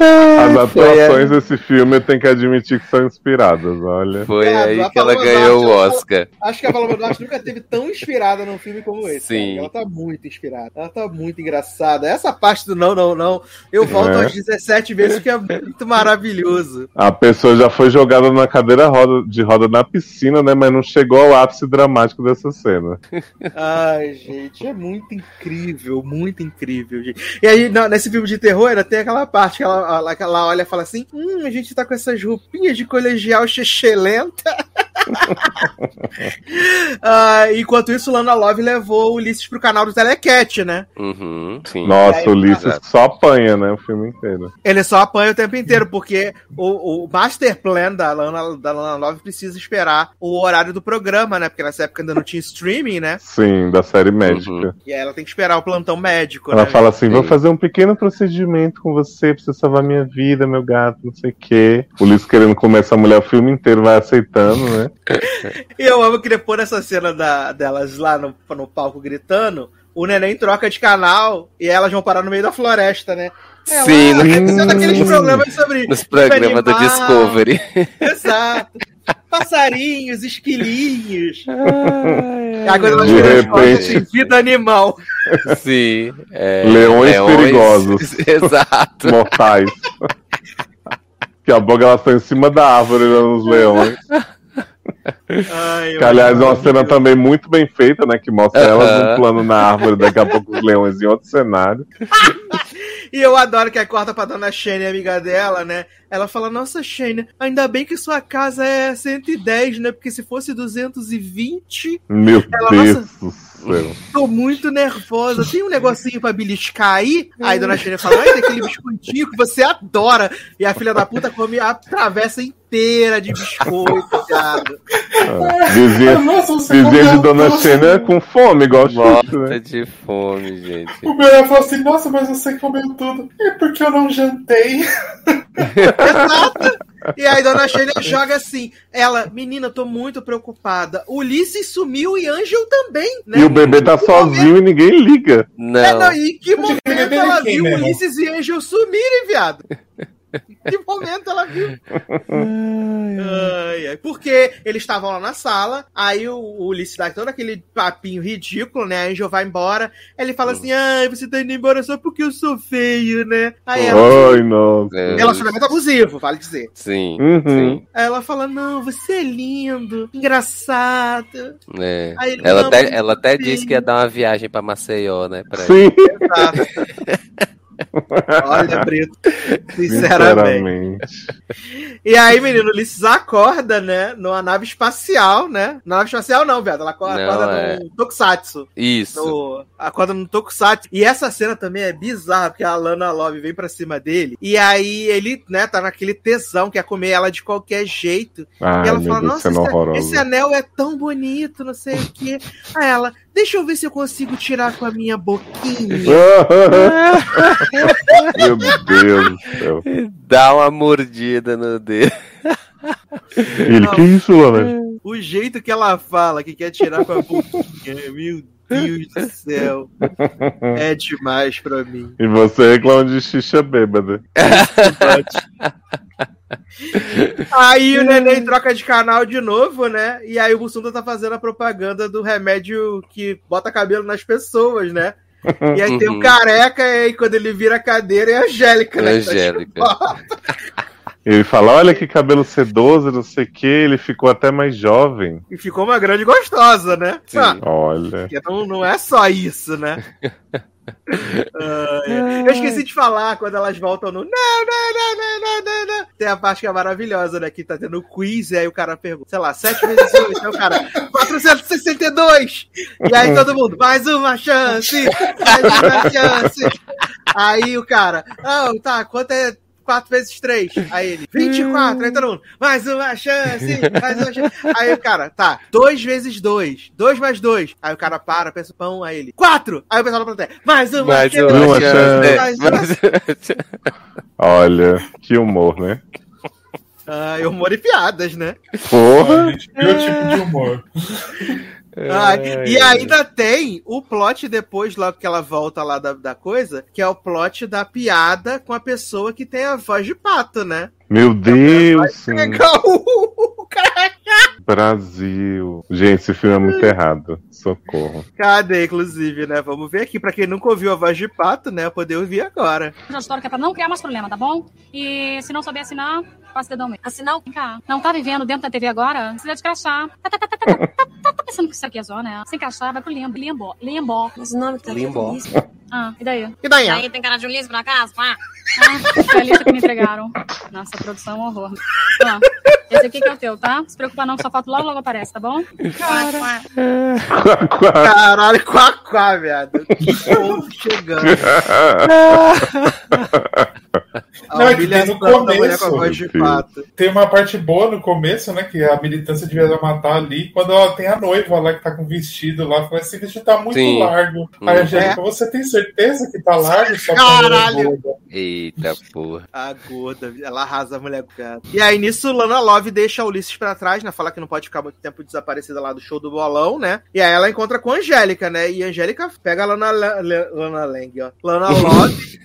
As atuações desse filme eu tenho que admitir que são inspiradas, olha. Foi Viado, aí que ela ganhou o Duarte, Oscar. Acho que a Paloma Duarte nunca teve tão inspirada num filme como esse. Sim. cara. Ela tá muito inspirada. Ela tá muito engraçada. Essa parte do não, não, não. Eu volto É. às 17 vezes, que é muito maravilhoso. A pessoa já foi jogada na cadeira roda- de roda na piscina, né? Mas não chegou ao ápice dramático dessa cena. Ai, gente, é muito incrível, muito incrível, gente. E aí, nesse filme de terror, ainda tem aquela parte que ela, ela, ela olha e fala assim: Hum, a gente tá com essas roupinhas de colegial chechelenta. Ah, enquanto isso, Lana Love levou o Ulisses pro canal do Telecat, né? Uhum, sim. Nossa, o Ulisses só apanha, né? O filme inteiro. Ele só apanha o tempo inteiro, porque o, o master plan da Lana, da Lana Love precisa esperar o horário do programa, né? Porque nessa época ainda não tinha streaming, né? Sim, da série médica. E aí ela tem que esperar o plantão médico, Ela né? fala assim: vou fazer um pequeno procedimento com você pra você salvar minha vida, meu gato, não sei o quê. O Ulisses querendo comer essa mulher o filme inteiro, vai aceitando, né? E eu amo que depois dessa cena da, delas lá no, no palco gritando, o neném troca de canal e elas vão parar no meio da floresta, né? É, Sim, lá, no- deve ser daqueles programas sobre. Nos programas do animal. Discovery. Exato. Passarinhos, esquilinhos. Aí quando elas De viram as fotos, repente. assim, vida animal. Sim. é, Leões perigosos. Exato. Mortais. Daqui a pouco elas estão em cima da árvore olhando os leões. Ai, Que, aliás, é uma cena também muito bem feita, né? Que mostra elas Aham. num plano na árvore, daqui a pouco os leões em outro cenário. E eu adoro que a corta pra dona Shane, amiga dela, né? Ela fala: Nossa, Shane, ainda bem que sua casa é 110, né? Porque se fosse 220, Meu Ela, Deus nossa. Tô muito nervosa. Tem um negocinho pra beliscar aí? Aí dona Shane fala: Ai, tem aquele biscoitinho que você adora. E a filha da puta come a travessa inteira de biscoito, viado. Ah, você vizinha de Dona. Xena é com fome, igual o Xuxa, né? de fome, gente. O meu falou assim, nossa, mas você comeu tudo. É porque eu não jantei. Exato. E aí Dona Shane joga assim: Ela, menina, tô muito preocupada. Ulisses sumiu e Angel também, né? E o bebê tá Que sozinho e ninguém liga. É, não, Não. e que momento bebê ela viu mesmo? Ulisses e Angel sumirem, viado? Que momento ela viu? Ai, ai. Porque eles estavam lá na sala, aí o, o Ulisses dá todo aquele papinho ridículo, né? A Angel vai embora, ele fala assim: Ai, você tá indo embora só porque eu sou feio, né? Aí ela. Ai, nossa. É, Relacionamento abusivo, vale dizer. Sim. Uhum. sim. Aí ela fala: Não, você é lindo, engraçado. É. Aí ele, Ela não, até, ela até disse que ia dar uma viagem pra Maceió, né? Pra Sim, Olha, Brito, sinceramente. sinceramente. E aí, menino, Ulisses acorda, né? Numa nave espacial, né? Na nave espacial não, viado. Ela acorda, Não, acorda é. no Tokusatsu. Isso. No, acorda no Tokusatsu. E essa cena também é bizarra, porque a Lana Love vem pra cima dele. E aí ele, né, tá naquele tesão, quer comer ela de qualquer jeito. Ai, e ela fala, Deus, nossa, esse, esse anel é tão bonito, não sei o quê. Aí ela, deixa eu ver se eu consigo tirar com a minha boquinha. Meu Deus do céu. Dá uma mordida no dedo. Ele, que isso, Lana? O jeito que ela fala que quer tirar com a boquinha, meu Deus do céu. É demais pra mim. E você reclama de xixa bêbada. Aí o neném troca de canal de novo, né? E aí o Bussunda tá fazendo a propaganda do remédio que bota cabelo nas pessoas, né? E aí tem o Uhum. careca, e aí quando ele vira a cadeira é a Angélica, né? que tá Angélica. Ele fala: olha que cabelo sedoso, não sei o que. Ele ficou até mais jovem. E ficou uma grande gostosa, né? Sim. Ah, Olha. não, não é só isso, né? Ah, é. Eu esqueci de falar quando elas voltam no. Não, não, não, não, não, não, não. Tem a parte que é maravilhosa, né? Que tá tendo quiz, e aí o cara pergunta, sei lá, 7 vezes 8. Aí o cara, 462! E aí todo mundo, mais uma chance! Mais uma chance! Aí o cara, não, tá, quanto é 4 vezes 3? Aí ele, 24. Aí todo mundo, mais uma chance, mais uma chance. Aí o cara, tá, 2 vezes 2, 2 mais 2. Aí o cara para, pensa o pão, aí ele, 4. Aí o pessoal da plateia, mais uma Mais chance, uma chance. mais uma chance. Olha, que humor, né? Ah, humor e piadas, né? Porra! Meu tipo de humor. Ah, É, e ainda tem o plot depois, logo que ela volta lá da, da coisa, que é o plot da piada com a pessoa que tem a voz de pato, né? Meu Deus! sim. Pegar o, o cara. Brasil. Gente, esse filme é muito errado. Socorro. Cadê, inclusive, né? Vamos ver aqui. Pra quem nunca ouviu a voz de pato, né? Poder ouvir agora. Transitório que é pra não criar mais problema, tá bom? E se não souber assinar, passa o dedão mesmo. Assinar o cá. Não tá vivendo dentro da TV agora? Precisa de crachá. Tá, tá, tá, tá, tá, tá, tá, tá pensando que isso aqui é zona, né? Sem crachá, vai pro limbo. Limbo. Limbo. Mas o nome tá Limbo. Ah, e daí? E daí? Aí tem cara de Ulisses pra casa, pá. Ah, foi a lista que me entregaram. Nossa, produção é um horror. Ah, esse aqui que é o teu, tá? Se preocupa não, que sua foto logo logo aparece, tá bom? Caralho, quá, quá, viado. Que povo chegando. A Não, é que tem no começo. Tem uma parte boa no começo, né? Que a militância devia matar ali. Quando ela tem a noiva lá que tá com vestido lá, fala esse vestido tá muito Sim. largo. Hum. Aí a Angélica, É. você tem certeza que tá largo? Só Caralho. Eita porra. A gorda, ela arrasa a mulher com gato. E aí, nisso, Lana Love deixa a Ulisses pra trás, né? Fala que não pode ficar muito tempo desaparecida lá do show do bolão, né? E aí ela encontra com a Angélica, né? E a Angélica pega a Lana, La- La- Lana Lang, ó. Lana Love.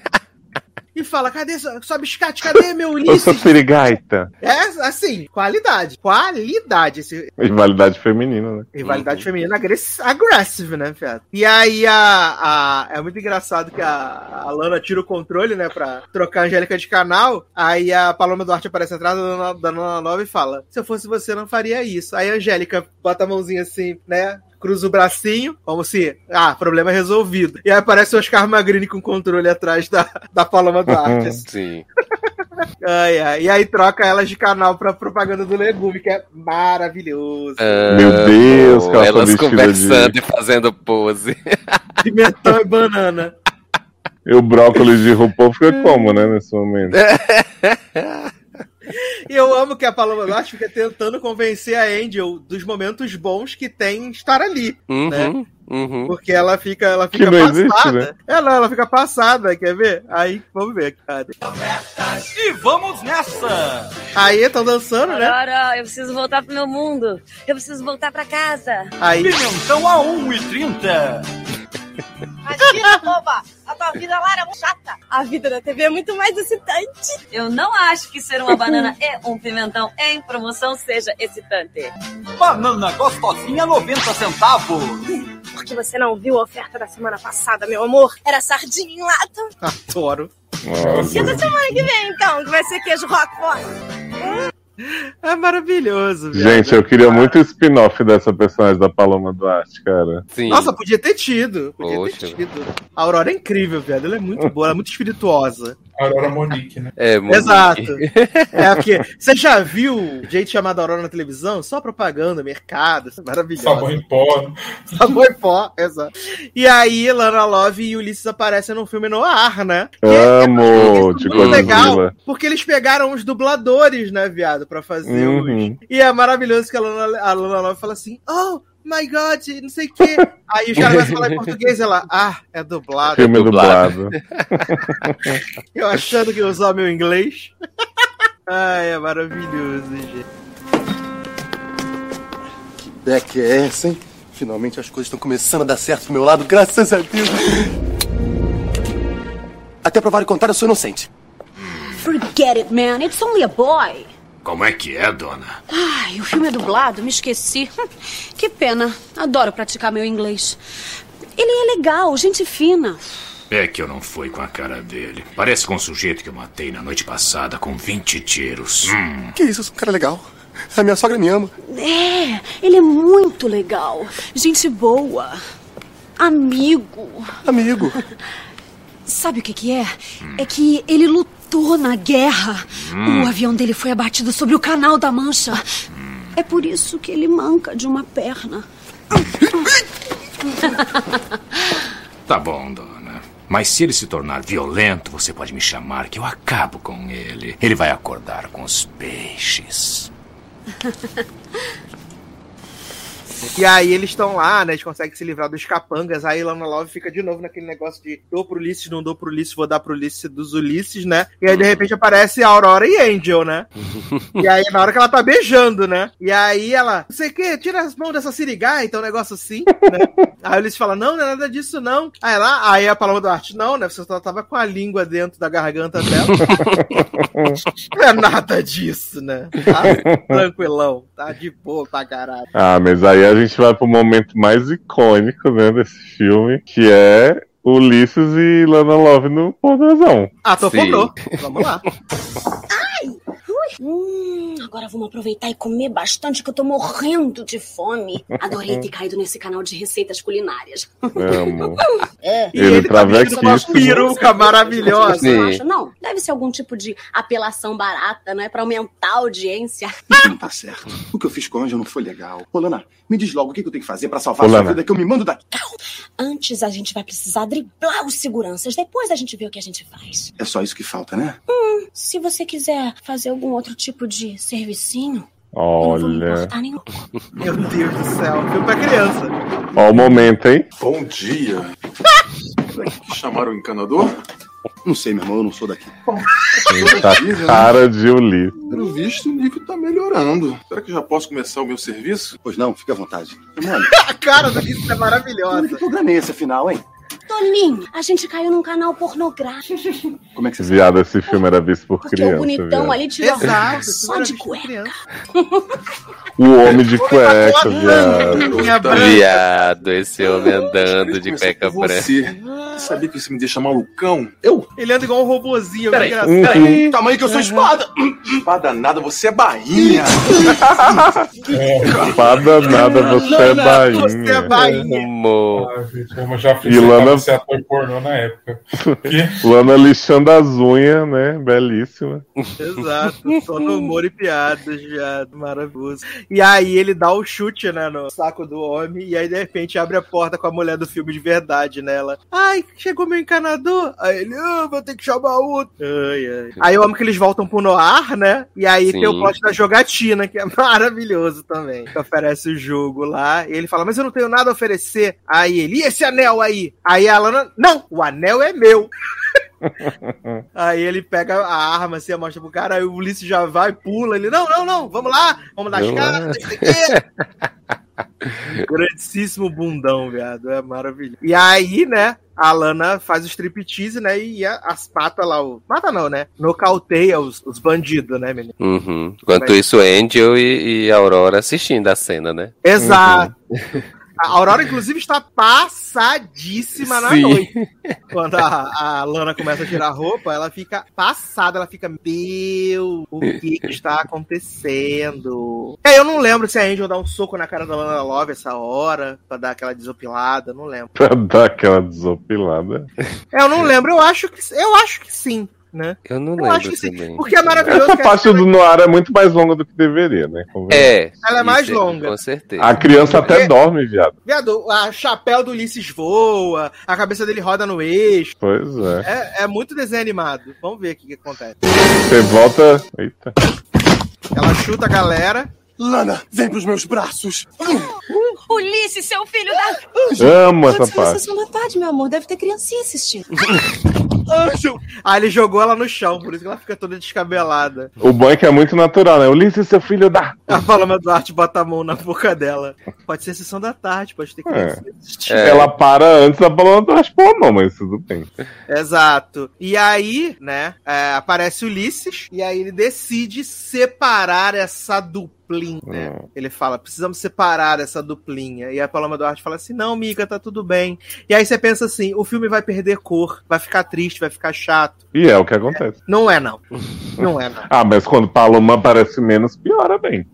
E fala: cadê sua, biscate? Cadê meu Eu Ulisses? sou perigaita. É, assim, qualidade. Qualidade. Esse, Rivalidade feminina, né? Rivalidade feminina agress aggressive, né, fiado? E aí a, a- É muito engraçado que a, a Lana tira o controle, né, pra trocar a Angélica de canal. Aí a Paloma Duarte aparece atrás da Lana Nova e fala: Se eu fosse você, não faria isso. Aí a Angélica bota a mãozinha assim, né? Cruza o bracinho, como se, ah, problema resolvido. E aí aparece o Oscar Magrini com controle atrás da, da Paloma Duarte. assim. Sim. Ai, ai. E aí troca elas de canal pra propaganda do legume, que é maravilhoso. Meu Deus, tá Elas conversando de- e fazendo pose. Pimentão e banana. E o brócolis de RuPaul fica como, né, nesse momento? E eu amo que a Paloma Duarte fica tentando convencer a Angel dos momentos bons que tem estar ali, né? Uhum, uhum. Porque ela fica, ela fica não existe, passada. né? É, não, ela fica passada, quer ver? Aí, vamos ver, cara. E vamos nessa! Aí, estão dançando, né? Agora eu preciso voltar pro meu mundo. Eu preciso voltar pra casa. Aí. Pimentão a 1,30! Imagina, boba! A tua vida lá era muito chata. A vida da TV é muito mais excitante. Eu não acho que ser uma banana e um pimentão em promoção seja excitante. Banana gostosinha 90 centavos! Porque você não viu a oferta da semana passada, meu amor? Era sardinha em lata. Adoro. E da semana que vem, então, que vai ser queijo roquefort. É maravilhoso, viado. Gente, eu queria muito o spin-off dessa personagem da Paloma Duarte, cara. Sim. Nossa, podia ter tido. Podia Poxa. ter tido. A Aurora é incrível, viado. Ela é muito boa, ela é muito espirituosa. Aurora Monique, né? É, Monique. Exato. É porque você já viu gente chamada Aurora na televisão? Só propaganda, mercado, isso é maravilhoso. Sabão em pó. Sabão em pó, exato. E aí, Lana Love e Ulisses aparecem num filme no ar, né? Amo de Muito legal, porque eles pegaram os dubladores, né, viado, pra fazer os. Uhum. E é maravilhoso que a Lana, a Lana Love fala assim: Oh, my God, não sei o quê. Aí os caras começam a falar em português e ela, ah, é dublado. Filme dublado. Eu achando que ia usar meu inglês. Ai, é maravilhoso, gente. Beck é essa, hein? Finalmente as coisas estão começando a dar certo pro meu lado, graças a Deus. Até provar e contar, eu sou inocente. Forget it, man. It's only a boy. Como é que é, dona? Ai, o filme é dublado, me esqueci. Que pena. Adoro praticar meu inglês. Ele é legal, gente fina. É que eu não fui com a cara dele. Parece com o sujeito que eu matei na noite passada com 20 tiros. Hum. Que isso, eu sou um cara legal. A minha sogra me ama. É, ele é muito legal. Gente boa. Amigo. Amigo. Sabe o que que é? É que ele lutou na guerra. Hum. O avião dele foi abatido sobre o Canal da Mancha. É por isso que ele manca de uma perna. Tá bom, dona. Mas se ele se tornar violento, você pode me chamar que eu acabo com ele. Ele vai acordar com os peixes. E aí eles estão lá, né? Eles conseguem se livrar dos capangas. Aí Lana Love fica de novo naquele negócio de dou pro Ulisses, não dou pro Ulisses, vou dar pro Ulisses dos Ulisses, né? E aí de repente aparece a Aurora e Angel, né? E aí na hora que ela tá beijando, né? E aí ela, não sei o que, tira as mãos dessa sirigaita, então um negócio assim, né? Aí o Ulisses fala, não, não é nada disso, não. Aí ela, aí a Paloma Duarte, não, né? Você só tava com a língua dentro da garganta dela. não é nada disso, né? Tá tranquilão, tá de boa pra caralho. Ah, mas aí a gente vai pro momento mais icônico, né, desse filme, que é Ulisses e Lana Love no Pornozão. Ah, tô pornô. Vamos lá. Hum, agora vamos aproveitar e comer bastante, que eu tô morrendo de fome. Adorei ter caído nesse canal de receitas culinárias. Amo. É. Ele Ele travequíssimo. Uma peruca maravilhosa. Acha? Não, deve ser algum tipo de apelação barata, não é? Pra aumentar a audiência. Não tá certo. O que eu fiz com o Anjo não foi legal. Ô, Lana, me diz logo o que que eu tenho que fazer pra salvar Ô, a sua vida que eu me mando daqui. Antes a gente vai precisar driblar os seguranças, depois a gente vê o que a gente faz. É só isso que falta, né? Hum, se você quiser fazer algum outro tipo de servicinho, Olha. Meu Deus do céu, filme pra criança. Ó o momento, hein? Bom dia. Chamaram o encanador? Não sei, meu irmão, eu não sou daqui. Tá cara de Ulisses. Pelo visto, o nível tá melhorando. Será que eu já posso começar o meu serviço? Pois não, fica à vontade. Mano, A cara do Ulisses é maravilhosa. que programa é esse, afinal, hein? Toninho, a gente caiu num canal pornográfico. Como é que você Viado, esse filme era visto por Porque criança. o bonitão viado. ali tirou Exato, só de cueca. O homem de cueca, viado. Viado, esse homem andando de cueca branca. Você sabia que isso me deixa malucão? Eu? Ele anda igual um robozinho, Peraí, Uhum. peraí. Tamanho que eu sou espada. Espada nada, você é bainha. Espada nada, você é Você é bainha. bainha. E Lana- ser ator pornô na época. Lana lixando as unhas, né? Belíssima. Exato, só no humor e piadas, viado, maravilhoso. E aí ele dá o chute, né, no saco do homem, e aí de repente abre a porta com a mulher do filme de verdade nela. Ai, chegou meu encanador. Aí ele, ah, vou ter que chamar outro. Ai, ai. Aí o homem que eles voltam pro Noir, né? E aí Sim. tem o plot da jogatina, que é maravilhoso também. Que oferece o jogo lá. E ele fala, mas eu não tenho nada a oferecer. Aí ele, e esse anel aí? Aí a Lana, não, o anel é meu. Aí ele pega a arma assim, mostra pro cara, aí o Ulisses já vai, pula, ele, não, não, não, vamos lá, vamos dar as Vamos lá. caras, não sei o quê. Grandíssimo bundão, viado, é maravilhoso. E aí, né, a Lana faz o striptease, né, e as patas lá, o... mata não, né, nocauteia os, os bandidos, né, menino? Uhum. Enquanto isso, Angel e, e Aurora assistindo a cena, né? Exato. A Aurora, inclusive, está passadíssima na Sim. noite. Quando a, a Lana começa a tirar a roupa, ela fica passada, ela fica, meu, o que, que está acontecendo? É, eu não lembro se a Angel dá um soco na cara da Lana Love essa hora, pra dar aquela desopilada, não lembro. Pra dar aquela desopilada. É, eu não lembro, eu acho que, eu acho que sim, né? Eu não Eu acho lembro que sim, também. porque é maravilhoso Essa que parte do Noir é muito mais longa do que deveria, né? É. Ela é mais isso longa. Com certeza. A criança até dorme, viado. Viado, a chapéu do Ulisses voa, a cabeça dele roda no eixo. Pois é. É, é muito desenho animado. Vamos ver o que, que acontece. Você volta. Eita. Ela chuta a galera. Lana, vem pros meus braços. Ulisses, seu filho da. Amo essa Pode ser a parte. sessão da tarde, meu amor. Deve ter criancinha assistindo. Anjo! Aí ele jogou ela no chão, por isso que ela fica toda descabelada. O bom é que é muito natural, né? Ulisses, seu filho da. A Paloma Duarte bota a mão na boca dela. Pode ser sessão da tarde, pode ter É. criança assistindo. Ela para antes da palavra do raspão, não, mas tudo bem. Exato. E aí, né, é, aparece Ulisses, e aí ele decide separar essa duplinha. Hum. Ele fala, precisamos separar essa duplinha. E a Paloma Duarte fala assim, não, miga, tá tudo bem. E aí você pensa assim, o filme vai perder cor, vai ficar triste, vai ficar chato. E é o que acontece. Não é, não. Não é, não. Ah, mas quando Paloma aparece menos, piora bem.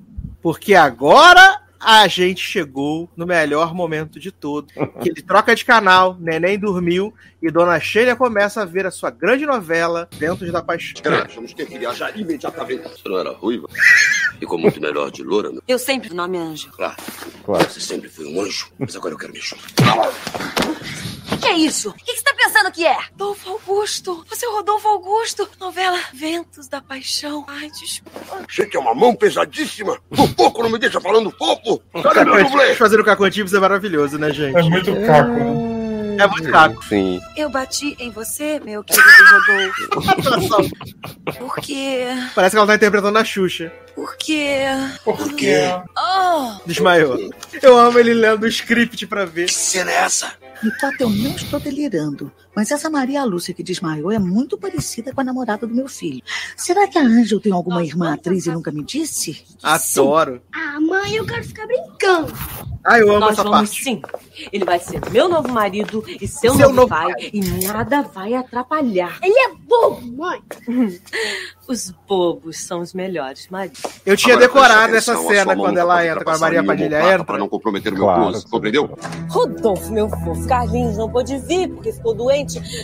Porque agora a gente chegou no melhor momento de todo. Que ele troca de canal, neném dormiu e Dona Sheila começa a ver a sua grande novela Ventos da Paixão. Achamos que ia viajar imediatamente. Você não era ruiva? Ficou muito melhor de loura, meu. Eu sempre nome anjo. Claro. Claro. Você sempre foi um anjo, mas agora eu quero me juntar. Que é isso? O que, que você tá pensando que é? Rodolfo Augusto. Você é o Rodolfo Augusto. Novela Ventos da Paixão. Ai, desculpa. Você tem uma mão pesadíssima. Por pouco não me deixa falando pouco. Cadê meu dublê? Fazer o cacotives é maravilhoso, né, gente? É muito caco, né? É muito caco. Sim. Eu bati em você, meu querido Rodolfo. Porque. Parece que ela tá interpretando a Xuxa. Porque. Por quê? Oh! Desmaiou. Eu amo ele lendo o script pra ver. Que cena é essa? Enquanto eu não estou delirando, mas essa Maria Lúcia que desmaiou é muito parecida com a namorada do meu filho. Será que a Ângela tem alguma irmã atriz e nunca me disse? Adoro. Ah, mãe, eu quero ficar brincando. Ah, eu amo Nós essa vamos parte. sim. Ele vai ser meu novo marido e seu, Seu novo, novo pai, pai. e nada vai atrapalhar. Ele é bobo, mãe. Os bobos são os melhores maridos. Eu tinha Agora, decorado essa cena quando ela entra, quando a Maria Padilha entra. Pra não comprometer o meu Claro. close, compreendeu? Rodolfo, meu fofo, Carlinhos não pôde vir porque ficou doente,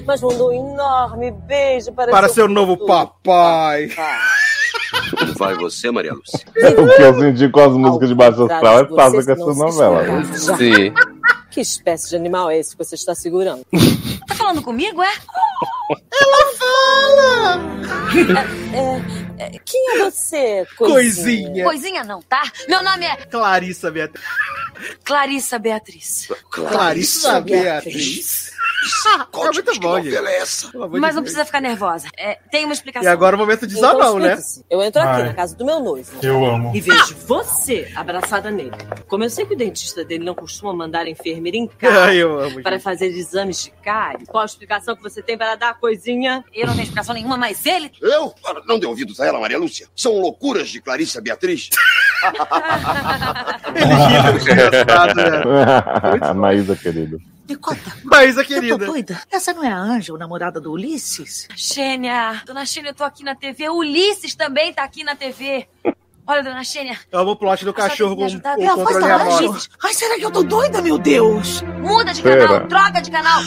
mas mandou um enorme beijo para, Para seu novo papai. Vai você, Maria Lúcia. O que eu senti com as músicas de Baixo Astral é passa com essa novela. esforçam. Sim. Que espécie de animal é esse que você está segurando? Tá falando comigo, é? Ela fala! É, é, quem é você, Coisinha. Coisinha não, tá? Meu nome é Clarissa Beatriz. Clarissa Beatriz. Clarissa Beatriz. É muito bom, é essa? Mas não Deus. precisa ficar nervosa. É, tem uma explicação. E agora o momento de desabão, né? explique-se. Eu entro aqui Vai. na casa do meu noivo. Eu amo. E vejo você abraçada nele. Como eu sei que o dentista dele não costuma mandar a enfermeira em casa Ai, eu amo, para gente. fazer exames de cárie, qual a explicação que você tem para dar, coisinha? Eu não tenho explicação nenhuma, mas ele. Eu? Não dê ouvidos a ela, Maria Lúcia. São loucuras de Clarissa Beatriz. Engraçado, né? Maísa, querido. Me conta, Maísa, eu tô querida. doida? Essa não é a Ângela, namorada do Ulisses? Xênia, dona Xênia, eu tô aqui na TV. O Ulisses também tá aqui na TV. Olha, dona Xênia, Eu amo o plot do cachorro com, ajudar? com É a voz da. Ai, será que eu tô doida, meu Deus? muda de Pera. canal, troca de canal.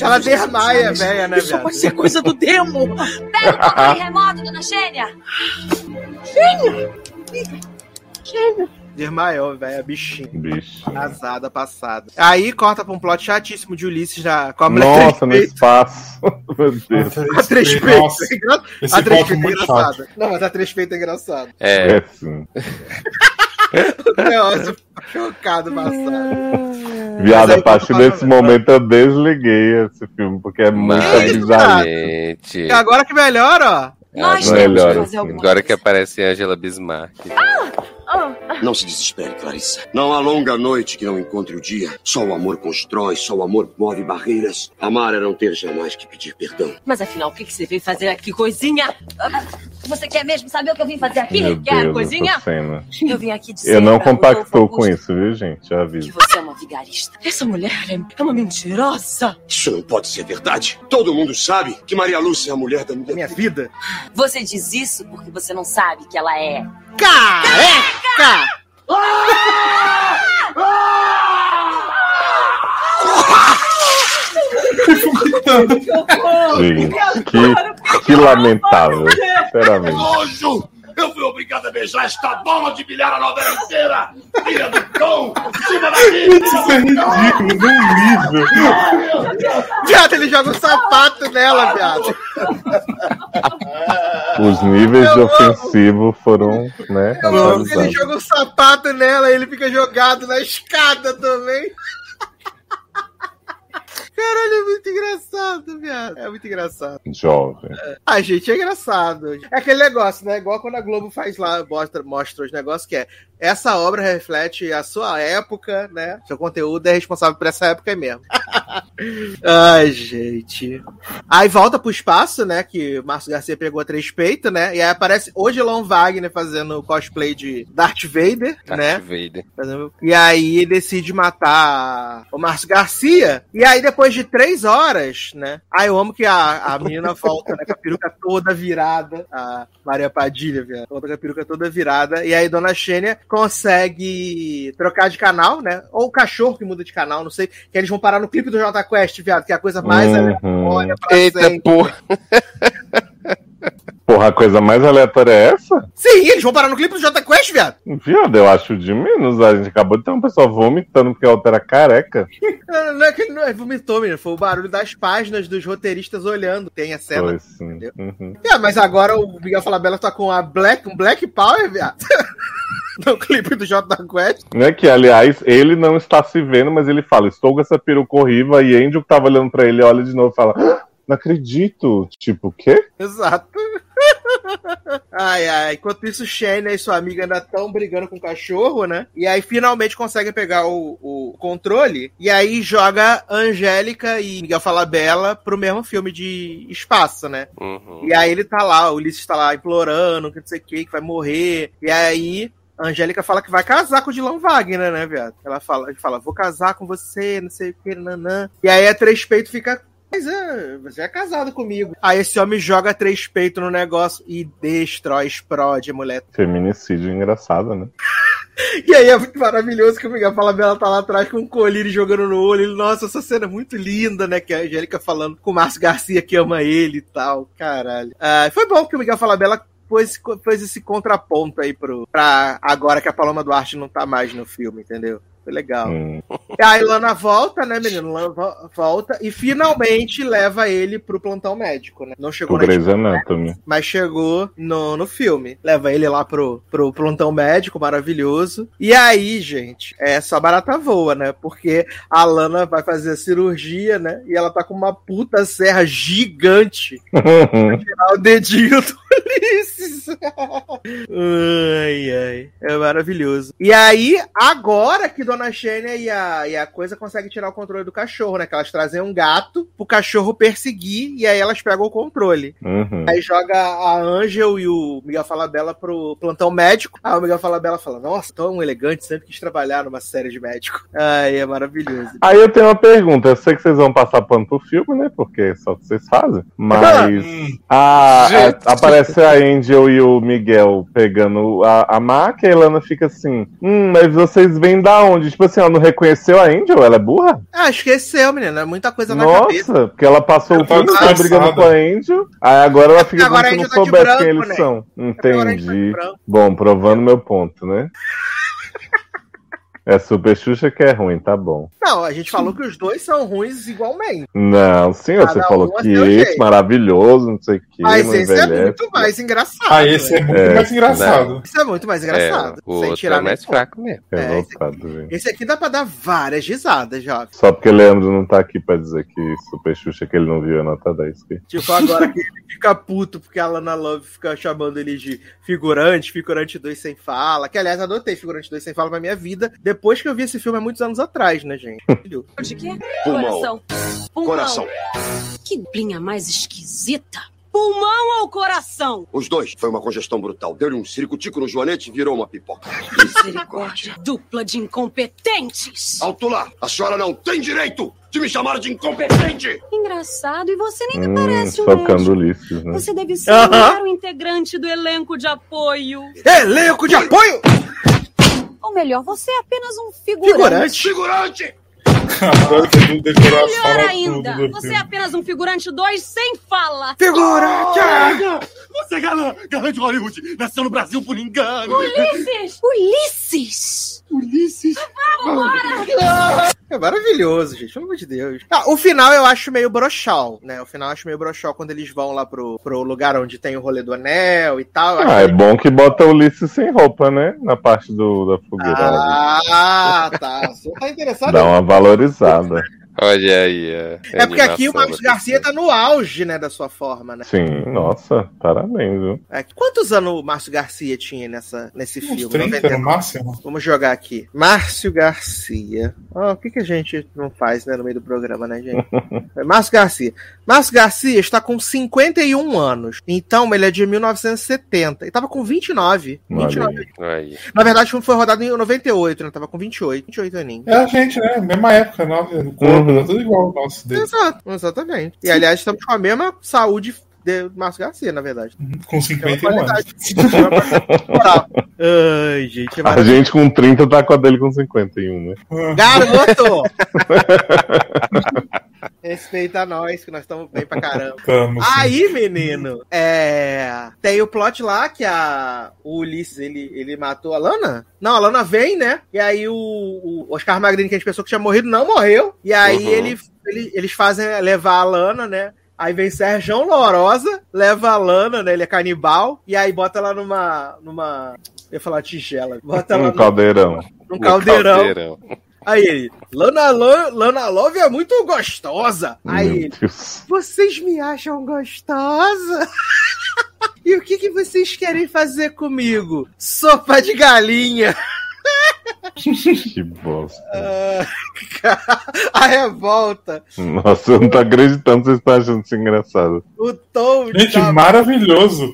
Ela desmaia, velha, né, Isso velho? pode ser coisa do demo. Pega o controle remoto, dona Xênia. Desmaiou, velho, bichinho. Bicho. Casada, passada. Aí corta pra um plot chatíssimo de Ulisses na cobra Nossa, no três espaço. Meu Deus. A três peitos. é A três plot é peitos é muito engraçada. Não, mas a três peitos é engraçado. É. É sim. O chocado, passado. Viado, Mas aí a partir desse momento eu desliguei esse filme, porque é muita gente. E agora que melhora, ó. Nós temos que fazer alguma Agora que aparece Angela Bismarck. Não se desespere, Clarissa. Não há longa noite que não encontre o dia. Só o amor constrói, só o amor move barreiras. Amar é não ter jamais que pedir perdão. Mas afinal, o que que você veio fazer aqui, coisinha? Você quer mesmo saber o que eu vim fazer aqui? Meu Quer, Deus, coisinha? Eu vim aqui dizer Eu não compactou com isso, viu, gente? Já Que aviso. você é uma vigarista. Essa mulher é é uma mentirosa. Isso não pode ser verdade. Todo mundo sabe que Maria Lúcia é a mulher da minha Minha vida. Você diz isso porque você não sabe que ela é. Careca! Gente, que, que lamentável. Sinceramente. Eu fui obrigado a beijar esta bola de bilhar a novela inteira! Filha do cão! Cima daqui! Isso é ridículo, num nível. Viado, ele joga um sapato nela, viado. Os níveis de ofensivo foram, né? Eu amo que ele joga um sapato nela e ele fica jogado na escada também. Caralho, é muito engraçado, viado. É muito engraçado. Jovem. A gente é engraçado. É aquele negócio, né? Igual quando a Globo faz lá, mostra, mostra os negócios que é. Essa obra reflete a sua época, né? Seu conteúdo é responsável por essa época aí mesmo. Ai, gente. Aí volta pro espaço, né? Que o Márcio Garcia pegou a três peitos, né? E aí aparece Odilon Wagner fazendo cosplay de Darth Vader, né? Darth Vader. Fazendo- E aí ele decide matar o Márcio Garcia. E aí, depois de três horas, né? Aí eu amo que a, a menina volta né, com a peruca toda virada. A Maria Padilha, viado. Volta com a peruca toda virada. E aí Dona Xênia consegue trocar de canal, né? Ou o cachorro que muda de canal, não sei. Que eles vão parar no clipe do Jota Quest, viado. Que é a coisa mais Uhum. aleatória pra Eita sempre. porra. Porra, a coisa mais aleatória é essa? Sim, eles vão parar no clipe do Jota Quest, viado. Viado, eu acho de menos. A gente acabou de ter uma pessoa vomitando porque a outra era careca. Não, não é que ele não é, vomitou, menino. Foi o barulho das páginas dos roteiristas olhando. Tem a cena. Foi sim. Uhum. É, mas agora o Miguel Falabella tá com a Black, um Black Power, viado. no clipe do Jota Quest. Né, que, aliás, ele não está se vendo, mas ele fala: Estou com essa peruca horrível. E Angel que tava olhando pra ele, olha de novo e fala: "Ah, Não acredito. Tipo, o quê? Exato. Ai, ai. Enquanto isso, Shane e sua amiga ainda estão brigando com o cachorro, né? E aí finalmente conseguem pegar o, o controle. E aí joga Angélica e Miguel Falabella pro mesmo filme de espaço, né? Uhum. E aí ele tá lá, o Ulisses tá lá implorando, que não sei o que, que vai morrer. E aí. A Angélica fala que vai casar com o Dylan Wagner, né, viado? Ela fala, ele fala, vou casar com você, não sei o que, nanã. E aí a Três Peitos fica. Mas é, você é casado comigo. Aí esse homem joga três peitos no negócio e destrói, explode a mulher. Feminicídio engraçado, né? E aí é muito maravilhoso que o Miguel Falabella tá lá atrás com um colírio jogando no olho. Ele, Nossa, essa cena é muito linda, né? Que a Angélica falando com o Márcio Garcia que ama ele e tal. Caralho. Ah, foi bom que o Miguel Falabella pôs, pôs esse contraponto aí pro, pra agora que a Paloma Duarte não tá mais no filme, entendeu? Foi legal. Hum. Aí Lana volta, né, menino? Lana vo- volta e finalmente leva ele pro plantão médico, né? Não chegou O na Grey's Anatomy. mas chegou no, no filme. Leva ele lá pro, pro plantão médico maravilhoso. E aí, gente, é só barata voa, né? Porque a Lana vai fazer a cirurgia, né? E ela tá com uma puta serra gigante pra tirar o dedinho do Ulisses. ai, ai. É maravilhoso. E aí, agora que Dona Xênia e a, e a coisa conseguem tirar o controle do cachorro, né? Que elas trazem um gato pro cachorro perseguir e aí elas pegam o controle. Uhum. Aí joga a Angel e o Miguel Falabella pro plantão médico. Aí o Miguel Falabella fala: Nossa, tão elegante, sempre quis trabalhar numa série de médico. Ai, é maravilhoso. Aí eu tenho uma pergunta. Eu sei que vocês vão passar pano pro filme, né? Porque é só o que vocês fazem. Mas a, Gente. a- aparece a Angel e o Miguel pegando a, a maca e a Lana fica assim: Hum, mas vocês vêm da onde? Tipo assim, ela não reconheceu a Angel? Ela é burra? Ah, esqueceu, menino. É muita coisa na cabeça. Nossa, porque ela passou o Ela tá filme brigando com a Angel. Aí agora ela fica Agora como se não tá soubesse branco, quem eles né? são. Tá Entendi. branco. Bom, provando meu ponto, né? É Super Xuxa que é ruim, tá bom. Não, a gente falou que os dois são ruins igualmente. Não, sim, você falou a que esse maravilhoso, não sei o que, Mas não esse é muito mais engraçado. Ah, esse é muito É, mais engraçado. Esse é muito mais engraçado. É, o sem outro tirar é mais fraco mesmo. É, esse, Revoltado, gente. esse aqui dá pra dar várias risadas, jovem. Só porque Leandro não tá aqui pra dizer que Super Xuxa que ele não viu é nota 10. que- Tipo, agora que ele fica puto porque a Lana Love fica chamando ele de figurante, figurante 2 sem fala. Que, aliás, adotei figurante 2 sem fala pra minha vida, depois que eu vi esse filme há muitos anos atrás, né, gente? De quê? Pulmão. Coração. Pulmão. Coração. Que duplinha mais esquisita. Pulmão ou coração? Os dois. Foi uma congestão brutal. Deu-lhe um ciricutico no joanete e virou uma pipoca. Misericórdia. Dupla de incompetentes. Alto lá! A senhora não tem direito de me chamar de incompetente! Engraçado, e você nem me Hum, parece um médico. Ulisses, né? Você deve ser um mero integrante do elenco de apoio. Elenco de apoio! Ou melhor, você é apenas um figurante. Figurante! Figurante! Melhor ainda, você é apenas um figurante 2 sem fala. Figurante! Você é galã, galã de Hollywood. Nasceu no Brasil por engano. Ulisses! Ulisses! Ulisses. É maravilhoso, gente, pelo amor de Deus. Ah, o final eu acho meio broxal, né? O final eu acho meio broxal quando eles vão lá pro, pro lugar onde tem o rolê do anel e tal. Ah, acho é bom que bota o Ulisses sem roupa, né? Na parte do, da fogueira. Ah, tá. Você tá interessado? Dá uma valorizada. Olha aí. a É porque aqui o Marcos Garcia tá no auge, né, da sua forma, né? Sim, nossa, parabéns, viu? É, quantos anos o Márcio Garcia tinha nessa, nesse Uns filme? 30 no 99. máximo. Vamos jogar aqui. Márcio Garcia. Ah, o que, que a gente não faz, né, no meio do programa, né, gente? É Márcio Garcia. Márcio Garcia está com 51 anos. Então, ele é de 1970. Ele tava com 29. 29. Aí. Na verdade, o filme foi rodado em 98, né? Tava com 28. 28 aninhos. É a gente, né? Mesma época, no- o corpo, Uhum. Tá tudo igual nosso dele. Exato, exatamente. E aliás, estamos com a mesma saúde de Márcio Garcia, na verdade. Com 51 anos. Moral. Ai, gente, é A gente com 30 tá com a dele com 51, né? Garoto! Respeita nós, que nós estamos bem pra caramba. Tamo. Aí, menino, é... tem o plot lá que a... o Ulisses ele, ele matou a Lana. Não, a Lana vem, né? E aí o, o Oscar Magrini, que a gente pensou que tinha morrido, não morreu. E aí Uhum. ele, ele- eles fazem levar a Lana, né? Aí vem Sérgio Lorosa, leva a Lana, né? Ele é canibal, e aí bota ela numa. numa. Eu ia falar tigela. Bota ela Um caldeirão. num caldeirão. Aí ele, Lana, Lana Love é muito gostosa. Aí Meu ele, Deus. vocês me acham gostosa? e o que, que vocês querem fazer comigo? Sopa de galinha. Que bosta. Ah, a revolta. Nossa, eu não tô acreditando que vocês estão achando isso engraçado. O tom Gente, da- maravilhoso.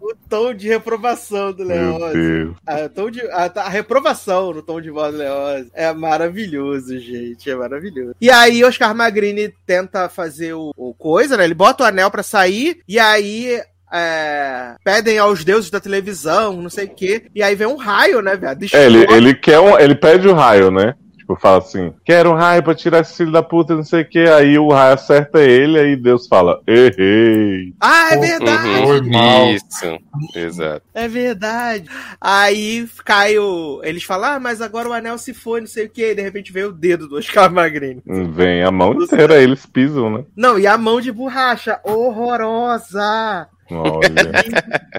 o tom de reprovação do Leose. A, o tom de, a, a reprovação no tom de voz do Leose é maravilhoso, gente. É maravilhoso. E aí, Oscar Magrini tenta fazer o, o coisa, né? Ele bota o anel pra sair, e aí. É, pedem aos deuses da televisão, não sei o quê. E aí vem um raio, né, velho? É, ele, ele quer um, ele pede o raio, né? Tipo, fala assim, quero um raio pra tirar esse filho da puta, não sei o que. Aí o raio acerta ele, aí Deus fala, errei. Ah, é verdade! Uhum. Isso, exato. É verdade. Aí cai o. Eles falam, ah, mas agora o anel se foi, não sei o que. De repente veio o dedo do Oscar Magrini. Vem a mão inteira, aí eles pisam, né? Não, e a mão de borracha, horrorosa. Meu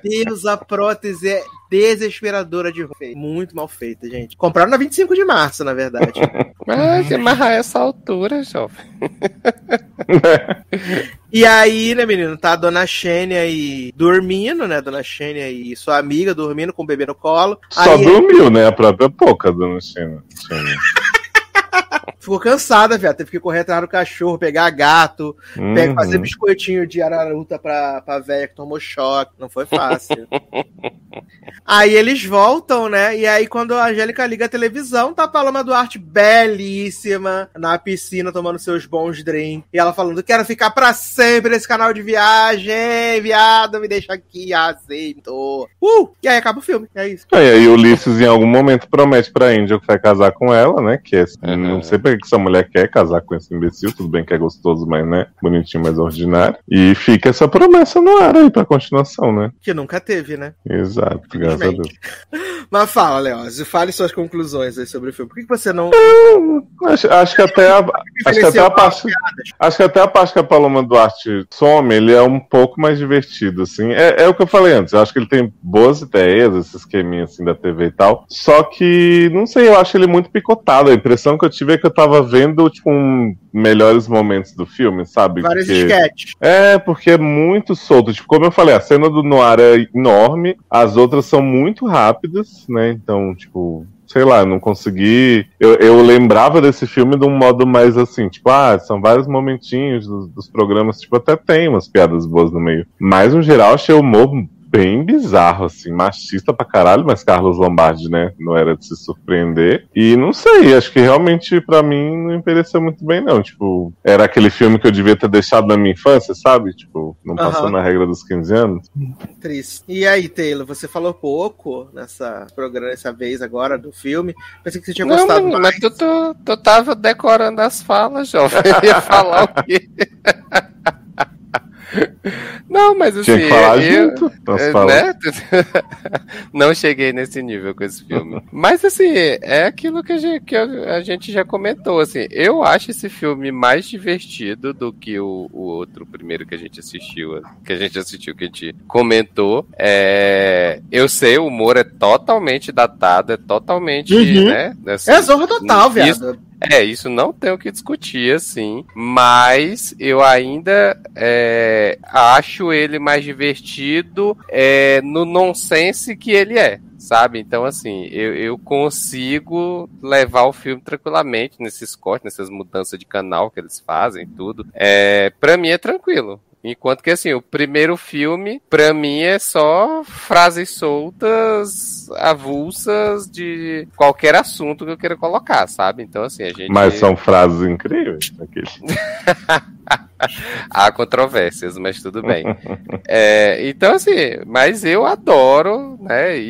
Deus, a prótese é desesperadora de feita. Muito mal feita, gente. Compraram na 25 de março, na verdade. Mas que amarrar essa altura, jovem. E aí, né, menino, tá a dona Xênia aí dormindo, né? Dona Xênia e sua amiga dormindo com o bebê no colo. Só aí dormiu, né? A própria pouca, dona China. Ficou cansada, viado. Teve que correr atrás do cachorro, pegar gato, Uhum. pegar, fazer biscoitinho de araruta pra, pra véia que tomou choque. Não foi fácil. aí eles voltam, né? E aí, quando a Angélica liga a televisão, tá a Paloma Duarte belíssima na piscina tomando seus bons drinks. E ela falando: Quero ficar pra sempre nesse canal de viagem, viado, me deixa aqui, aceito. Uh! E aí acaba o filme. É isso. E aí o Ulisses em algum momento promete pra Angel que vai casar com ela, né? Que é, não sei porque que essa mulher quer casar com esse imbecil, tudo bem que é gostoso, mas né, bonitinho, mas ordinário. E fica essa promessa no ar aí pra continuação, né? Que nunca teve, né? Exato, graças a Deus. Mas fala, Leózio, fale suas conclusões aí sobre o filme. Por que, que você não. Acho, acho que até a, acho que até a parte, acho que até a parte que a Paloma Duarte some, ele é um pouco mais divertido, assim. É, é o que eu falei antes. Eu acho que ele tem boas ideias, esse esqueminha assim da TV e tal. Só que, não sei, eu acho ele muito picotado. A impressão que eu tive é que eu tava vendo, tipo, um melhores momentos do filme, sabe? Vários Porque- esquetes. É, porque é muito solto. Tipo, como eu falei, a cena do Noir é enorme, as outras são muito rápidas, né? Então, tipo, sei lá, eu não consegui. Eu, eu lembrava desse filme de um modo mais assim, tipo, ah, são vários momentinhos dos, dos programas, tipo, até tem umas piadas boas no meio. Mas, no geral, achei o humor bem bizarro, assim, machista pra caralho, mas Carlos Lombardi, né, não era de se surpreender. E não sei, acho que realmente pra mim não envelheceu muito bem, não. Tipo, era aquele filme que eu devia ter deixado na minha infância, sabe? Tipo, não passou Aham. na regra dos 15 anos. Triste. E aí, Taylor, você falou pouco nessa programa, nessa vez agora do filme. Pensei que você tinha Não, gostado mas, mais. mas tu, tu, tu tava decorando as falas, jovem. Eu ia falar o quê? Não, mas assim. Tinha que falar eu, junto falas. né? Não cheguei nesse nível com esse filme. Mas assim, é aquilo que a gente, que a gente já comentou. Assim, eu acho esse filme mais divertido do que o, o outro primeiro que a gente assistiu, que a gente assistiu, que a gente comentou. É, eu sei, o humor é totalmente datado, é totalmente, Uhum. né? assim, É zorra total, viado. isso- é, isso não tem o que discutir, assim. Mas eu ainda é, acho ele mais divertido é, no nonsense que ele é. Sabe? Então, assim, eu, eu consigo levar o filme tranquilamente nesses cortes, nessas mudanças de canal que eles fazem, tudo. É, pra mim é tranquilo. Enquanto que, assim, o primeiro filme, pra mim, é só frases soltas, avulsas de qualquer assunto que eu queira colocar, sabe? Então, assim, a gente. Mas são frases incríveis. Aquele. Há controvérsias, mas tudo bem. É, então, assim, mas eu adoro, né? E,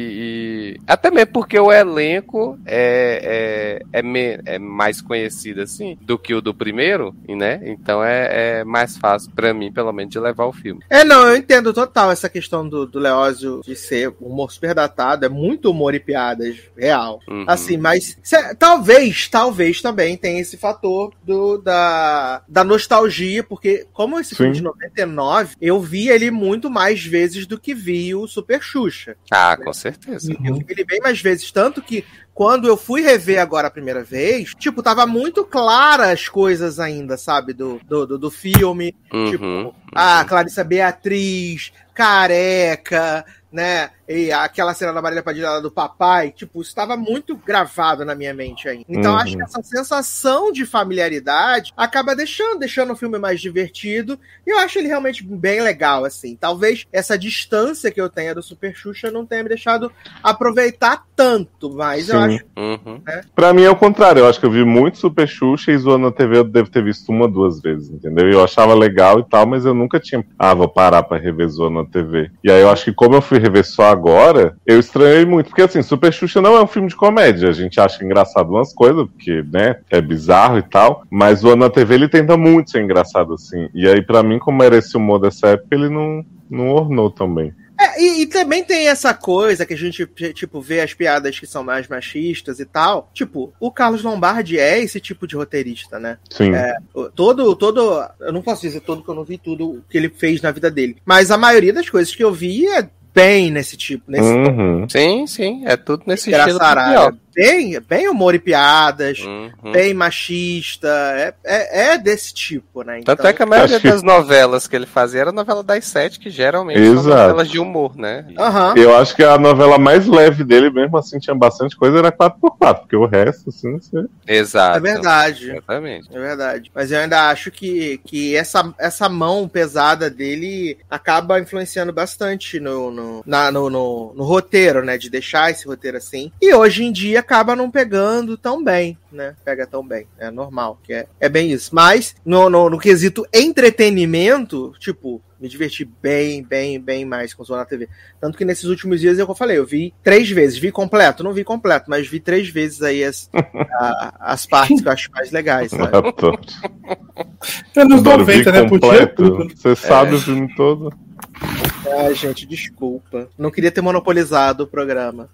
e- até mesmo porque o elenco é, é, é, me- é mais conhecido, assim, do que o do primeiro, né? Então é, é mais fácil, pra mim, pelo menos, de levar o filme. É, não, eu entendo total essa questão do, do Leózio de ser humor super datado, é muito humor e piadas real. Uhum. Assim, mas talvez, talvez também tenha esse fator do, da, da nostalgia, porque como esse filme Sim. de 99, eu vi ele muito mais vezes do que vi o Super Xuxa. Ah, com certeza. Eu vi ele bem mais vezes, tanto que quando eu fui rever agora a primeira vez, tipo, tava muito clara as coisas ainda, sabe, do, do, do, do filme. Tipo, Uhum. a Clarissa Beatriz, careca, né? E aquela cena da Marília Padilha do papai, tipo, isso estava muito gravado na minha mente ainda. Então, Uhum. acho que essa sensação de familiaridade acaba deixando, deixando o filme mais divertido. E eu acho ele realmente bem legal, assim. Talvez essa distância que eu tenha do Super Xuxa não tenha me deixado aproveitar tanto, mas eu Sim. acho. Uhum. né? Pra mim é o contrário, eu acho que eu vi muito Super Xuxa e Zoando na TV eu devo ter visto uma, duas vezes, entendeu? E eu achava legal e tal, mas eu nunca tinha. Ah, vou parar pra rever Zoando na TV. E aí eu acho que como eu fui rever só agora, eu estranhei muito. Porque assim, Super Xuxa não é um filme de comédia. A gente acha engraçado umas coisas, porque, né, é bizarro e tal. Mas Zoando na TV ele tenta muito ser engraçado, assim. E aí, pra mim, como era esse humor dessa época, ele não, não ornou também. É, e, e também tem essa coisa que a gente, tipo, vê as piadas que são mais machistas e tal. Tipo, o Carlos Lombardi é esse tipo de roteirista, né? Sim. É, o- todo, todo. Eu não posso dizer todo que eu não vi tudo que ele fez na vida dele. Mas a maioria das coisas que eu vi é bem nesse tipo, nesse Uhum. Sim, sim, é tudo nesse estilo. Bem, bem humor e piadas, Uhum. bem machista. É, é, é desse tipo, né? Tanto é que a maioria Acho que- das novelas que ele fazia era novela das sete, que geralmente Exato. são novelas de humor, né? Eu acho que a novela mais leve dele, mesmo assim, tinha bastante coisa, era 4x4, porque o resto, assim, você... Exato. É verdade. Exatamente. É verdade. Mas eu ainda acho que, que essa, essa mão pesada dele acaba influenciando bastante no, no, na- no, no, no roteiro, né? De deixar esse roteiro assim. E hoje em dia acaba não pegando tão bem, né? Pega tão bem. É normal, que é, é bem isso. Mas no, no, no quesito entretenimento, tipo. Me diverti bem, bem, bem mais com o Zona TV. Tanto que nesses últimos dias, é o que eu falei, eu vi três vezes. Vi completo, não vi completo, mas vi três vezes aí as, a- as partes que eu acho mais legais, sabe? Anos Adoro, 90, vi né? Podia completo. tudo. Você sabe É. o filme todo. Ai, gente, desculpa. Não queria ter monopolizado o programa.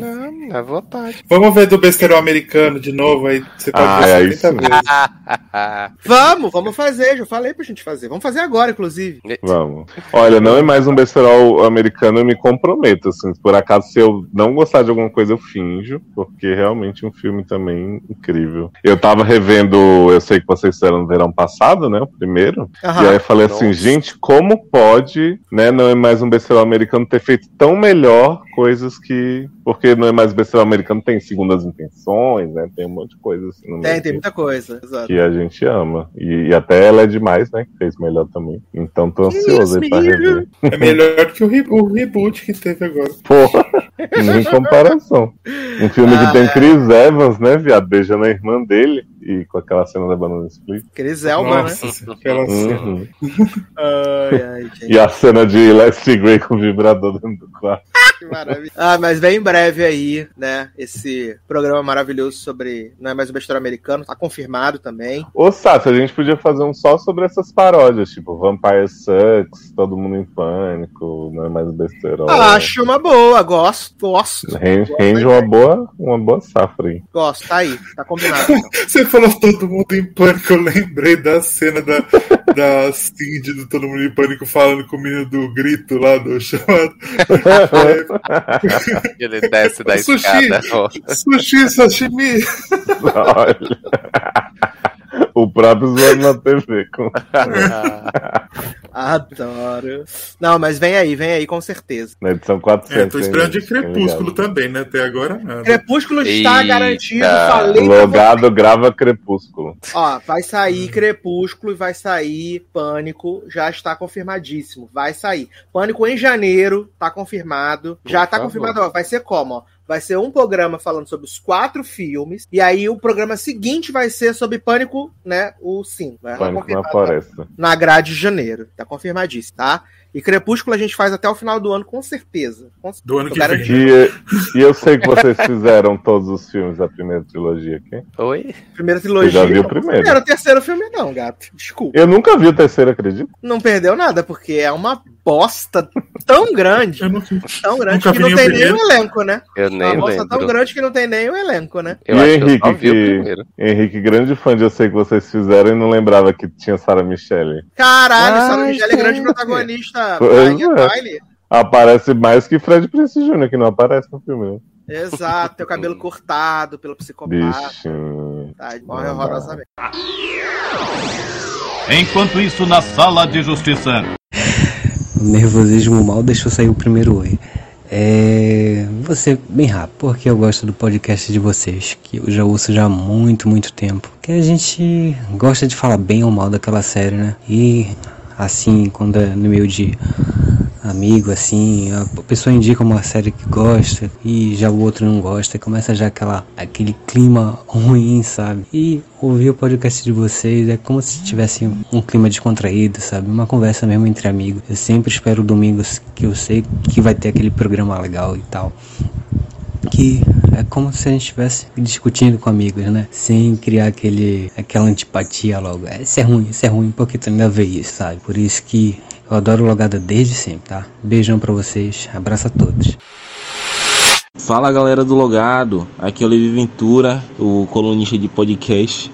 Não, à vontade. Vamos ver do besteirão americano de novo, aí você pode Ah, ver é 70 isso. Ah, vezes. Vamos, vamos fazer. Já falei pra gente fazer. Vamos fazer agora, inclusive. Vamos. Olha, não é mais um besterol americano, eu me comprometo, assim, por acaso se eu não gostar de alguma coisa, eu finjo, porque realmente é um filme também incrível. Eu tava revendo, eu sei que vocês fizeram no verão passado, né, o primeiro, Aham. e aí eu falei assim, Nossa. gente, como pode, né, não é mais um besterol americano ter feito tão melhor coisas que... Porque não é mais um besterol americano, tem segundas intenções, né, tem um monte de coisa assim no Tem, meio tem que- muita coisa. Exato. que a gente ama. E, e até ela é demais, né? Que fez melhor também. Então tô ansioso aí pra rever. É melhor que o, re- o reboot que teve agora. Porra, nem comparação. Um filme Ah, que tem é. Chris Evans, né, viado? Beijando a irmã dele e com aquela cena da banana split. Cris Elba, Nossa, né? aquela cena. Uhum. Ai, ai, gente. E a cena de Leslie Gray com o vibrador dentro do quarto. Que maravilha. Ah, mas vem em breve aí, né? Esse programa maravilhoso sobre. Não é mais o besteiro americano. Tá confirmado também. Ô, Sassi, a gente podia fazer um só sobre essas paródias, tipo Vampire Sucks, Todo Mundo em Pânico, não é mais besterol. Acho uma boa. Gosto, gosto. Rende, rende uma, boa, uma boa safra aí. Gosto, tá aí. Tá combinado. então. Você falou todo mundo em pânico, eu lembrei da cena da, da Cindy do Todo Mundo em Pânico falando com o menino do grito lá do chamado. Ele desce da Sushi, escada. sushi, sashimi. Olha. O próprio zoando na TV. Com... Adoro. Não, mas vem aí, vem aí, com certeza. Na edição 400. É, tô esperando de? Crepúsculo também, né? Até agora nada. Crepúsculo está Eita. garantido. Falei Logado grava Crepúsculo. Ó, vai sair Crepúsculo e vai sair Pânico, já está confirmadíssimo. Vai sair. Pânico em janeiro, tá confirmado. Já tá favor. confirmado, ó, vai ser como, ó. Vai ser um programa falando sobre os quatro filmes, e aí o programa seguinte vai ser sobre Pânico, né? O 5. Né? Pânico na Confirmado floresta. Na grade de janeiro. Tá confirmadíssimo, tá? E Crepúsculo a gente faz até o final do ano, com certeza. Com certeza. Do ano que garantindo. E, e eu sei que vocês fizeram todos os filmes da primeira trilogia aqui. Oi? Primeira trilogia. Eu já vi o não primeiro. Era o terceiro filme, não, gato. Desculpa. Eu nunca vi o terceiro, acredito. Não perdeu nada, porque é uma bosta tão grande. tão grande nunca que não tem nem o elenco, né? Eu nem uma bosta tão lembro. grande que não tem nem o elenco, né? Eu e acho que eu Henrique, que, primeiro. Henrique, grande fã de eu sei que vocês fizeram e não lembrava que tinha Sarah Michelle. Caralho, Ai, Sarah Michelle é grande protagonista. Rainha é. Aparece mais que Fred Prince Jr., que não aparece no filme, né? Exato, tem o cabelo cortado pelo psicopata. Bichinho. Tá, morre horrorosamente. Enquanto isso, na sala de justiça. O nervosismo mal deixou sair o primeiro oi. É. Ser bem rápido, porque eu gosto do podcast de vocês, que eu já ouço já há muito, muito tempo. Que a gente gosta de falar bem ou mal daquela série, né? E assim, quando é no meio de amigo, assim, a pessoa indica uma série que gosta e já o outro não gosta, e começa já aquela, aquele clima ruim, sabe? E ouvir o podcast de vocês é como se tivesse um clima descontraído, sabe? Uma conversa mesmo entre amigos. Eu sempre espero domingos que eu sei que vai ter aquele programa legal e tal. Que é como se a gente estivesse discutindo com amigos, né? Sem criar aquele, aquela antipatia logo. É, Isso é ruim, isso é ruim, porque tu ainda vê isso, sabe? Por isso que eu adoro Logada desde sempre, tá? Beijão pra vocês, abraço a todos. Fala galera do Logado, aqui é o Levi Ventura, o colunista de podcast,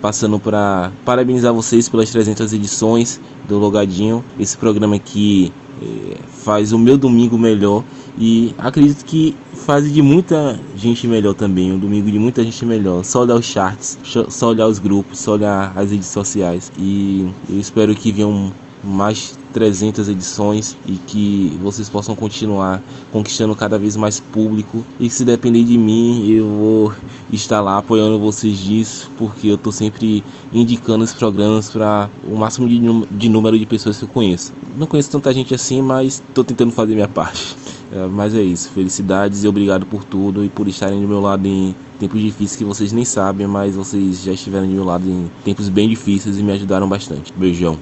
passando para parabenizar vocês pelas 300 edições do Logadinho, esse programa aqui eh, faz o meu domingo melhor e acredito que faz de muita gente melhor também, um domingo de muita gente melhor, só olhar os charts, só- olhar os grupos, só olhar as redes sociais e eu espero que venham mais 300 edições e que vocês possam continuar conquistando cada vez mais público e se depender de mim eu vou estar lá apoiando vocês nisso porque eu tô sempre indicando os programas para o máximo de, de número de pessoas que eu conheço. Não conheço tanta gente assim, mas tô tentando fazer minha parte. É, mas é isso, felicidades e obrigado por tudo e por estarem do meu lado em tempos difíceis que vocês nem sabem, mas vocês já estiveram do meu lado em tempos bem difíceis e me ajudaram bastante. Beijão.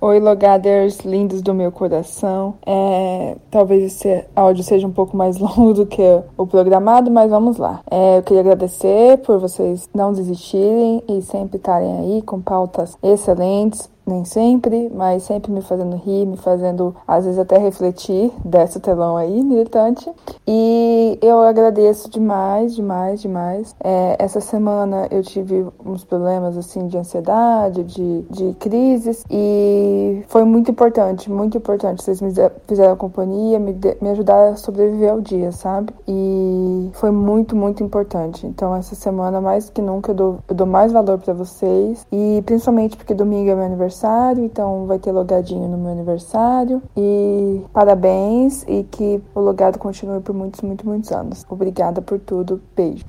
Oi, logaders lindos do meu coração. É, talvez esse áudio seja um pouco mais longo do que o programado, mas vamos lá. É, eu queria agradecer por vocês não desistirem e sempre estarem aí com pautas excelentes. Nem sempre, mas sempre me fazendo rir, me fazendo às vezes até refletir. Desce o telão aí, militante. E eu agradeço demais, demais, demais. É, essa semana eu tive uns problemas assim de ansiedade, de, de crises, e foi muito importante, muito importante. Vocês me ze- fizeram companhia, me, de- me ajudaram a sobreviver ao dia, sabe? E foi muito, muito importante. Então, essa semana, mais que nunca, eu dou, eu dou mais valor pra vocês, e principalmente porque domingo é meu aniversário, então vai ter logadinho no meu aniversário. E parabéns, e que o logado continue por muitos, muitos, muitos anos. Obrigada por tudo. Beijo.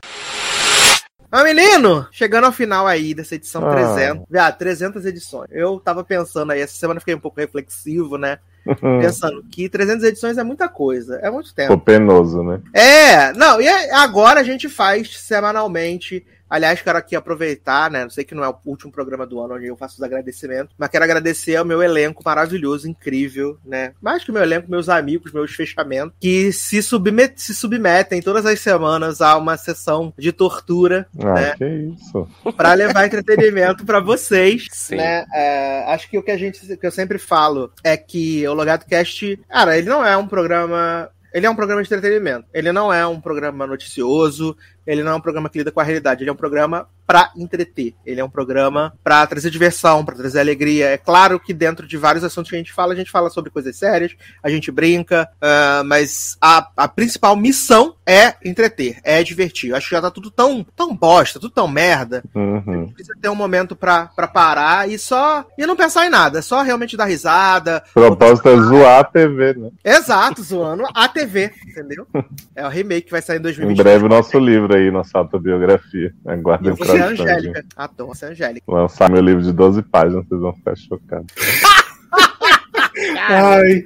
Mas, menino, chegando ao final aí dessa edição Ah. 300. Ah, 300 edições. Eu tava pensando aí, essa semana fiquei um pouco reflexivo, né? Pensando que 300 edições é muita coisa, é muito tempo. Ficou penoso, né? É, não, e é- agora a gente faz semanalmente. Aliás, quero aqui aproveitar, né? Não sei que não é o último programa do ano onde eu faço os agradecimentos, mas quero agradecer ao meu elenco maravilhoso, incrível, né? Mais que o meu elenco, meus amigos, meus fechamentos, que se, submet se submetem todas as semanas a uma sessão de tortura, Ah, né? que isso. Pra levar entretenimento pra vocês, Sim. né? É, acho que o que a gente, que eu sempre falo é que o Logado Cast, cara, ele não é um programa ele é um programa de entretenimento. Ele não é um programa noticioso. Ele não é um programa que lida com a realidade. Ele é um programa pra entreter. Ele é um programa pra trazer diversão, pra trazer alegria. É claro que dentro de vários assuntos que a gente fala, a gente fala sobre coisas sérias, a gente brinca, ah, mas a, a principal missão é entreter, é divertir. Eu acho que já tá tudo tão, tão bosta, tudo tão merda. Uhum. Precisa ter um momento pra, pra parar e só. E não pensar em nada, só realmente dar risada. O propósito é zoar a TV, né? Exato, zoando a TV, entendeu? É o remake que vai sair em Em 2020. breve o nosso livro aí, nossa autobiografia. Aguardem Você é a tradução, Angélica. Adoro ser Angélica. Lançar meu livro de 12 páginas, vocês vão ficar chocados. Ai.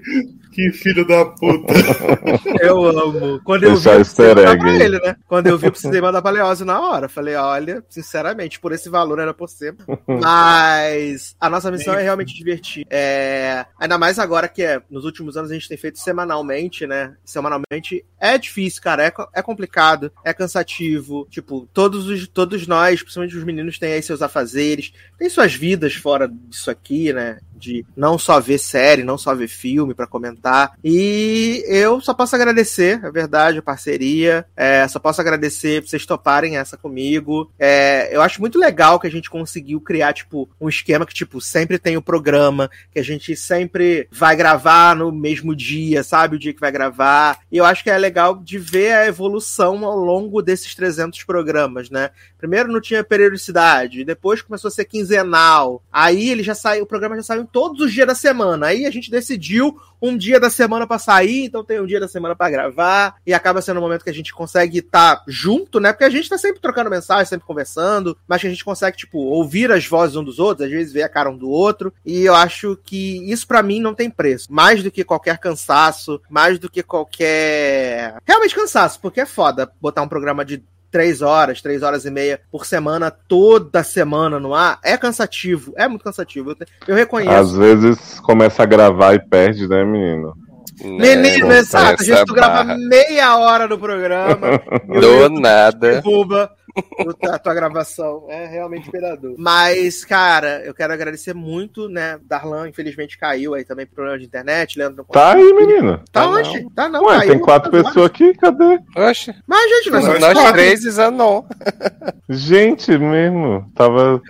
Que filho da puta. Eu amo. Quando eu vi, Deixar eu precisei easter mandar egg ele, né? Quando eu vi, eu precisei mandar Leózio na hora. Falei, olha, sinceramente, por esse valor era por ser. Mas a nossa missão é realmente divertir. É... Ainda mais agora que é, nos últimos anos a gente tem feito semanalmente, né? Semanalmente é difícil, cara. É, é complicado, é cansativo. Tipo, todos, os, todos nós, principalmente os meninos, têm aí seus afazeres, têm suas vidas fora disso aqui, né? De não só ver série, não só ver filme pra comentar. E eu só posso agradecer, é verdade, a parceria. É, só posso agradecer vocês toparem essa comigo. É, eu acho muito legal que a gente conseguiu criar, tipo, um esquema que, tipo, sempre tem o programa, que a gente sempre vai gravar no mesmo dia, sabe? O dia que vai gravar. E eu acho que é legal de ver a evolução ao longo desses 300 programas, né? Primeiro não tinha periodicidade, depois começou a ser quinzenal. Aí ele já saiu, o programa já saiu todos os dias da semana. Aí a gente decidiu um dia da semana pra sair, então tem um dia da semana pra gravar e acaba sendo um momento que a gente consegue estar junto, né? Porque a gente tá sempre trocando mensagem, sempre conversando, mas que a gente consegue tipo ouvir as vozes um dos outros, às vezes ver a cara um do outro, e eu acho que isso pra mim não tem preço. Mais do que qualquer cansaço, mais do que qualquer realmente cansaço, porque é foda botar um programa de três horas, três horas e meia por semana, toda semana no ar, é cansativo, é muito cansativo. Eu, te- eu reconheço. Às vezes começa a gravar e perde, né, menino? Menino, É, exato. A gente grava meia hora do programa. Do nada. Derruba a tua gravação. É realmente pegador. Mas, cara, eu quero agradecer muito, né? Darlan, infelizmente, caiu aí também por problema de internet. Leandro não Tá aí, menino. Tá onde? Tá não, Ué, caiu. tem quatro Agora. pessoas aqui, cadê? Oxe. Mas, gente, nós, Nós, quatro. três e Zanon. Gente, mesmo. Tava.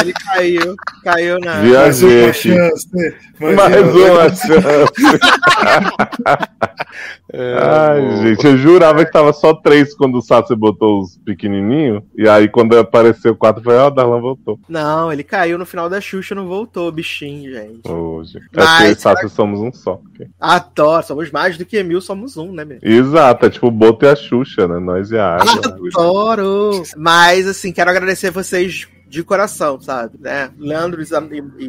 Ele caiu. Caiu na. viajei aqui. Mais uma chance. Ai, gente, eu jurava que tava só três quando o Sassi botou os pequenininhos. E aí, quando apareceu quatro, foi, ó, o Darlan voltou. Não, ele caiu no final da Xuxa não voltou, bichinho, gente. Hoje. É Mas porque eu e será somos um só. Adoro, somos mais do que mil, somos um, né, meu? Exato, é tipo o Boto e a Xuxa, né? Nós e a água. Adoro! Mas, assim, quero agradecer vocês de coração, sabe? Né? Leandro e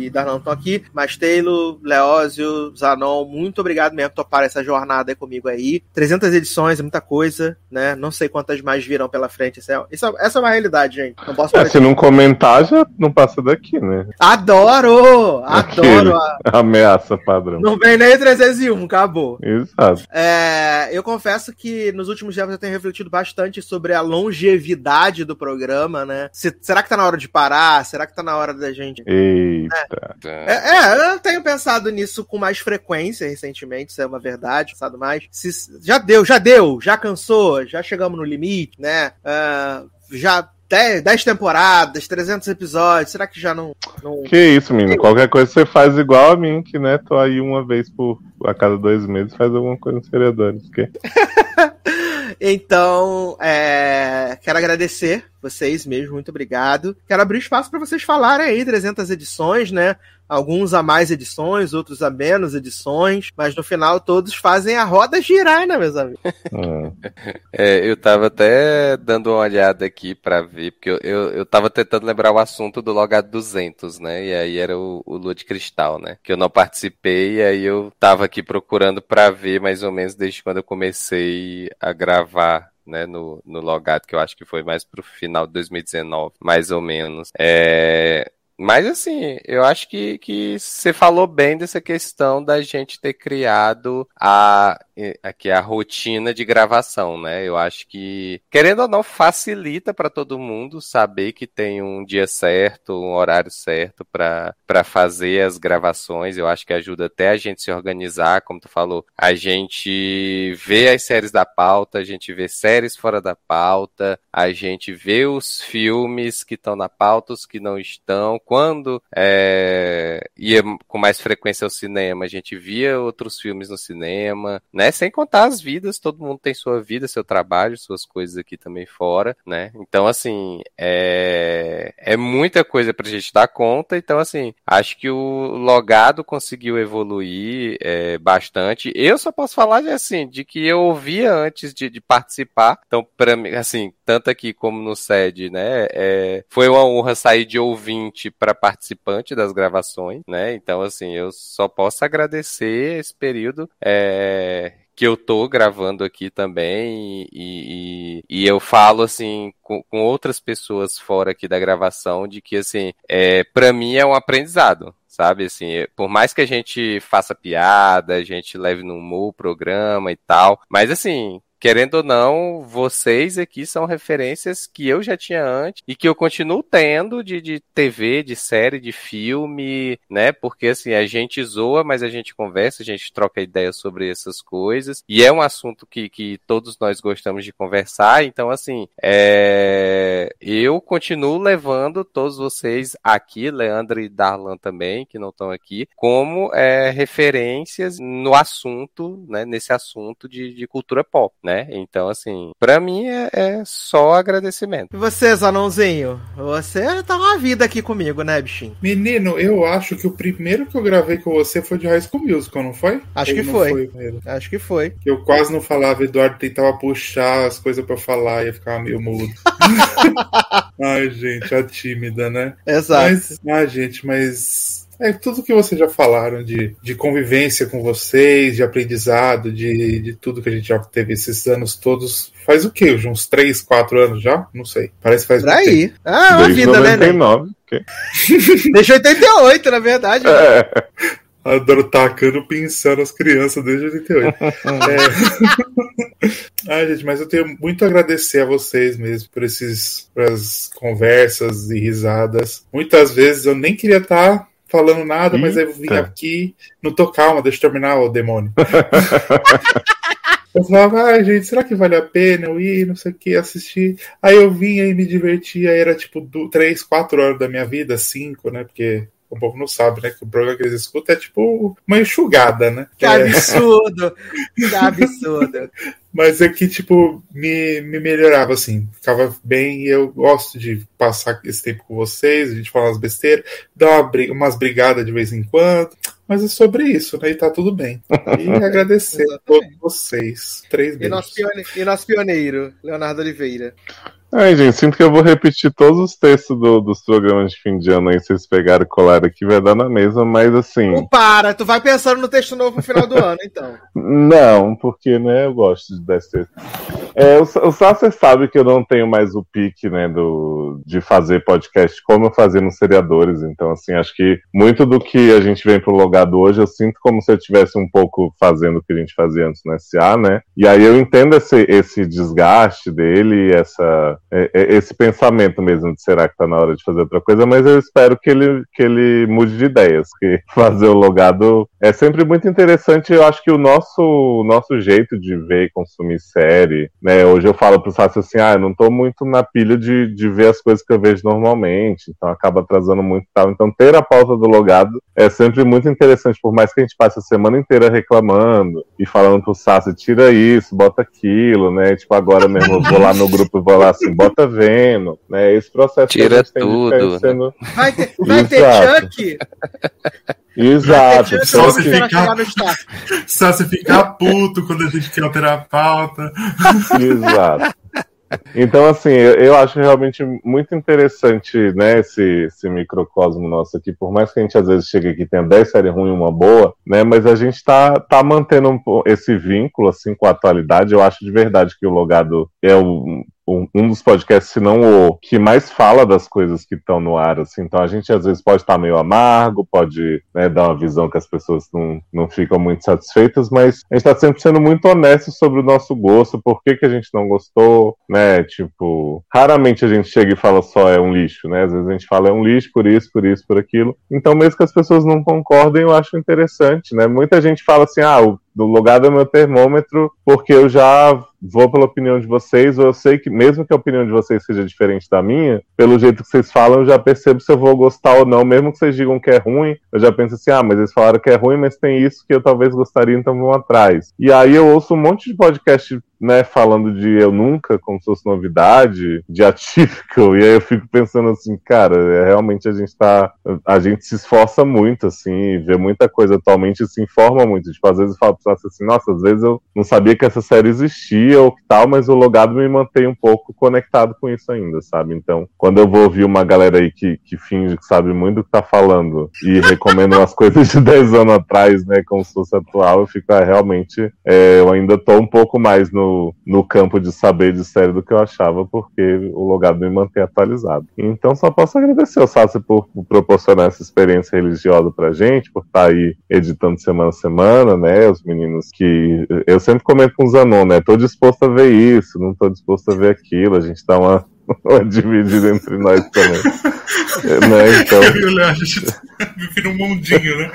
e, Darlan estão aqui, mas Taylor, Leózio, Zanon, muito obrigado mesmo por topar essa jornada comigo aí. 300 edições é muita coisa, né? Não sei quantas mais virão pela frente. Isso é, isso é- essa é uma realidade, gente. Não posso É, se não comentar, já não passa daqui, né? Adoro! Adoro! a- Ameaça padrão. Não vem nem 301, acabou. Exato. É, eu confesso que nos últimos dias eu tenho refletido bastante sobre a longevidade do programa, né? Se- será que tá na hora de parar? Será que tá na hora da gente. Eita. É, é, eu tenho pensado nisso com mais frequência recentemente, isso é uma verdade, pensado mais. Se- já deu, já deu, já cansou, já chegamos no limite, né? Ah, já 10, 10 temporadas, 300 episódios, será que já não. não... Que isso, menino. Qualquer coisa você faz igual a mim, que né, tô aí uma vez por a cada dois meses, faz alguma coisa nos seriadores. Que... Então, é, quero agradecer vocês mesmo, muito obrigado. Quero abrir espaço para vocês falarem aí, 300 edições, né? Alguns a mais edições, outros a menos edições, mas no final todos fazem a roda girar, né, meus amigos? É, eu tava até dando uma olhada aqui pra ver, porque eu, eu, eu tava tentando lembrar o assunto do Logado 200, né? E aí era o, o Lua de Cristal, né? Que eu não participei, e aí eu tava aqui procurando pra ver mais ou menos desde quando eu comecei a gravar. Né, no, no logado, que eu acho que foi mais pro final de 2019, mais ou menos. É, mas assim, eu acho que, que você falou bem dessa questão da gente ter criado a, aqui, a rotina de gravação, né? Eu acho que, querendo ou não, facilita para todo mundo saber que tem um dia certo, um horário certo para fazer as gravações. Eu acho que ajuda até a gente se organizar, como tu falou, a gente vê as séries da pauta, a gente vê séries fora da pauta, a gente vê os filmes que estão na pauta, os que não estão. Quando é, ia com mais frequência ao cinema, a gente via outros filmes no cinema, né? Né? Sem contar as vidas, todo mundo tem sua vida, seu trabalho, suas coisas aqui também fora, né? Então, assim, é, é muita coisa pra gente dar conta. Então, assim, acho que o logado conseguiu evoluir é, bastante. Eu só posso falar, assim, de que eu ouvia antes de, de participar. Então, para mim, assim, tanto aqui como no SED, né? É, foi uma honra sair de ouvinte para participante das gravações, né? Então, assim, eu só posso agradecer esse período. É, que eu tô gravando aqui também e, e, e eu falo assim com, com, outras pessoas fora aqui da gravação de que assim é para mim é um aprendizado sabe? Assim por mais que a gente faça piada a gente leve no humor o programa e tal mas assim querendo ou não, vocês aqui são referências que eu já tinha antes e que eu continuo tendo de, de TV, de série, de filme, né? Porque assim, a gente zoa, mas a gente conversa, a gente troca ideias sobre essas coisas. E é um assunto que, que todos nós gostamos de conversar. Então, assim, é... eu continuo levando todos vocês aqui, Leandro e Darlan também, que não estão aqui, como é, referências no assunto, né? Nesse assunto de, de cultura pop, né? Né? Então, assim, pra mim é, é só agradecimento. E você, Zanãozinho? Você tá uma vida aqui comigo, né, bichinho? Menino, eu acho que o primeiro que eu gravei com você foi de High School Musical, não foi? Acho Ele que não foi. acho que foi. Eu quase não falava, Eduardo tentava puxar as coisas pra falar e eu ficava meio mudo. Ai, gente, a tímida, né? Exato. Mas, ah, gente, mas é tudo que vocês já falaram de, de convivência com vocês, de aprendizado, de, de tudo que a gente já teve esses anos todos. Faz o quê? Uns 3, 4 anos já? Não sei. Parece que faz Por aí. tempo. Ah, uma vida, 99, né? Okay. Desde 88, na verdade. Né? É. Adoro tacando pincel nas crianças desde 88. é... Ai, gente, mas eu tenho muito a agradecer a vocês mesmo por esses por as conversas e risadas. Muitas vezes eu nem queria estar falando nada, mas eu vim aqui. Não tô calma, deixa eu terminar, o demônio. eu falava, ai, gente, será que vale a pena eu ir, não sei o que, assistir? Aí eu vinha e me divertia, era tipo do, três, quatro horas da minha vida, cinco, né? Porque o povo não sabe, né? Que o programa que eles escutam é tipo uma enxugada, né? Que é... absurdo! Que absurdo! Mas é que, tipo, me, me melhorava, assim. Ficava bem e eu gosto de passar esse tempo com vocês, a gente falar umas besteiras, dar uma briga, umas brigadas de vez em quando. Mas é sobre isso, né? E tá tudo bem. E agradecer a todos vocês. Três e nosso, pioneiro, e nosso pioneiro, Leonardo Oliveira. Ai, gente, sinto que eu vou repetir todos os textos do, dos programas de fim de ano aí, vocês pegaram e colaram aqui, vai dar na mesma, mas assim. Não para, tu vai pensando no texto novo no final do ano, então. Não, porque, né, eu gosto desse texto. É, o, o Sasser sabe que eu não tenho mais o pique, né, do, de fazer podcast como eu fazia nos seriadores, então, assim, acho que muito do que a gente vem pro logado hoje, eu sinto como se eu estivesse um pouco fazendo o que a gente fazia antes no SA, né, e aí eu entendo esse, esse desgaste dele, essa esse pensamento mesmo de será que está na hora de fazer outra coisa, mas eu espero que ele, que ele mude de ideias, que fazer o logado é sempre muito interessante. Eu acho que o nosso, o nosso jeito de ver e consumir série, né? Hoje eu falo pro Sácio assim, ah, eu não estou muito na pilha de, de ver as coisas que eu vejo normalmente, então acaba atrasando muito tal. Então ter a pauta do logado é sempre muito interessante, por mais que a gente passe a semana inteira reclamando e falando pro Sácio, tira isso, bota aquilo, né? Tipo, agora mesmo eu vou lá no grupo e vou lá assim, bota vendo, né? Esse processo Tira tudo. Né? Sendo... Vai ter, vai ter Chuck? Exato. Só se, ficar, só se ficar puto quando a gente quer alterar a pauta. Exato. Então, assim, eu acho realmente muito interessante, né, esse, esse microcosmo nosso aqui, por mais que a gente às vezes chegue aqui e tenha 10 séries ruins e uma boa, né, mas a gente tá, tá mantendo um, esse vínculo, assim, com a atualidade. Eu acho de verdade que o Logado é o, um, um dos podcasts, se não o que mais fala das coisas que estão no ar, assim. Então a gente às vezes pode estar meio amargo, pode né, dar uma visão que as pessoas não, não ficam muito satisfeitas, mas a gente está sempre sendo muito honesto sobre o nosso gosto, por que, que a gente não gostou, né? Tipo, raramente a gente chega e fala só é um lixo, né? Às vezes a gente fala é um lixo por isso, por isso, por aquilo. Então, mesmo que as pessoas não concordem, eu acho interessante, né? Muita gente fala assim, ah, o do logado é meu termômetro, porque eu já vou pela opinião de vocês, ou eu sei que, mesmo que a opinião de vocês seja diferente da minha, pelo jeito que vocês falam, eu já percebo se eu vou gostar ou não, mesmo que vocês digam que é ruim, eu já penso assim, ah, mas eles falaram que é ruim, mas tem isso que eu talvez gostaria, então vão atrás. E aí eu ouço um monte de podcast né, falando de eu nunca, como se fosse novidade, de atípico, e aí eu fico pensando assim, cara, é, realmente a gente tá, a gente se esforça muito, assim, vê muita coisa atualmente e se informa muito, tipo, às vezes eu falo assim, nossa, às vezes eu não sabia que essa série existia ou que tal, mas o logado me mantém um pouco conectado com isso ainda, sabe, então, quando eu vou ouvir uma galera aí que, que finge que sabe muito do que tá falando e recomenda umas coisas de 10 anos atrás, né, como se fosse atual, eu fico, ah, realmente, é, eu ainda tô um pouco mais no no, campo de saber de série do que eu achava, porque o logado me mantém atualizado. Então só posso agradecer ao Sassi por, por proporcionar essa experiência religiosa pra gente, por estar tá aí editando semana a semana, né? Os meninos que. Eu sempre comento com o Zanon, né? Tô disposto a ver isso, não tô disposto a ver aquilo, a gente dá uma, uma dividida entre nós também. né? Então... a gente vive num mundinho, né?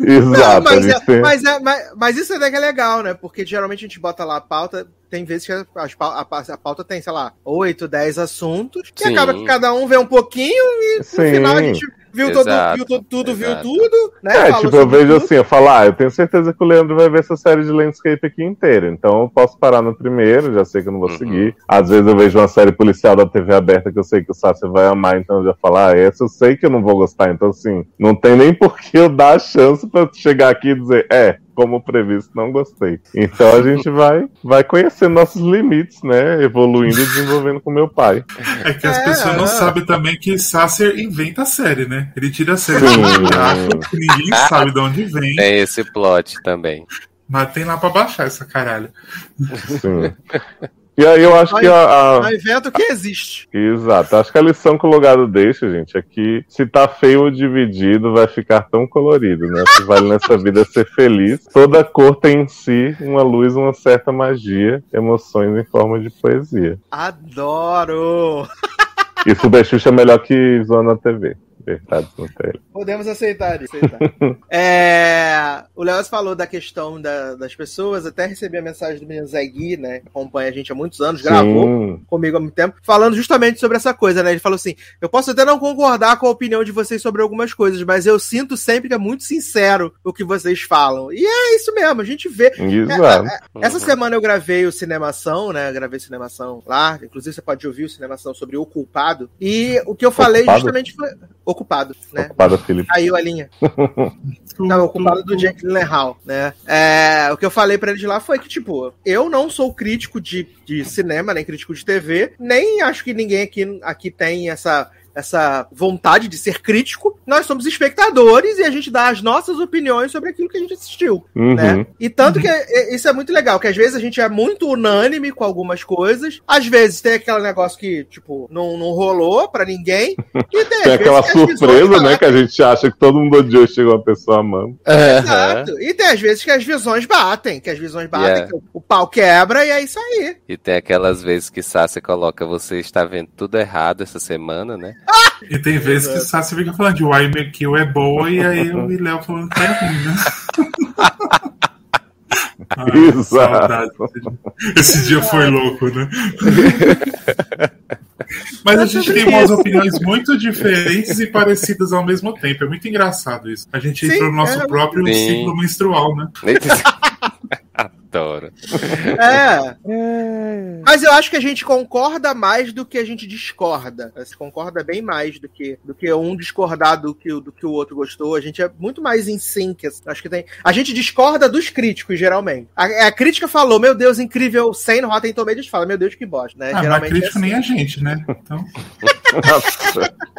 Exato. Não, mas, é, mas, é, mas, mas, isso até que é legal, né? Porque geralmente a gente bota lá a pauta, tem vezes que a, a, a pauta tem, sei lá, 8, 10 assuntos, Sim. acaba que cada um vê um pouquinho e no Sim. final a gente viu, todo, viu todo, tudo, viu tudo, né? É, tipo, eu vejo tudo. assim, eu falo, ah, eu tenho certeza que o Leandro vai ver essa série de landscape aqui inteira, então eu posso parar no primeiro, já sei que eu não vou uhum. seguir. Às vezes eu vejo uma série policial da TV aberta que eu sei que o Sassi vai amar, então eu já falo, ah, essa eu sei que eu não vou gostar, então assim, não tem nem por que eu dar a chance pra chegar aqui e dizer, é, como previsto, não gostei. Então a gente vai, vai conhecendo nossos limites, né? Evoluindo e desenvolvendo com meu pai. É que as é, pessoas não sabem também que Sasser inventa a série, né? Ele tira a série do ninguém sabe de onde vem. Tem esse plot também. Mas tem lá pra baixar essa caralho. Sim. E aí eu acho que a, a... Evento que existe. Exato. Acho que a lição que o logado deixa, gente, é que se tá feio ou dividido, vai ficar tão colorido, né? Se vale nessa vida ser feliz. Toda cor tem em si uma luz, uma certa magia, emoções em forma de poesia. Adoro! E Super Xuxa é melhor que Zona TV. Verdade no Podemos aceitar isso. Aceitar. é, o Léo falou da questão da, das pessoas, até recebi a mensagem do menino Zé Gui, né? Que acompanha a gente há muitos anos, Sim. gravou comigo há muito tempo, falando justamente sobre essa coisa, né? Ele falou assim: eu posso até não concordar com a opinião de vocês sobre algumas coisas, mas eu sinto sempre que é muito sincero o que vocês falam. E é isso mesmo, a gente vê. Exato. É, é, essa semana eu gravei o Cinemação, né? gravei Cinemação lá, inclusive você pode ouvir o Cinemação sobre o culpado. E o que eu falei Ocupado? justamente foi ocupado, né? Ocupado, Felipe. Caiu a linha. não, ocupado do Jake Gyllenhaal, né? É, o que eu falei para ele de lá foi que, tipo, eu não sou crítico de, de cinema, nem crítico de TV, nem acho que ninguém aqui, aqui tem essa essa vontade de ser crítico, nós somos espectadores e a gente dá as nossas opiniões sobre aquilo que a gente assistiu, uhum. né? E tanto que é, é, isso é muito legal, que às vezes a gente é muito unânime com algumas coisas, às vezes tem aquele negócio que, tipo, não, não rolou para ninguém, e tem, tem aquela surpresa, né, que a gente acha que todo mundo odiou e chegou uma pessoa amando. Exato. E tem às vezes que as visões batem, que as visões batem, yeah. que o pau quebra e é isso aí. E tem aquelas vezes que Sassi coloca você está vendo tudo errado essa semana, né? E tem vezes que o Sassi fica falando de Why Kill é boa e aí o Léo falando que é ruim, né? Ai, Exato. Esse dia foi louco, né? Mas a gente tem umas opiniões muito diferentes e parecidas ao mesmo tempo. É muito engraçado isso. A gente entrou no nosso é, próprio sim. ciclo menstrual, né? Adoro. É. é. Mas eu acho que a gente concorda mais do que a gente discorda. A gente concorda bem mais do que, do que um discordar do que, do que o outro gostou. A gente é muito mais em sync. Acho que tem. A gente discorda dos críticos, geralmente. A, a crítica falou, meu Deus, incrível, 100 no Rotten Tomatoes, fala, meu Deus, que bosta, né? Ah, geralmente mas crítico é assim. nem a gente, né? Então...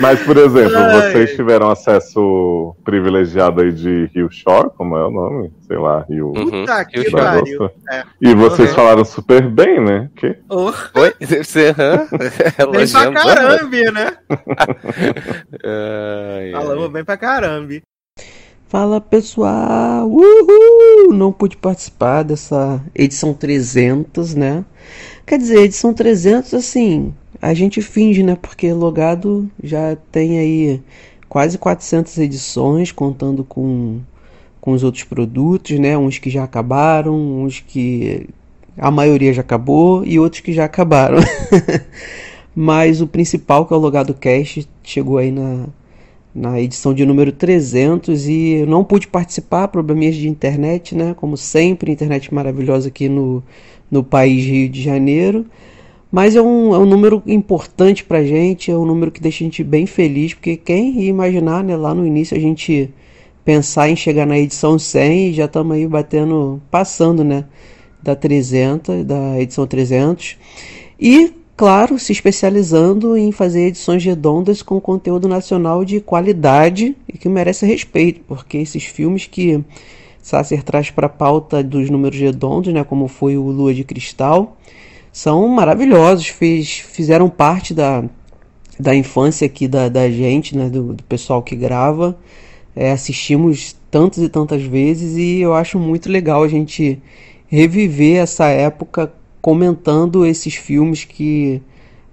Mas, por exemplo, Ai. vocês tiveram acesso privilegiado aí de Rio Shore, como é o nome? Sei lá, Rio. Uhum. Puta que pariu. É. E vocês uhum. falaram super bem, né? Que? Oh. Oi? Você, hã? Bem pra caramba, né? Falamos bem pra caramba. Fala pessoal, uhul! Não pude participar dessa edição 300, né? Quer dizer, edição 300, assim, a gente finge, né? Porque Logado já tem aí quase 400 edições, contando com com os outros produtos, né? Uns que já acabaram, uns que a maioria já acabou e outros que já acabaram. Mas o principal, que é o Logado Cast, chegou aí na, na edição de número 300 e eu não pude participar, probleminhas de internet, né? Como sempre, internet maravilhosa aqui no, no país Rio de Janeiro. Mas é um, é um número importante pra gente, é um número que deixa a gente bem feliz, porque quem ia imaginar, né, lá no início a gente pensar em chegar na edição 100 e já estamos aí batendo, passando, né, da 300, da edição 300. E claro, se especializando em fazer edições redondas com conteúdo nacional de qualidade e que merece respeito, porque esses filmes que Sasser traz para a pauta dos números redondos, né, como foi o Lua de Cristal, são maravilhosos, fiz, fizeram parte da, da infância aqui da, da gente, né, do, do pessoal que grava. É, assistimos tantas e tantas vezes e eu acho muito legal a gente reviver essa época comentando esses filmes que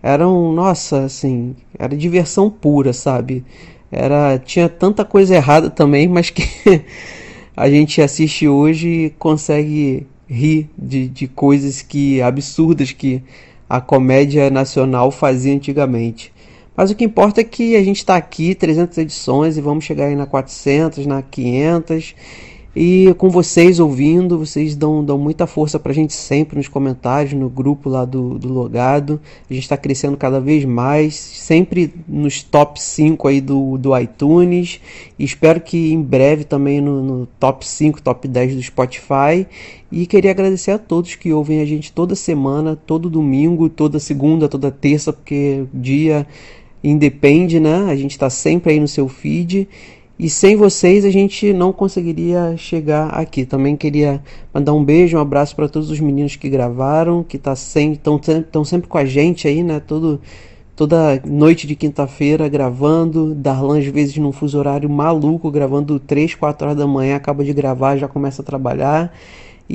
eram, nossa, assim, era diversão pura, sabe? Era tinha tanta coisa errada também, mas que a gente assiste hoje e consegue rir de, de coisas que absurdas que a comédia nacional fazia antigamente. Mas o que importa é que a gente está aqui, 300 edições, e vamos chegar aí na 400, na 500, e com vocês ouvindo, vocês dão, dão muita força pra gente sempre nos comentários, no grupo lá do, do Logado. A gente está crescendo cada vez mais, sempre nos top 5 aí do, do iTunes. E espero que em breve também no, no top 5, top 10 do Spotify. E queria agradecer a todos que ouvem a gente toda semana, todo domingo, toda segunda, toda terça, porque dia independe, né? A gente está sempre aí no seu feed. E sem vocês a gente não conseguiria chegar aqui. Também queria mandar um beijo, um abraço para todos os meninos que gravaram, que tá estão tão sempre com a gente aí, né? Todo, toda noite de quinta-feira gravando. Darlan às vezes num fuso horário maluco, gravando 3, 4 horas da manhã, acaba de gravar, já começa a trabalhar.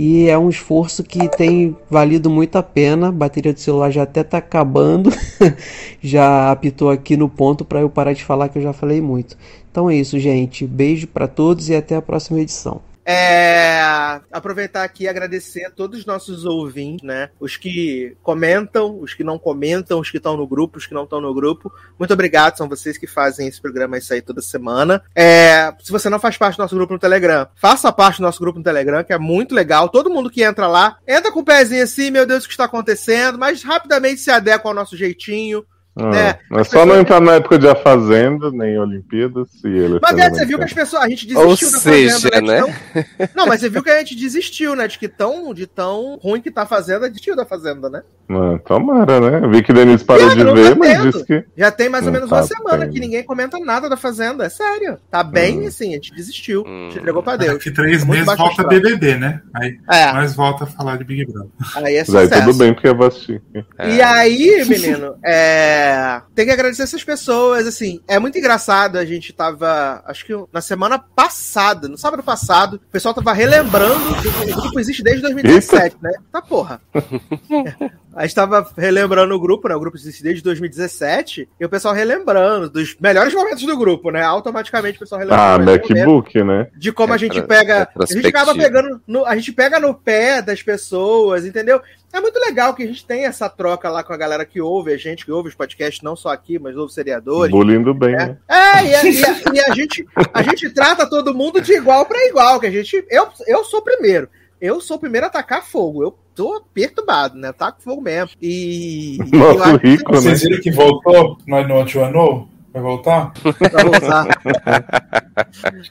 E é um esforço que tem valido muito a pena. A bateria do celular já até tá acabando. já apitou aqui no ponto para eu parar de falar que eu já falei muito. Então é isso, gente. Beijo para todos e até a próxima edição. É, aproveitar aqui e agradecer a todos os nossos ouvintes, né? Os que comentam, os que não comentam, os que estão no grupo, os que não estão no grupo. Muito obrigado, são vocês que fazem esse programa sair toda semana. É, se você não faz parte do nosso grupo no Telegram, faça parte do nosso grupo no Telegram, que é muito legal. Todo mundo que entra lá, entra com o pezinho assim, meu Deus, o que está acontecendo, mas rapidamente se adequa ao nosso jeitinho ah, é, é só não entrar na época de A Fazenda, nem Olimpíadas. E ele mas é, você viu que as pessoas. A gente desistiu Ou da seja, Fazenda, né? né? Tão... Não, mas você viu que a gente desistiu, né? De que tão, de tão ruim que tá a Fazenda, desistiu da Fazenda, né? Ah, tomara, né? Vi que Denise parou de ver, tá mas disse que. Já tem mais ou menos tá uma semana tendo. que ninguém comenta nada da Fazenda. É sério. Tá bem hum. assim, a gente desistiu. Hum. A gente entregou pra Deus. Daqui três meses volta BBB, né? Aí é. nós volta a falar de Big Brother. Aí é sucesso. Aí tudo bem, porque eu vou assistir. E aí, menino, é... tem que agradecer essas pessoas, assim, é muito engraçado, a gente tava, acho que na semana passada, no sábado passado, o pessoal tava relembrando, o grupo existe desde 2017, Eita. né? Tá porra. A gente tava relembrando o grupo, né? O grupo existe desde 2017, e o pessoal relembrando dos melhores momentos do grupo, né? Automaticamente o pessoal relembrando. Ah, MacBook, né? De como a gente pega. A gente acaba pegando. No, a gente pega no pé das pessoas, entendeu? É muito legal que a gente tem essa troca lá com a galera que ouve, a gente que ouve os podcasts, não só aqui, mas ouve seriadores. Bolindo bem, né? né? É, e, a, e, a, e a, gente, a gente trata todo mundo de igual para igual, que a gente. Eu, eu sou primeiro. Eu sou o primeiro a atacar fogo. Eu tô perturbado, né? Taco fogo mesmo. E. Nosso rico, né? Vocês viram que voltou no Not You Vai voltar? Vai voltar.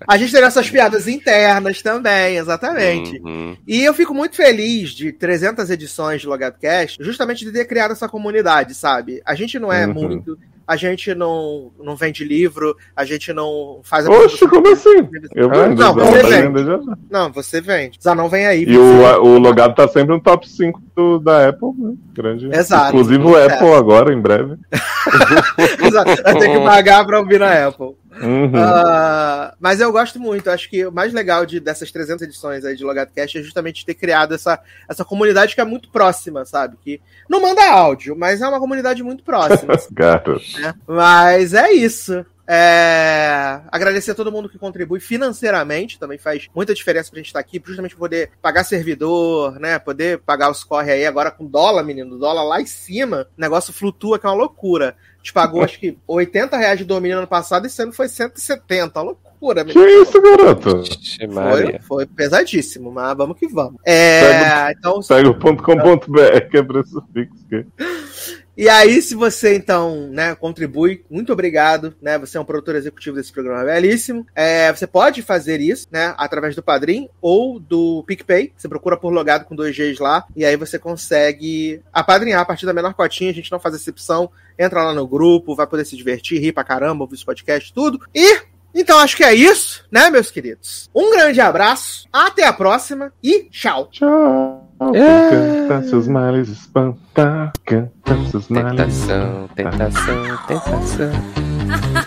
a gente tem nossas piadas internas também, exatamente. Uhum. E eu fico muito feliz de 300 edições de Logado Cast, justamente de ter criado essa comunidade, sabe? A gente não é uhum. muito a gente não, não vende livro, a gente não faz a Oxe, como assim? Eu vendo. Não, você vende. Já... Não, você vende. Zanon vem aí. E o, o logado tá sempre no top 5 do, da Apple, né? Grande. Exato. Inclusive o Apple agora, em breve. Exato. Vai ter que pagar pra ouvir na Apple. Uhum. Uh, mas eu gosto muito. Acho que o mais legal de, dessas 300 edições aí de Logado Cast é justamente ter criado essa, essa comunidade que é muito próxima, sabe? Que não manda áudio, mas é uma comunidade muito próxima. Gato. Né? Mas é isso. É... Agradecer a todo mundo que contribui financeiramente, também faz muita diferença pra gente estar aqui, justamente pra poder pagar servidor, né? Poder pagar os corre aí agora com dólar, menino, dólar lá em cima, o negócio flutua, que é uma loucura. A gente pagou acho que 80 reais de domínio ano passado e esse ano foi 170, uma loucura. Que isso, garoto? Foi, foi pesadíssimo, mas vamos que vamos. É, então, Pega o ponto .com.br, que é preço fixo. E aí, se você então, né, contribui, muito obrigado, né? Você é um produtor executivo desse programa belíssimo. É, você pode fazer isso, né, através do Padrim ou do PicPay. Você procura por logado com dois Gs lá e aí você consegue apadrinhar a partir da menor cotinha. A gente não faz exceção. Entra lá no grupo, vai poder se divertir, rir pra caramba, ouvir os podcasts, tudo. E então acho que é isso, né, meus queridos? Um grande abraço, até a próxima e tchau. Tchau. Cantar seus males, espantar. Cantar seus males. Tentação, tentação, tentação.